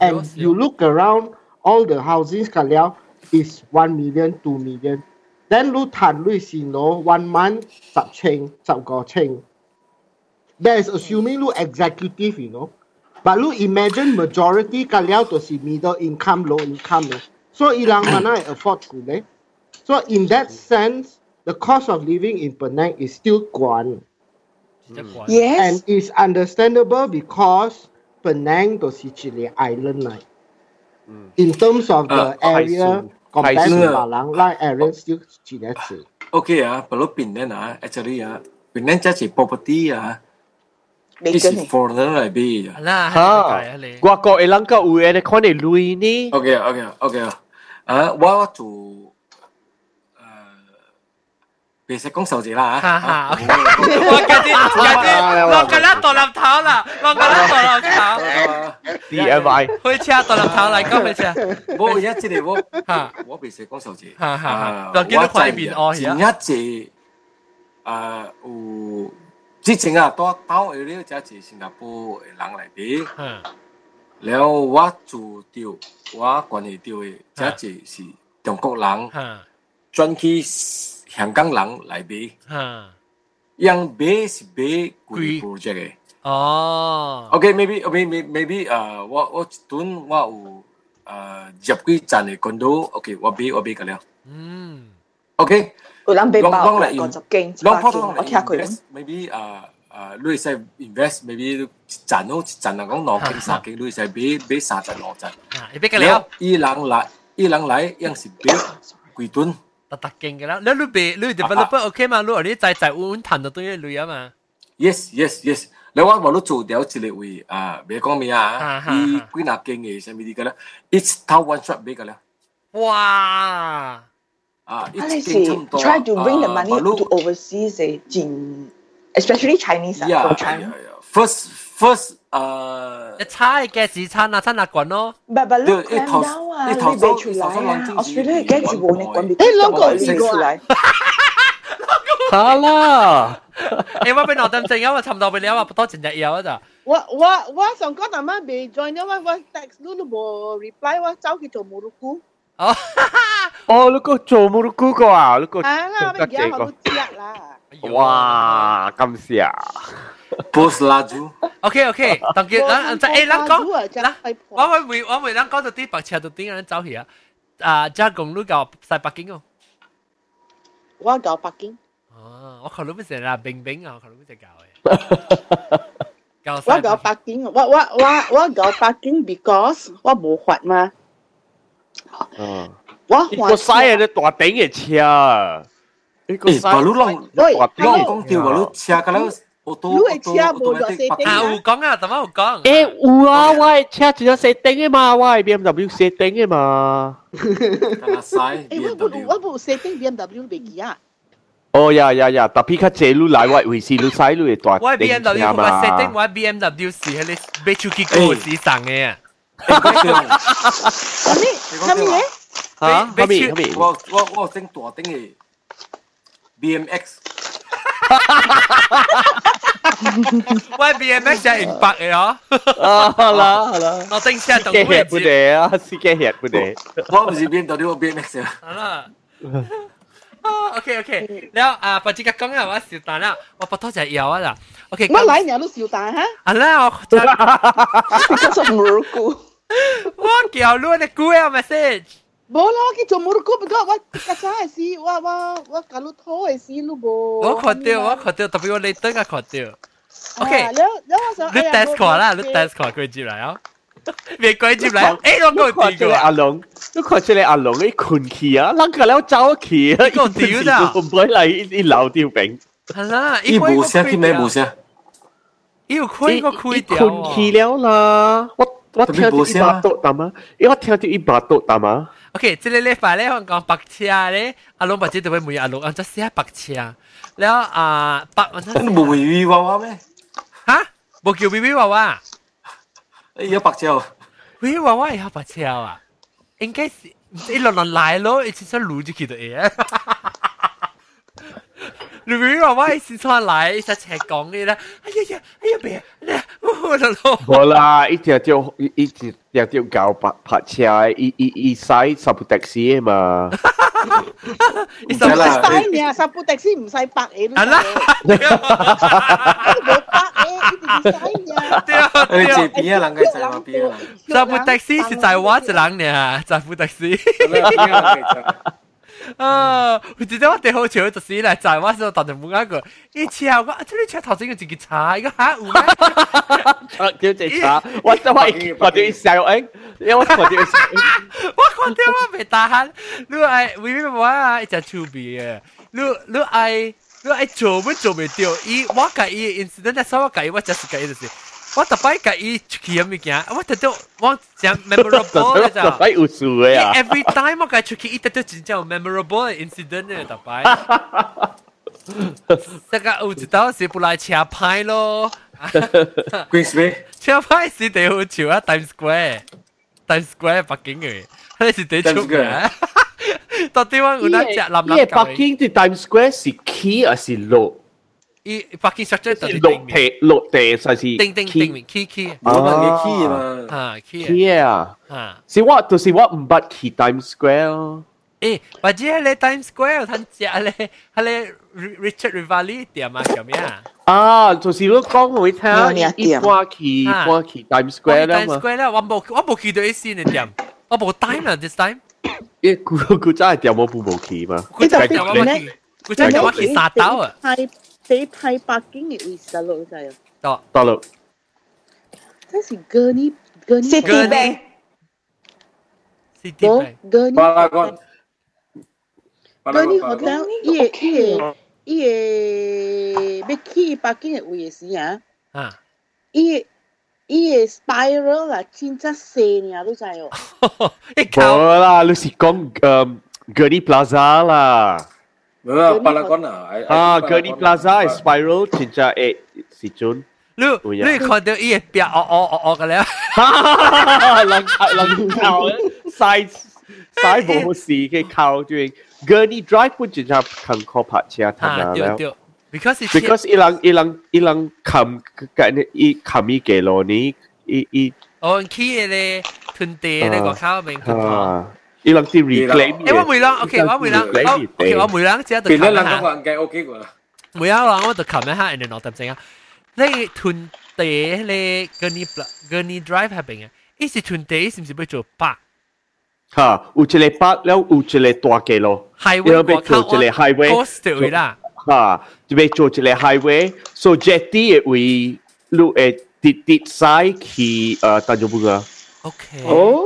and you look around all the houses ka liao is one million two million then ลู lu tan lu si no one month sub chain sub go chain that is assuming ลู่ executive you know But 你 imagine majority 嘅了都是 middle income, low income 嘅，所以人们系 afford 佢咧。So in that sense, the cost of living in Penang is still 高。一关。 Yes. and it's understandable because Penang 都是一个 island 嚟。In terms of the 啊 area 海 compared 鲜 to 别人，那 area still 一个字。 OK 啊，不过边撚啊，actually 啊，边撚即系 property 啊， This is for the B. Ala, à, ha. Gua ko elang ka u ene kon e lui ni. Okay, okay, okay. À, wa tu bị sẽ cũng sầu gì là hả? Lo cái gì? Lo cái lo vâng, cái lá tổ làm là lo cái lá tổ làm thảo. DIY. Vâng, hơi chia tổ lại có hơi chia. Bố nhất chỉ để bố hả? Bố bị sẽ cũng sầu gì? Hả hả. Lo cái nó khoai biển o hả? Nhất chỉ à, u 识讲数字。吓吓吓啊就见到块面哦而家前一只诶有之前啊，多兜去呢只系新加坡嘅人嚟俾。嗯然后我做掉，我关系掉嘅，即系是中国人嗯转去香港人嚟俾，嗯。因俾是俾贵贵 project 嘅。哦。 OK，maybe，maybe maybe 诶，我我一顿我有诶入几站嘅 condo，OK，我俾我俾佢了。嗯。 OK， 有人被爆讲嚟五十斤、一攞百斤，普通嚟我听过。 invest，maybe 诶诶，你使 invest，maybe 一站咯，一站嚟讲两斤三斤，你使俾俾三站两站。啊，你俾佢了，伊人嚟，伊人嚟，样是俾几吨。特特劲嘅啦。你你俾你 developer OK 嘛？你话你仔仔稳稳弹到对一类啊嘛。 Yes yes yes，你话我都做掉一个位啊，别讲咩啊啊，哈伊哈几纳斤嘅上面啲嘅咧，it's town one shot 俾嘅咧，哇！ 啊，啊，你是一斤差唔多 try to bring the 啊 money 马 to 路 overseas 嘅，真 especially Chinese 啊 Yeah, from yeah, China。 yeah. First, first 啊一，差嘅自餐啊，餐啊滚咯。唔系唔系，你你看头到啊，你你头未出来头头啊头，Australia 嘅字冇你讲，你诶两个字出来。好啦，诶，我俾我等阵，因为差唔多俾你啊，多阵日有啊咋。我我我上个阿妈未 join 因为我 text 你都冇 reply，我走去做冇录股。 哦，哦，你个做冇到 Google 啊？你个啊，我做得而家几个好都？知啦。哇，咁事啊！ post laju， OK OK，当结咱就诶，咱讲，咱我我会会我会咱讲到啲白车到点样走去啊？啊，即系讲你教西北京哦。我搞北京，哦，我考虑唔成啦，冰冰啊，我考虑唔成教嘅。教西我搞北京，我我我我搞北京，because 我冇法嘛， 嗯，我法呢个嘥人哋大顶嘅车，呢个诶，把路浪喂大浪顶讲掉把路车㗎啦，我都你会车冇咗四啊，顶有讲啊，点解有讲？诶有啊，我系车只有四顶嘅嘛，我系 BMW 四顶嘅嘛。㗎啦晒诶，我冇 BMW，我冇四顶 BMW 未记啊，哦呀呀呀，特别较借路来我回事路使路嘅大我系顶 BMW 车我系 setting 嘛。我系 BMW 是喺你俾出结果时上嘅啊。 咁咩咁咩嘢？吓，俾后面后面。我我我整大顶嘅 BMX，我系 BMX 系零百嘅哦。啊，好啦好啦，我顶车同嘅血不得啊，是嘅血不得。我唔是 BMW，我 BMX 啊。好啦。啊，OK OK，แล้วอ่าปัจจุบัน讲啊，我小蛋啦，我不多就有啊啦。OK，我嚟年都笑蛋吓，啊啦，我就 Because of Morocco. 我叫你嘅 Google message。冇啦，我去做冇得估，不过我架车系事，我我 What kiểu luôn này queer message. Bố lo cái chỗ mua cúp cái what cái sai gì wa wa wa cả lúc thôi gì lúc bố. Wo khó tiêu, wo khó tiêu, tập vô lấy tên à khó tiêu. OK. Lúc test khó là, lúc test khó quên chịu lại á. Vì quên chịu lại, ấy nó còn tiêu rồi. À lông, nó còn chịu lại à lông ấy khun kia, lăng cả léo cháu kia. Còn tiêu ra. Không phải là ít lão tiêu bệnh. Thật ra, ít à. bù xe khi mấy bù xe. Yêu khuy có khuy tiêu. Khun kia léo là, what 我聽到伊巴肚打嘛，因為我聽到伊巴肚打嘛。OK，即個禮拜咧，我講白車咧，阿龍白車就會每阿龍按只寫白車，然後啊白，你冇 V V 娃娃咩？嚇，冇叫 V V 娃娃，而家白車，V V 娃娃而家白車啊，應該是一輪輪來咯，一次先攏住佢哋嘢。你 B B 娃娃一直在来，一直喺讲嘅啦，哎呀呀，哎呀别，我就咯。冇啦，一条条一一条条搞白拍车，一一一使十部的士啊嘛。一唔使啦使你啊，十部的士唔使百嘢都系啦，冇百嘢，一定要使你啊。对啊你对啊这。边啊，人嘅在那边啊，这部的士是在我一人呢，这部的士。 啊，我直接我第好笑就是来在，我说打的不那个，一车我讲，这里车头先有一个叉，一个还五，哈哈哈哈哈，叫一叉，我这话我就一下哟，哎，因为我我就，我看到我被打喊，你爱为咩话啊？一只粗鄙耶，你你爱你我做咩做咩掉？伊我改伊 incident，但是我改伊我就是改伊就是。我特别介意出去咁物件，我特到我讲 memorable 嘅咋。喺有数嘅啊。 every time 我介出去，伊特到真正有 memorable 嘅 incident 嘅特别。这个有一道是不来车牌咯， Queensway，车牌是地好笑啊，Times Square，Times Square 北京嘅，你是地出嘅。到底我有那只蓝蓝因为北京啲 Times Square 是起还是落？ 伊北京 structure 就是是落定面，地落地才是定定定面，key key 我问你 key 嘛，啊 key 起啊！啊。是我就是我唔捌去 Times Square 咯。诶，或者喺你 Times Square 有摊只咧，喺你 Richard Rivali 店啊，叫咩啊？啊，就是你讲我听有呢，一一点般去啊般去 Times 我 Square 喺啦 Times 嘛。 Square 咧，我冇我冇去到一线嘅店，我冇 time 啦，this time。因为佢佢真系掉我部冇去嘛。佢真系你叫我去，佢真系叫我去沙刀啊！ Stay Thai parking it with Salo saya. Tak. Salo. Saya si Gurney Gurney City Gurney. Bank. City Bank. Gurney Paragon. Gurney Hotel. Iya, iya. Iya, Becky parking it with si ya. Ha. Iya, iya spiral lah, cinta seni lah tu saya. Eh kau. Bola, lu si kong um, Gurney Plaza lah. 冇啊，巴拉干啊，啊，Gurney Plaza 系 Spiral 真正诶时阵。 你你看到伊个壁哦哦哦哦个了，人人靠晒晒冇事嘅靠住 Gurney Drive 本身就近靠拍车睇下对对，because because 伊人伊人伊人冚紧伊冚伊嘅路呢，伊伊哦起嘅屯地咧个口面佢。 伊人啲 reclaim 诶，我每人 OK，我每人，OK，我每人只系变咗两个人嘅 OK 㗎啦。每一人我就冚一下，人哋攞得正啊。你屯地你 Gurney Gurney Drive 系边嘅？伊是屯地是唔是要做北？吓，有一个北了，有一个大嘅路，highway 要做一个 highway，对啦。吓，就要做一个 highway，so jetty 嘅位路诶跌跌晒去诶大洲部啊。 OK。哦。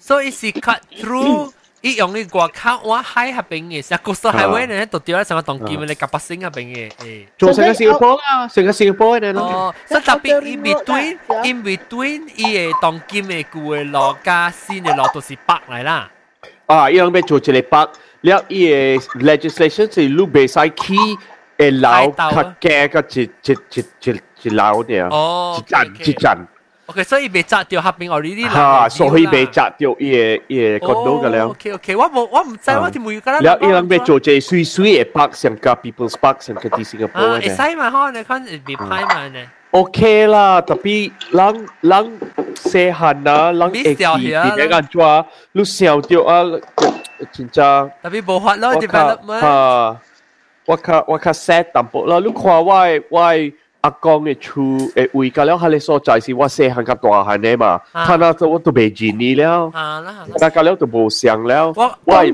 所以是 cut through。伊用你外口我海下边嘅，成个 coastal highway 咧，度掉喺成个当剑你夹百星下边嘅，诶。做成个新加坡啦，成个新加坡嘅咯。哦，所以特别 in between in between 伊嘅当剑嘅旧嘅路加新嘅路都是北嚟啦。啊，伊人要做一个北，了伊嘅 legislation 是路袂使起会留较加个一一一一一楼嘅，哦，一站一站。 OK，所以被砸掉下边 already 啦。吓，所以被砸掉伊个伊个广东嘅了。 OK OK，我冇我唔知，我条每个人。了伊人要做一水水嘅北，上加 People's Park，上加啲新加坡嘅。啊，会使嘛？可能看会被拍嘛呢？OK 啦，特别人人细汉啊，人会记点样安怎，你笑掉啊，真正。特别无法咯，development。吓，我较我较 sad 淡薄啦，你看我我。 阿公嘅厝诶位㗎了，佢哋所在是我细汉甲大汉嘅嘛，睇那我都未见你了，但系了都冇相了。我我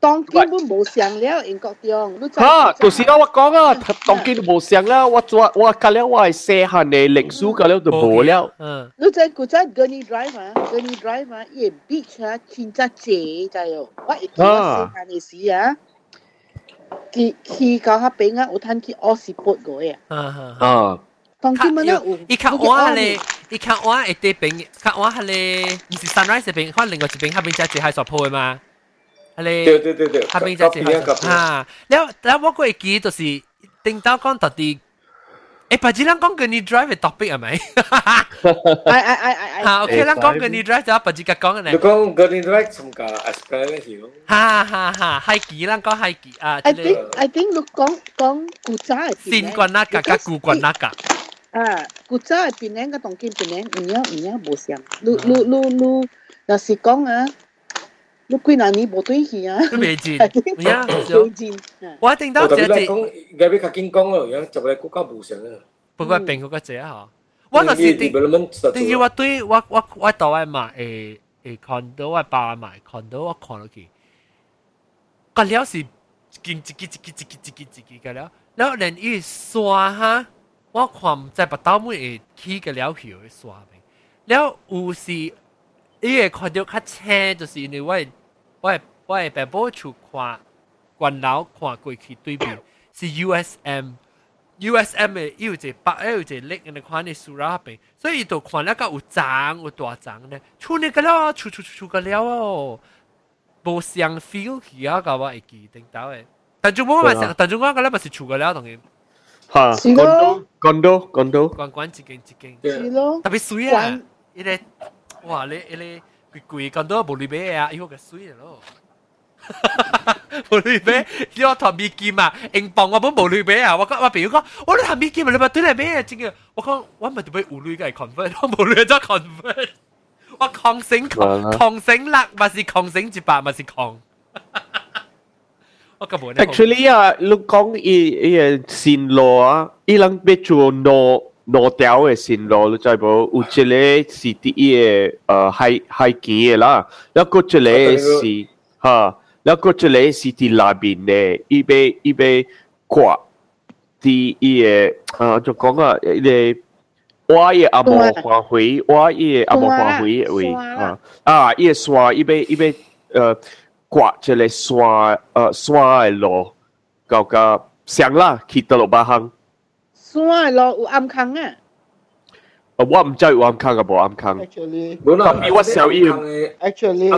当基本冇相了，英国中。吓，就是啦，我讲啊，当基冇相了，我做我㗎了，我系细汉嘅历史㗎了都冇了。嗯，你在古仔 Gurney Drive 啊，Gurney Drive 啊，伊 beach 啊，真真正就系，我系细汉嘅时啊。 去去到迄边啊，有通去学士拨过呀。啊，当今日咧有，伊较晚咧，伊较晚会对边，较晚系咧，唔是 sunrise 边，可能另外一边迄边只只海沙铺嘅嘛。系咧，对对对对，迄边只只海沙啊。แล้วแล้ว我会记就是，顶到讲到底。 诶，白纸人讲嘅你 drive 嘅 topic 系咪？系系系系。吓，OK，人讲嘅你 drive 就白纸嘅讲嘅咧。你讲嘅你 drive 从个 aspect 咧系咯。哈哈哈，系几人讲系几啊？I think I think 你讲讲古仔入边。先关那个加古关那个。啊，古仔入边咧个当见边咧，唔样唔样无相。你你你你，若是讲啊。 你几廿年冇对戏啊？都未见，呀，未见。我一定到这只。讲，而家较紧讲咯，而家就系国家无常啊。不过变嗰个只啊，我就是定，定要我对我我我到外买诶诶 condo，我爸买 condo，我看落去，个料是见一支一支一支一支一支个料，然后连伊刷哈，我看唔知不到每会起个料票去刷明，然后有时。 伊会看到较青，就是因为我我我系爸爸厝看关楼看过去对面是 USM。USM 嘅有一个北，有一个力，你看你树啦边，所以就看那个有长有大长咧，厝呢个了，厝厝厝个了哦，无相 feel 去啊个我会记定到诶，但系我咪成，但系我个咧咪是厝个了当然。吓，condo condo condo，关关一间一间，系咯，特别水啊，伊个。 哇！你你贵贵咁多无里买啊，以后个水咯。无里买，你我谈美金啊，英镑我本无里买啊，我讲我朋友讲，我你谈美金啊，你咪对嚟买啊，真嘅。我讲我咪对买有里嘅 convert，我无里咗 convert。我抗醒抗醒力，咪是抗醒一百，咪是抗。我根本 actually 啊，你讲伊伊个线路啊，伊人要做 no。 多條嘅線路，你知無？有一個是第一嘅，呃，海海墘嘅啦，一個一個是，嚇，一個一個是佇內面嘅，伊要伊要掛佇伊嘅，啊，就講啊，迄個我嘅阿毛花卉，我嘅阿毛花卉位，啊啊，伊個山伊要伊要，呃，掛一個山，呃，山嘅路，到甲上啦，去倒落別項。semua lo uam kang ah. But what am jai uam kang about uam kang? Actually, no lah. Tapi what xiao yi? Actually,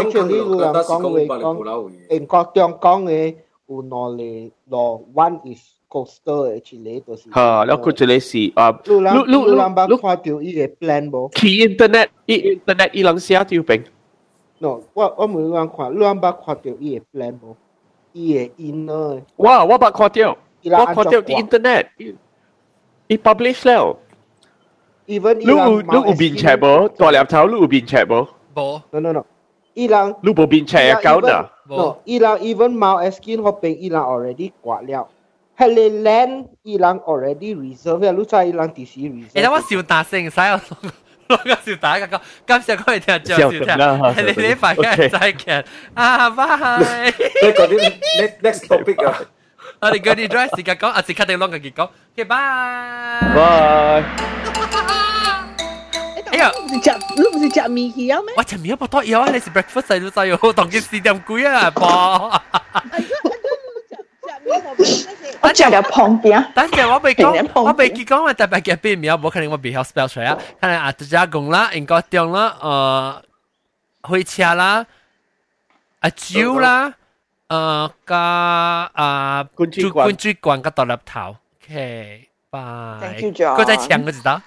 actually lu làm con về con, em có trong con về u nó le lo one is coaster actually ตัวสิฮะแล้วก็จะเลยสิอ่าลูลูลูลูควายเปียวอีเอ plan บ่ที่อินเทอร์เน็ตอีอินเทอร์เน็ตอีหลังเสียที่อยู่เป็น no ว่าว่ามือวางขวาลูอันบักควายเปียวอีเอ plan บ่อีเอ inner ว่าว่าบักควายเปียว 我看到啲 internet，伊 publish แล้ว。 even 你有你有边 check 无？大粒头你有边 check 无？冇。 no no no，伊人你冇边 check account 啊？ no，伊人 even 冇 skin 嗰边伊人 already 挂了。系你 land 伊人 already reserve 啊，你知伊人第时 reserve。诶，我笑大声，使我攞个笑大个，今次讲嚟听就笑听，你你快嘅再见啊，拜。你嗰啲 next topic 啊。 我哋嗰啲 drive 时间讲，啊，时刻定攞个结讲，OK，拜。拜。哎呀，你食你唔是食面去啊咩？我食面不多有啊，你是 breakfast 细佬细佬，当件四点几啊，噃。我食咗旁边。等阵我未讲，我未结讲我特别嘅边面，冇可能我未晓 spell 出嚟啊。可能啊，只讲啦，应该中啦，诶，开车啦，啊酒啦， 呃，加啊，主管主管个独立头，OK，拜。Thank you，John。再抢个一道。